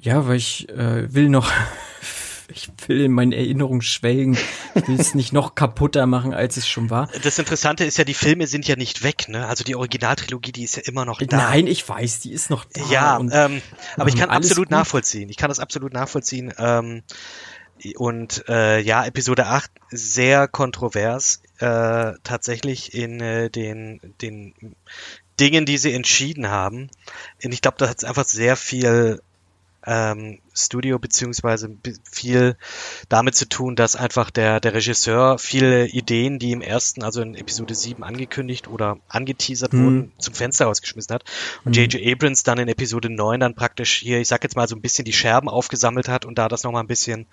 ja, weil ich äh, will noch <laughs> ich will in meinen Erinnerungen schwelgen. Ich will es nicht noch kaputter machen, als es schon war. Das Interessante ist ja, die Filme sind ja nicht weg, ne? Also die Originaltrilogie, die ist ja immer noch da. Nein, ich weiß, die ist noch da. Ja, und ähm, aber ich kann absolut gut. nachvollziehen. Ich kann das absolut nachvollziehen. Ähm, und äh, ja, Episode 8 sehr kontrovers äh, tatsächlich in äh, den, den Dingen, die sie entschieden haben. Und ich glaube, da hat es einfach sehr viel ähm, Studio beziehungsweise viel damit zu tun, dass einfach der, der Regisseur viele Ideen, die im ersten, also in Episode 7 angekündigt oder angeteasert Mhm. wurden, zum Fenster rausgeschmissen hat. Und J.J. Abrams dann in Episode 9 dann praktisch hier, ich sag jetzt mal so ein bisschen die Scherben aufgesammelt hat und da das nochmal ein bisschen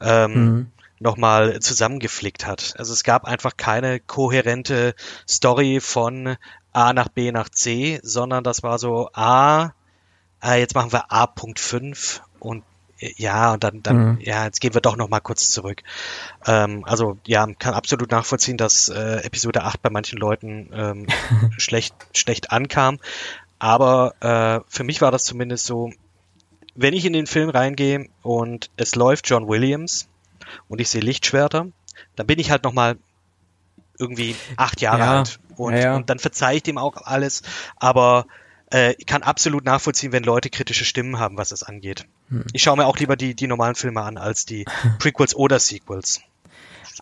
ähm, Mhm. nochmal zusammengeflickt hat. Also es gab einfach keine kohärente Story von A nach B nach C, sondern das war so A, äh, jetzt machen wir A.5 und äh, ja, und dann, dann, Mhm. ja, jetzt gehen wir doch nochmal kurz zurück. Ähm, also ja, kann absolut nachvollziehen, dass äh, Episode 8 bei manchen Leuten ähm, <laughs> schlecht, schlecht ankam. Aber äh, für mich war das zumindest so, wenn ich in den Film reingehe und es läuft John Williams und ich sehe Lichtschwerter, dann bin ich halt nochmal irgendwie acht Jahre Ja, alt. Und, ja, ja. und dann verzeihe ich dem auch alles. Aber äh, ich kann absolut nachvollziehen, wenn Leute kritische Stimmen haben, was das angeht. Hm. Ich schaue mir auch lieber die, die normalen Filme an, als die <laughs> Prequels oder Sequels.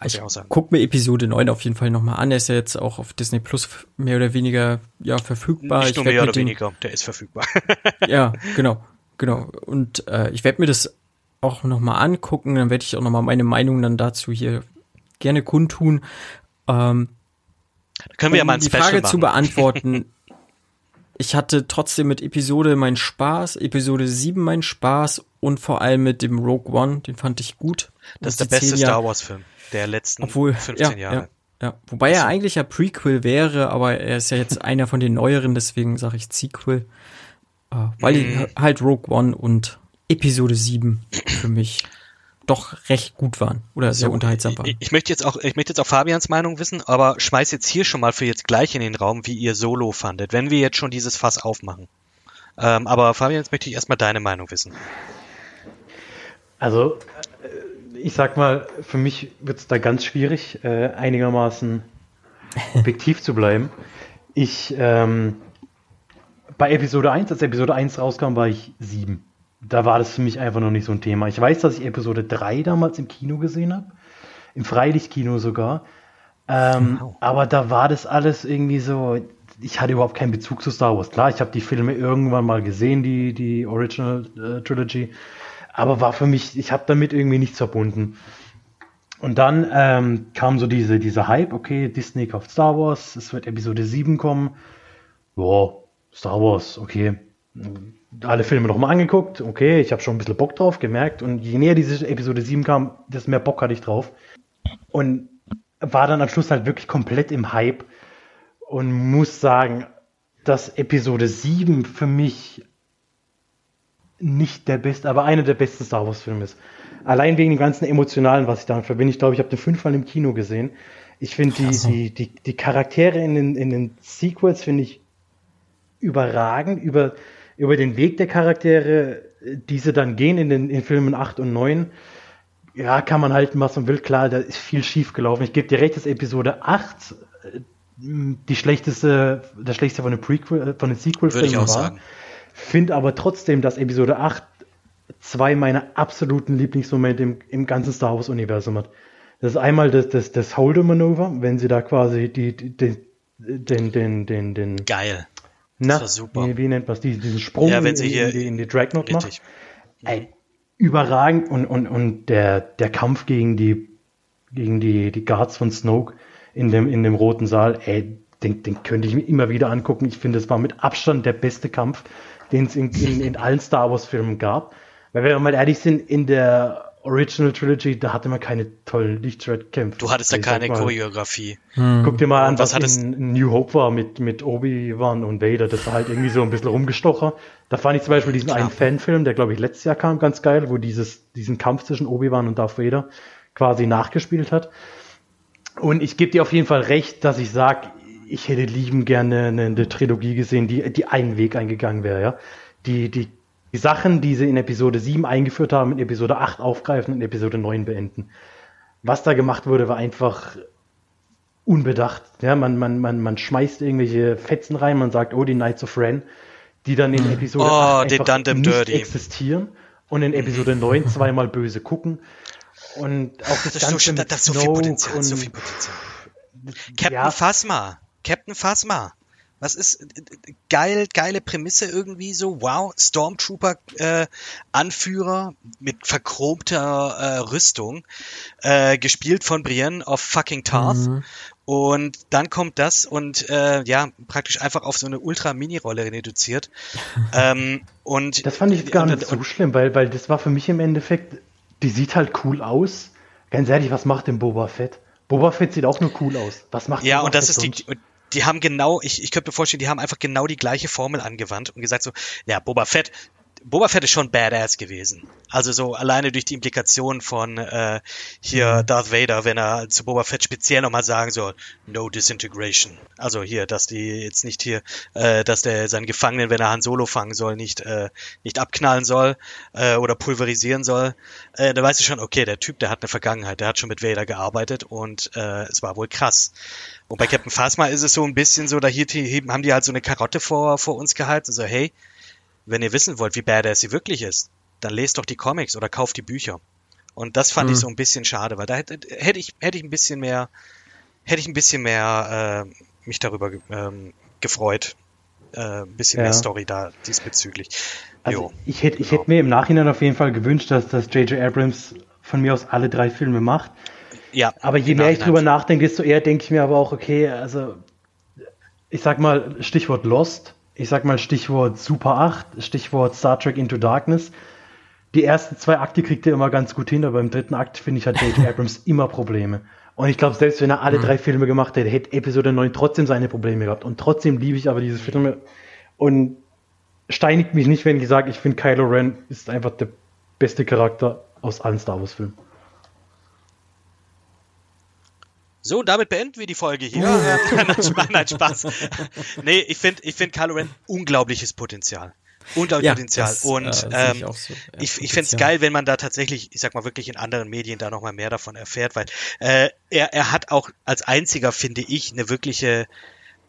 Muss ich Ich guck mir Episode 9 auf jeden Fall nochmal an. Er ist ja jetzt auch auf Disney Plus mehr oder weniger ja, verfügbar. Nicht Ich nur mehr oder weniger, der ist verfügbar. <laughs> Ja, <laughs> genau, genau. Und äh, ich werde mir das auch nochmal angucken. Dann werde ich auch nochmal meine Meinung dann dazu hier gerne kundtun. Ähm, Können wir ja mal ein die Special Frage machen. zu beantworten. Ich hatte trotzdem mit Episode meinen Spaß, Episode 7 meinen Spaß und vor allem mit dem Rogue One, den fand ich gut. Das ist der beste Star Wars Film der letzten Obwohl, 15 ja, Jahre. Ja, ja. Wobei er eigentlich ja Prequel wäre, aber er ist ja jetzt <laughs> einer von den neueren, deswegen sage ich Sequel. Äh, weil Mhm. halt Rogue One und Episode 7 für mich doch recht gut waren oder sehr So, unterhaltsam waren. Ich, ich möchte jetzt auch, ich möchte jetzt auch Fabians Meinung wissen, aber schmeiß jetzt hier schon mal für jetzt gleich in den Raum, wie ihr Solo fandet, wenn wir jetzt schon dieses Fass aufmachen. Ähm, aber Fabian, jetzt möchte ich erstmal deine Meinung wissen. Also, äh, ich sag mal, für mich wird es da ganz schwierig, äh, einigermaßen <laughs> objektiv zu bleiben. Ich, ähm, bei Episode 1, als Episode 1 rauskam, war ich sieben. Da war das für mich einfach noch nicht so ein Thema. Ich weiß, dass ich Episode 3 damals im Kino gesehen habe. Im Freilichtkino sogar. Ähm, Wow. Aber da war das alles irgendwie so. Ich hatte überhaupt keinen Bezug zu Star Wars. Klar, ich habe die Filme irgendwann mal gesehen, die, die Original äh, Trilogy. Aber war für mich, ich habe damit irgendwie nichts verbunden. Und dann ähm, kam so diese, dieser Hype, okay, Disney kauft Star Wars, es wird Episode 7 kommen. Ja, Star Wars, okay. Alle Filme nochmal angeguckt, okay, ich habe schon ein bisschen Bock drauf gemerkt. Und je näher diese Episode 7 kam, desto mehr Bock hatte ich drauf. Und war dann am Schluss halt wirklich komplett im Hype. Und muss sagen, dass Episode 7 für mich nicht der beste, aber einer der besten Star Wars Filme ist. Allein wegen dem ganzen Emotionalen, was ich damit verbinde. Ich glaube, ich habe den fünfmal im Kino gesehen. Ich finde die, die, die, die Charaktere in den, in den Sequels finde ich überragend über, über den Weg der Charaktere, diese dann gehen in den in Filmen 8 und 9. Ja, kann man halten, was man will. Klar, da ist viel schief gelaufen. Ich gebe dir recht, dass Episode 8 äh, die schlechteste, der schlechteste von den Prequel, äh, von den Sequel-Filmen war. sagen. Finde aber trotzdem, dass Episode 8 zwei meiner absoluten Lieblingsmomente im, im ganzen Star Wars-Universum hat. Das ist einmal das, das, das Holder-Manöver, wenn sie da quasi die, die, den, den, den, den, den, Geil. Na, super. Wie, wie nennt man die, diesen Sprung Ja, wenn in, sie in, hier- in, die, in die Dreadnought macht. Ey, überragend und, und, und der, der Kampf gegen die, gegen die, die Guards von Snoke in dem, in dem roten Saal, ey, den, den könnte ich mir immer wieder angucken. Ich finde, es war mit Abstand der beste Kampf, den es in, in, in allen Star Wars Filmen gab. Weil wenn wir mal ehrlich sind, in der Original Trilogy, da hatte man keine tollen Lichtschwertkämpfe. Du hattest sag keine mal, Choreografie. Guck dir mal an, was was, in New Hope war mit, mit Obi-Wan und Vader. Das war halt irgendwie so ein bisschen rumgestocher. Da fand ich zum Beispiel diesen Klar. einen Fanfilm, der glaube ich letztes Jahr kam, ganz geil, wo dieses, diesen Kampf zwischen Obi-Wan und Darth Vader quasi nachgespielt hat. Und ich gebe dir auf jeden Fall recht, dass ich sage, ich hätte lieben gerne eine, eine Trilogie gesehen, die, die einen Weg eingegangen wäre, ja. Die, die, die Sachen, die sie in Episode 7 eingeführt haben, in Episode 8 aufgreifen und in Episode 9 beenden. Was da gemacht wurde, war einfach unbedacht. Ja, man, man, man, man schmeißt irgendwelche Fetzen rein, man sagt, oh, die Knights of Ren, die dann in Episode Oh, 8 they einfach nicht dirty. existieren und in Episode 9 zweimal böse gucken. Und auch das, Das so, Ganze schön, mit das so viel Potenzial, und so viel Potenzial. Captain Ja. Phasma. Captain Phasma. Was ist äh, äh, geil, geile Prämisse irgendwie so. Wow, Stormtrooper äh, Anführer mit verchromter äh, Rüstung, äh, gespielt von Brienne of fucking Tarth. Mhm. Und dann kommt das und äh, ja, praktisch einfach auf so eine Ultra-Mini-Rolle reduziert. <laughs> ähm, und Das fand ich jetzt gar nicht so schlimm, weil, weil das war für mich im Endeffekt, die sieht halt cool aus. Ganz ehrlich, was macht denn Boba Fett? Boba Fett sieht auch nur cool aus. Was macht Ja, Boba und das Fett ist die, die haben genau, ich, ich könnte mir vorstellen, die haben einfach genau die gleiche Formel angewandt und gesagt so, ja, Boba Fett, Boba Fett ist schon badass gewesen. Also so alleine durch die Implikation von äh, Mhm. hier Darth Vader, wenn er zu Boba Fett speziell nochmal sagen soll, no disintegration. Also hier, dass die jetzt nicht hier, äh, dass der seinen Gefangenen, wenn er Han Solo fangen soll, nicht äh, nicht abknallen soll äh, oder pulverisieren soll. Äh, da weißt du schon, okay, der Typ, der hat eine Vergangenheit, der hat schon mit Vader gearbeitet und äh, es war wohl krass. Und bei Captain Phasma ist es so ein bisschen so, da hier die, haben die halt so eine Karotte vor, vor uns gehalten, so hey, wenn ihr wissen wollt, wie badass sie wirklich ist, dann lest doch die Comics oder kauft die Bücher. Und das fand Mhm. ich so ein bisschen schade, weil da hätte, hätte ich hätte ich ein bisschen mehr hätte ich ein bisschen mehr äh, mich darüber ähm, gefreut, äh, ein bisschen Ja. mehr Story da diesbezüglich. Also Jo. ich hätte, ich genau. hätte mir im Nachhinein auf jeden Fall gewünscht, dass, dass J.J. Abrams von mir aus alle drei Filme macht. Ja, Aber je mehr ich drüber nachdenke, desto eher denke ich mir aber auch, okay, also ich sag mal, Stichwort Lost. Ich sag mal Stichwort Super 8, Stichwort Star Trek Into Darkness. Die ersten zwei Akte kriegt er immer ganz gut hin, aber im dritten Akt finde ich hat J.J. <laughs> Abrams immer Probleme. Und ich glaube, selbst wenn er alle drei Filme gemacht hätte, hätte Episode 9 trotzdem seine Probleme gehabt. Und trotzdem liebe ich aber diese Filme. Und steinigt mich nicht, wenn ich sage, ich finde Kylo Ren ist einfach der beste Charakter aus allen Star Wars Filmen. So, damit beenden wir die Folge hier. <laughs> Spaß, nein, Spaß. nee, ich finde ich find Kylo Ren unglaubliches Potenzial. Unglaubliches Ja, Potenzial. das, Und äh, ähm, ich so. Ja, ich, ich finde es geil, wenn man da tatsächlich, ich sag mal wirklich in anderen Medien da nochmal mehr davon erfährt, weil äh, er, er hat auch als einziger, finde ich, eine wirkliche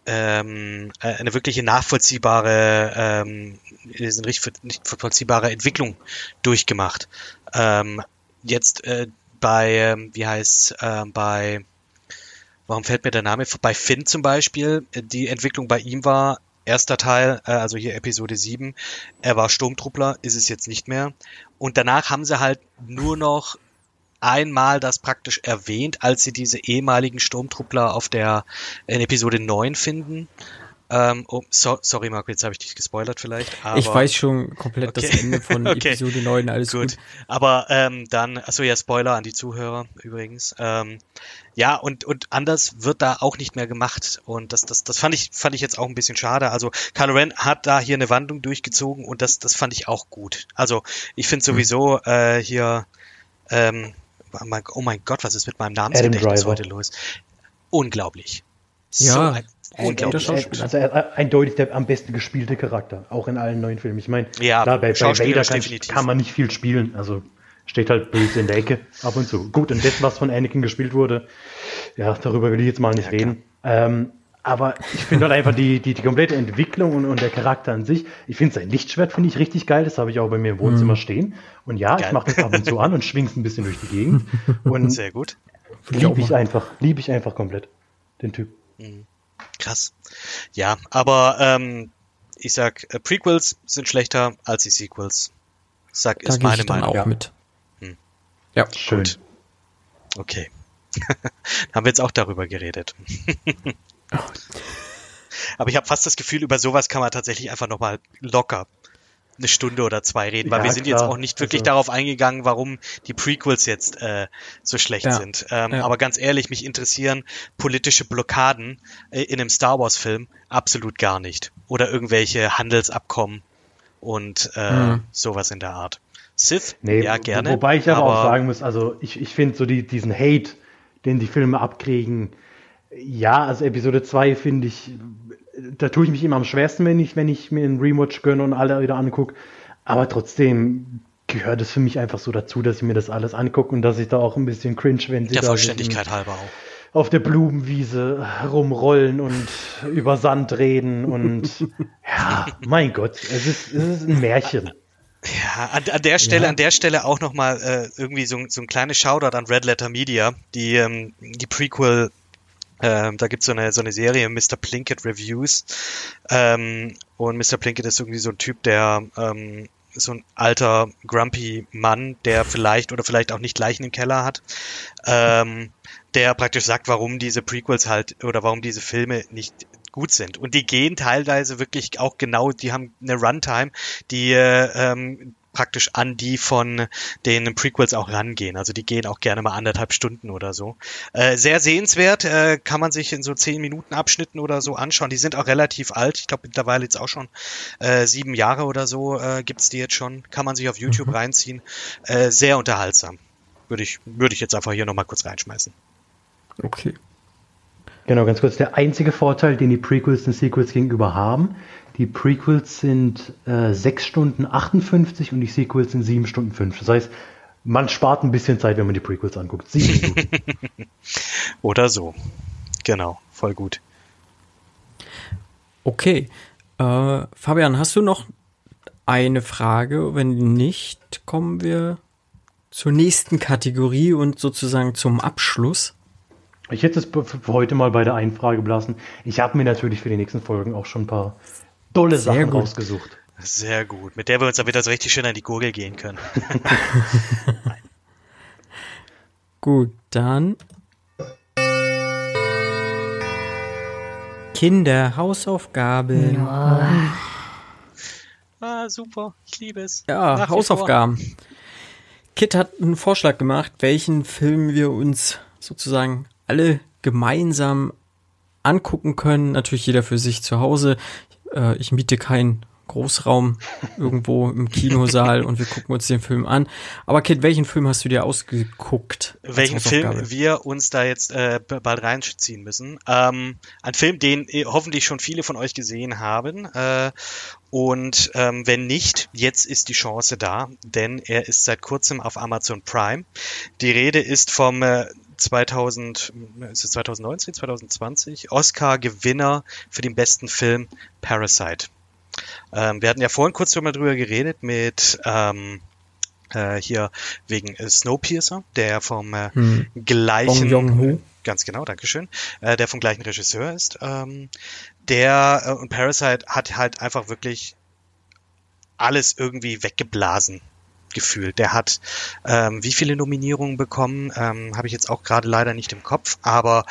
ähm, äh, eine wirkliche nachvollziehbare, ähm, nicht nicht vollziehbare Entwicklung durchgemacht. Ähm, jetzt äh, bei, ähm, wie heißt ähm, bei, warum fällt mir der Name? Bei Finn zum Beispiel, die Entwicklung bei ihm war, erster Teil, äh, also hier Episode 7, er war Sturmtruppler, ist es jetzt nicht mehr. Und danach haben sie halt nur noch einmal das praktisch erwähnt, als sie diese ehemaligen Sturmtruppler auf der in Episode 9 finden. Ähm, oh, so, sorry, Marco, jetzt habe ich dich gespoilert vielleicht. Aber, ich weiß schon komplett das Okay. Ende von <laughs> Okay. Episode 9, alles gut. gut. Aber ähm, dann, achso ja, Spoiler an die Zuhörer übrigens. Ähm, ja, und, und anders wird da auch nicht mehr gemacht. Und das, das, das fand ich, fand ich jetzt auch ein bisschen schade. Also Kylo Ren hat da hier eine Wandlung durchgezogen und das, das fand ich auch gut. Also ich finde sowieso äh, hier, ähm, oh mein- oh mein Gott, was ist mit meinem Namensgedächtnis Driver. heute los? Unglaublich. Ja, so ein, ein guter Schauspieler. Also er- eindeutig der am besten gespielte Charakter, auch in allen neuen Filmen. Ich meine, Ja, klar, bei, bei Vader kann, kann man nicht viel spielen. Also steht halt böse in der Ecke ab und zu. Gut, und das, was von Anakin gespielt wurde, ja, darüber will ich jetzt mal nicht Ja, reden. Ähm, aber ich finde halt einfach die, die, die komplette Entwicklung und, und der Charakter an sich. Ich finde sein Lichtschwert finde ich richtig geil. Das habe ich auch bei mir im Wohnzimmer stehen. Und ja, Geil. ich mache das ab und zu an und schwing's ein bisschen durch die Gegend. <laughs> Und Sehr gut. liebe ich einfach, liebe ich einfach komplett den Typ. Krass. Ja, aber ähm, ich sag, äh, Prequels sind schlechter als die Sequels. Sag, Da ist meine ich dann Meinung. auch ja. mit. Hm. Ja, Schön. Gut. Okay. <laughs> Haben wir jetzt auch darüber geredet. <laughs> Aber ich habe fast das Gefühl, über sowas kann man tatsächlich einfach nochmal locker eine Stunde oder zwei reden, weil Ja, wir sind klar. jetzt auch nicht wirklich Also- darauf eingegangen, warum die Prequels jetzt äh, so schlecht Ja. sind. Ähm, Ja. Aber ganz ehrlich, mich interessieren politische Blockaden äh, in einem Star Wars-Film absolut gar nicht. Oder irgendwelche Handelsabkommen und äh, Mhm. sowas in der Art. Sith, Nee, ja gerne. Wobei ich aber, auch sagen muss, also ich, ich finde so die, diesen Hate, den die Filme abkriegen, ja, also Episode 2 finde ich, da tue ich mich immer am schwersten, wenn ich, wenn ich mir einen Rewatch gönne und alle wieder angucke. Aber trotzdem gehört es für mich einfach so dazu, dass ich mir das alles angucke und dass ich da auch ein bisschen cringe, wenn sie der da Vollständigkeit halber auch. auf der Blumenwiese rumrollen und über Sand reden und <laughs> ja, mein Gott, es ist, es ist ein Märchen. Ja, an, an der Stelle, Ja. an der Stelle auch nochmal äh, irgendwie so, ein- so ein kleines Shoutout an Red Letter Media, die ähm, die Prequel, ähm, da gibt's so eine so eine Serie Mr. Plinkett Reviews ähm, und Mr. Plinkett ist irgendwie so ein Typ, der ähm, so ein alter grumpy Mann, der vielleicht oder vielleicht auch nicht Leichen im Keller hat, ähm, der praktisch sagt, warum diese Prequels halt oder warum diese Filme nicht gut sind. Und die gehen teilweise wirklich auch genau, die haben eine Runtime, die äh, ähm, praktisch an die von den Prequels auch rangehen. Also die gehen auch gerne mal anderthalb Stunden oder so. Äh, sehr sehenswert, äh, kann man sich in so zehn Minuten Abschnitten oder so anschauen. Die sind auch relativ alt. Ich glaube mittlerweile jetzt auch schon äh, sieben Jahre oder so äh, gibt's die jetzt schon. Kann man sich auf YouTube reinziehen. Äh, sehr unterhaltsam. Würde ich, würde ich jetzt einfach hier nochmal kurz reinschmeißen. okay. Genau, ganz kurz. Der einzige Vorteil, den die Prequels den Sequels gegenüber haben, die Prequels sind äh, 6 Stunden 58 und die Sequels sind 7 Stunden 5. Das heißt, man spart ein bisschen Zeit, wenn man die Prequels anguckt. 7 Minuten. <laughs> Oder so. Genau, voll gut. Okay. Äh, Fabian, hast du noch eine Frage? Wenn nicht, kommen wir zur nächsten Kategorie und sozusagen zum Abschluss. Ich hätte es für heute mal bei der einen Frage belassen. Ich habe mir natürlich für die nächsten Folgen auch schon ein paar tolle Sehr Sachen gut. rausgesucht. Sehr gut. Mit der wir uns dann wieder so richtig schön an die Gurgel gehen können. <laughs> Gut, dann Kinder, Hausaufgaben. Ah, super. Ich liebe es. Ja, Nach Hausaufgaben. Kit hat einen Vorschlag gemacht, welchen Film wir uns sozusagen alle gemeinsam angucken können. Natürlich jeder für sich zu Hause. Äh, ich miete keinen Großraum <laughs> irgendwo im Kinosaal und wir gucken uns den Film an. Aber Kit, welchen Film hast du dir ausgeguckt? welchen? Film wir uns da jetzt äh, bald reinziehen müssen. Ähm, ein Film, den eh hoffentlich schon viele von euch gesehen haben. Äh, und ähm, wenn nicht, jetzt ist die Chance da, denn er ist seit kurzem auf Amazon Prime. Die Rede ist vom äh, 2000, ist es 2019, 2020 Oscar-Gewinner für den besten Film Parasite. Ähm, wir hatten ja vorhin kurz drüber drüber geredet mit ähm, äh, hier wegen äh, Snowpiercer, der vom äh, Hm. gleichen ganz genau, Dankeschön, äh, der vom gleichen Regisseur ist. Ähm, der äh, und Parasite hat halt einfach wirklich alles irgendwie weggeblasen gefühlt. Der hat ähm, wie viele Nominierungen bekommen, ähm, habe ich jetzt auch gerade leider nicht im Kopf, aber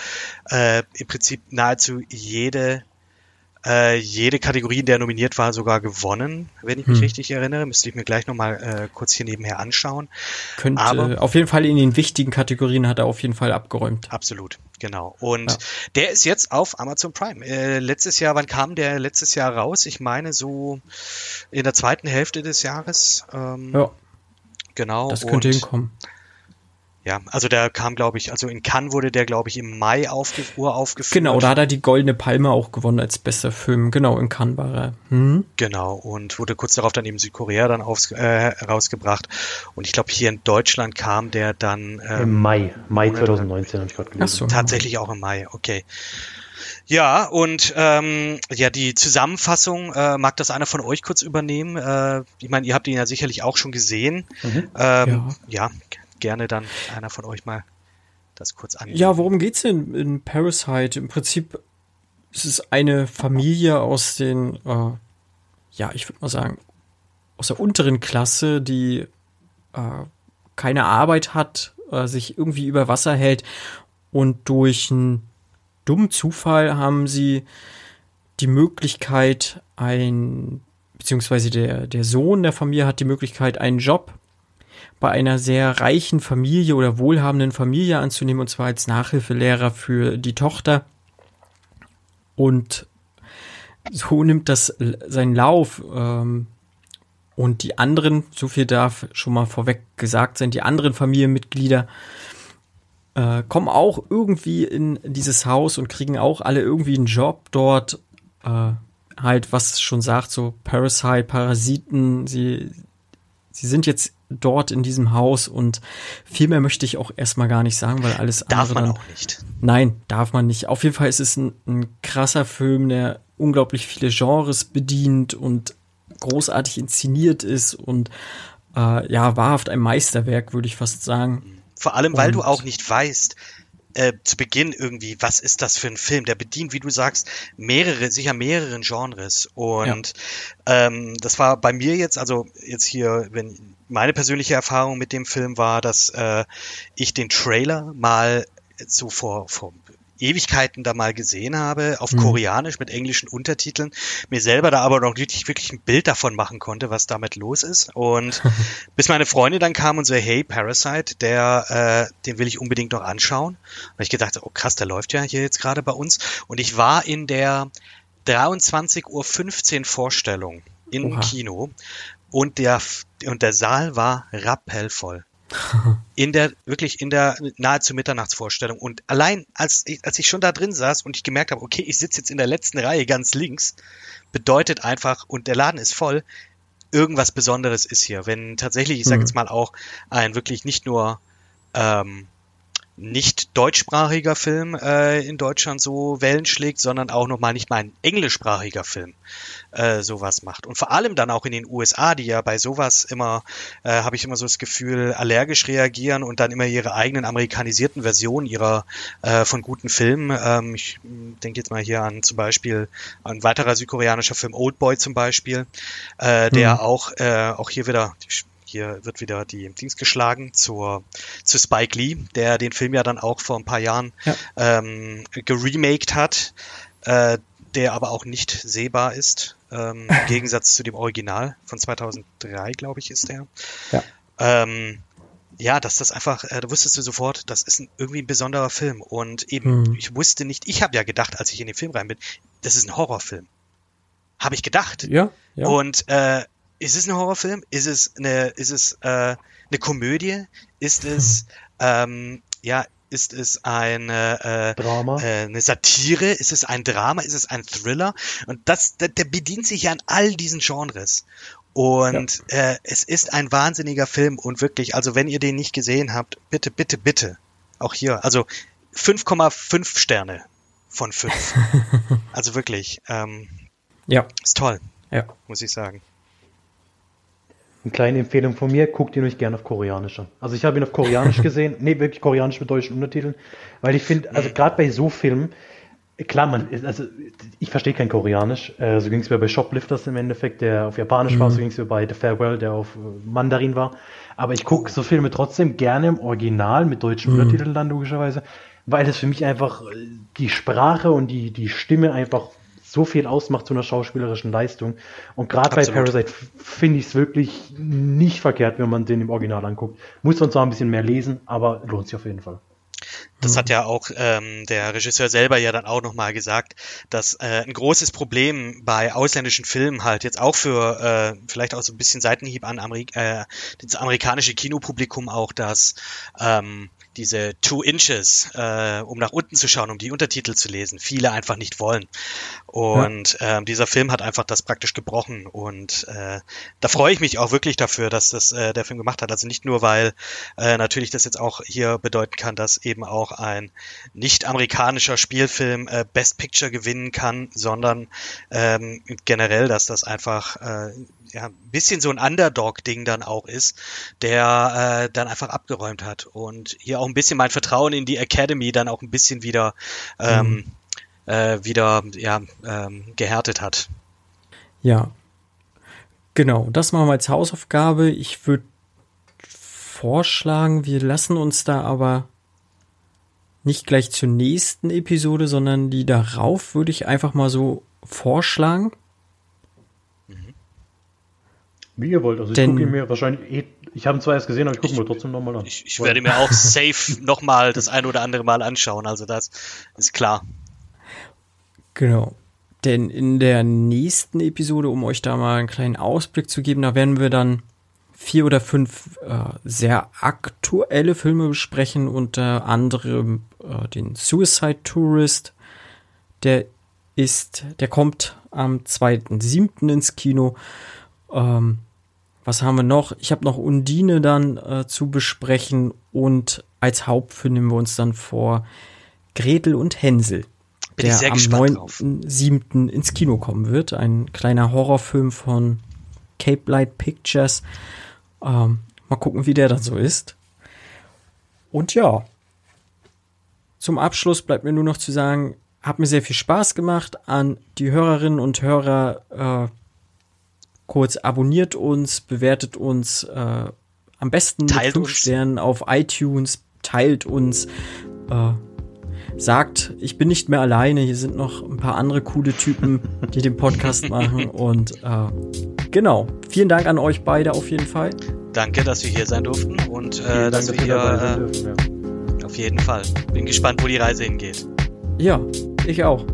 äh, im Prinzip nahezu jede äh, jede Kategorie, in der er nominiert war, sogar gewonnen, wenn ich mich Hm. richtig erinnere. Müsste ich mir gleich nochmal äh, kurz hier nebenher anschauen. Könnte, Aber- auf jeden Fall in den wichtigen Kategorien hat er auf jeden Fall abgeräumt. Absolut, genau. Und Ja. der ist jetzt auf Amazon Prime. Äh, letztes Jahr, wann kam der letztes Jahr raus? Ich meine so in der zweiten Hälfte des Jahres. Ähm, Ja, Genau. das könnte und, hinkommen. Ja, also der kam, glaube ich, also in Cannes wurde der, glaube ich, im Mai aufge uraufgeführt. Genau, da hat er die Goldene Palme auch gewonnen als bester Film. Genau, in Cannes war er. Hm? Genau, und wurde kurz darauf dann eben Südkorea dann aufs, äh, herausgebracht. Und ich glaube, hier in Deutschland kam der dann ähm, Im Mai, Mai 2019 habe ich gerade gelesen. Ach so. Tatsächlich auch im Mai, okay. Ja, und ähm, ja, die Zusammenfassung, äh, mag das einer von euch kurz übernehmen? Äh, ich meine, ihr habt ihn ja sicherlich auch schon gesehen. Mhm. Ähm, ja. g- gerne dann einer von euch mal das kurz an. Ja, worum geht's denn in Parasite? Im Prinzip ist es eine Familie aus den, äh, ja, ich würde mal sagen, aus der unteren Klasse, die äh, keine Arbeit hat, äh, sich irgendwie über Wasser hält und durch einen dummen Zufall haben sie die Möglichkeit, ein, beziehungsweise der, der Sohn der Familie hat die Möglichkeit, einen Job bei einer sehr reichen Familie oder wohlhabenden Familie anzunehmen, und zwar als Nachhilfelehrer für die Tochter. Und so nimmt das seinen Lauf. Ähm, und die anderen, so viel darf schon mal vorweg gesagt sein, die anderen Familienmitglieder äh, kommen auch irgendwie in dieses Haus und kriegen auch alle irgendwie einen Job dort. Äh, halt, was schon sagt, so Parasite, Parasiten, sie, sie sind jetzt dort in diesem Haus und viel mehr möchte ich auch erstmal gar nicht sagen, weil alles Darf andere man dann auch nicht. Nein, darf man nicht. Auf jeden Fall ist es ein, ein krasser Film, der unglaublich viele Genres bedient und großartig inszeniert ist und äh, ja, wahrhaft ein Meisterwerk, würde ich fast sagen. Vor allem, weil du Und- auch nicht weißt, äh, zu Beginn irgendwie, was ist das für ein Film? Der bedient, wie du sagst, mehrere, sicher mehreren Genres. Und ähm, das war bei mir jetzt, also jetzt hier, wenn meine persönliche Erfahrung mit dem Film war, dass äh, ich den Trailer mal so vor, vor Ewigkeiten da mal gesehen habe, auf Mhm. Koreanisch mit englischen Untertiteln, mir selber da aber noch nicht wirklich ein Bild davon machen konnte, was damit los ist. Und <laughs> bis meine Freundin dann kam und so, hey, Parasite, der, äh, den will ich unbedingt noch anschauen. Und ich gedacht, oh krass, der läuft ja hier jetzt gerade bei uns. Und ich war in der 23.15 Uhr Vorstellung im. Kino und der, und der Saal war rappellvoll <laughs> in der wirklich in der nahezu Mitternachtsvorstellung und allein als ich, als ich schon da drin saß und ich gemerkt habe, okay, ich sitze jetzt in der letzten Reihe ganz links, bedeutet einfach und der Laden ist voll, irgendwas Besonderes ist hier. Wenn tatsächlich, ich sage Mhm. jetzt mal auch ein wirklich nicht nur ähm, nicht deutschsprachiger Film äh, in Deutschland so Wellen schlägt, sondern auch nochmal nicht mal ein englischsprachiger Film äh, sowas macht. Und vor allem dann auch in den USA, die ja bei sowas immer, äh, habe ich immer so das Gefühl, allergisch reagieren und dann immer ihre eigenen amerikanisierten Versionen ihrer äh, von guten Filmen. Ähm, ich denke jetzt mal hier an zum Beispiel ein weiterer südkoreanischer Film, Oldboy zum Beispiel, äh, der Mhm. auch, äh, auch hier wieder hier wird wieder die Dings geschlagen zur, zu Spike Lee, der den Film ja dann auch vor ein paar Jahren Ja. ähm, geremaked hat. Äh, der aber auch nicht sehbar ist, ähm, im <laughs> Gegensatz zu dem Original von 2003, glaube ich, ist der. Ja. Ähm, ja, dass das einfach, äh, da wusstest du sofort, das ist ein, irgendwie ein besonderer Film. Und eben, Mhm. ich wusste nicht, ich habe ja gedacht, als ich in den Film rein bin, das ist ein Horrorfilm. Habe ich gedacht. Ja, ja. Und äh, ist es ein Horrorfilm? Ist es eine, ist es äh, eine Komödie? Ist es ähm, ja, ist es eine äh, Drama. äh, eine Satire? Ist es ein Drama? Ist es ein Thriller? Und das, der, der bedient sich ja an all diesen Genres. Und äh, es ist ein wahnsinniger Film und wirklich, also wenn ihr den nicht gesehen habt, bitte, bitte, bitte, auch hier, also 5,5 Sterne von 5. <laughs> also wirklich, ähm, ja, ist toll, ja. muss ich sagen. Eine kleine Empfehlung von mir, guckt ihn euch gerne auf Koreanisch an. Also ich habe ihn auf Koreanisch <laughs> gesehen, nee, wirklich Koreanisch mit deutschen Untertiteln, weil ich finde, also gerade bei so Filmen, klar, man, also ich verstehe kein Koreanisch, äh, so ging es mir bei Shoplifters im Endeffekt, der auf Japanisch war, so ging es mir bei The Farewell, der auf äh, Mandarin war, aber ich gucke so Filme trotzdem gerne im Original mit deutschen Untertiteln dann logischerweise, weil es für mich einfach äh, die Sprache und die, die Stimme einfach so viel ausmacht zu einer schauspielerischen Leistung. Und gerade bei. Parasite finde ich es wirklich nicht verkehrt, wenn man den im Original anguckt. Muss man zwar ein bisschen mehr lesen, aber lohnt sich auf jeden Fall. Das hat ja auch ähm, der Regisseur selber ja dann auch nochmal gesagt, dass äh, ein großes Problem bei ausländischen Filmen halt jetzt auch für äh, vielleicht auch so ein bisschen Seitenhieb an Amerik äh, das amerikanische Kinopublikum auch, dass ähm, diese Two Inches, äh, um nach unten zu schauen, um die Untertitel zu lesen, viele einfach nicht wollen. Und ähm, dieser Film hat einfach das praktisch gebrochen. Und äh, da freue ich mich auch wirklich dafür, dass das äh, der Film gemacht hat. Also nicht nur, weil äh, natürlich das jetzt auch hier bedeuten kann, dass eben auch ein nicht-amerikanischer Spielfilm äh, Best Picture gewinnen kann, sondern ähm, generell, dass das einfach äh, ja, ein bisschen so ein Underdog-Ding dann auch ist, der äh, dann einfach abgeräumt hat und hier auch ein bisschen mein Vertrauen in die Academy dann auch ein bisschen wieder ähm, äh, wieder ja, ähm, gehärtet hat. Ja. Genau, das machen wir als Hausaufgabe. Ich würde vorschlagen, wir lassen uns da aber nicht gleich zur nächsten Episode, sondern die darauf würde ich einfach mal so vorschlagen. Wie ihr wollt. Also ich Denn- gucke ihn mir wahrscheinlich eh, ich habe ihn zwar erst gesehen, aber ich gucke mir trotzdem nochmal an. Ich, ich werde mir auch safe <laughs> nochmal das ein oder andere Mal anschauen, also das ist klar. Genau. Denn in der nächsten Episode, um euch da mal einen kleinen Ausblick zu geben, da werden wir dann vier oder fünf äh, sehr aktuelle Filme besprechen, unter anderem äh, den Suicide Tourist. Der ist, der kommt am 2.7. ins Kino. Ähm, was haben wir noch? Ich habe noch Undine dann äh, zu besprechen und als Hauptfilm nehmen wir uns dann vor Gretel und Hänsel Bin der am gespannt drauf. 9.7. ins Kino kommen wird. Ein kleiner Horrorfilm von Cape Light Pictures. Ähm, mal gucken, wie der dann so ist. Und ja, zum Abschluss bleibt mir nur noch zu sagen, hat mir sehr viel Spaß gemacht an die Hörerinnen und Hörer. Äh, kurz abonniert uns, bewertet uns äh, am besten Teilt mit fünf uns. Sternen auf iTunes, teilt uns, äh, sagt, ich bin nicht mehr alleine, hier sind noch ein paar andere coole Typen, die den Podcast <laughs> machen und äh, genau, vielen Dank an euch beide auf jeden Fall. Danke, dass wir hier sein durften und äh, dass Dank, wir dabei sein hier dürfen, ja. äh, auf jeden Fall. Bin gespannt, wo die Reise hingeht. Ja, ich auch.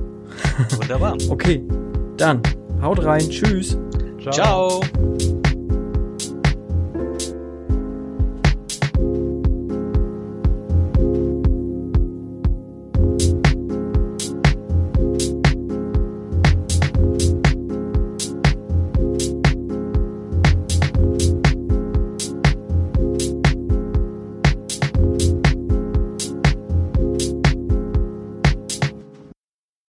Wunderbar. <laughs> Okay, dann haut rein, tschüss. Ciao.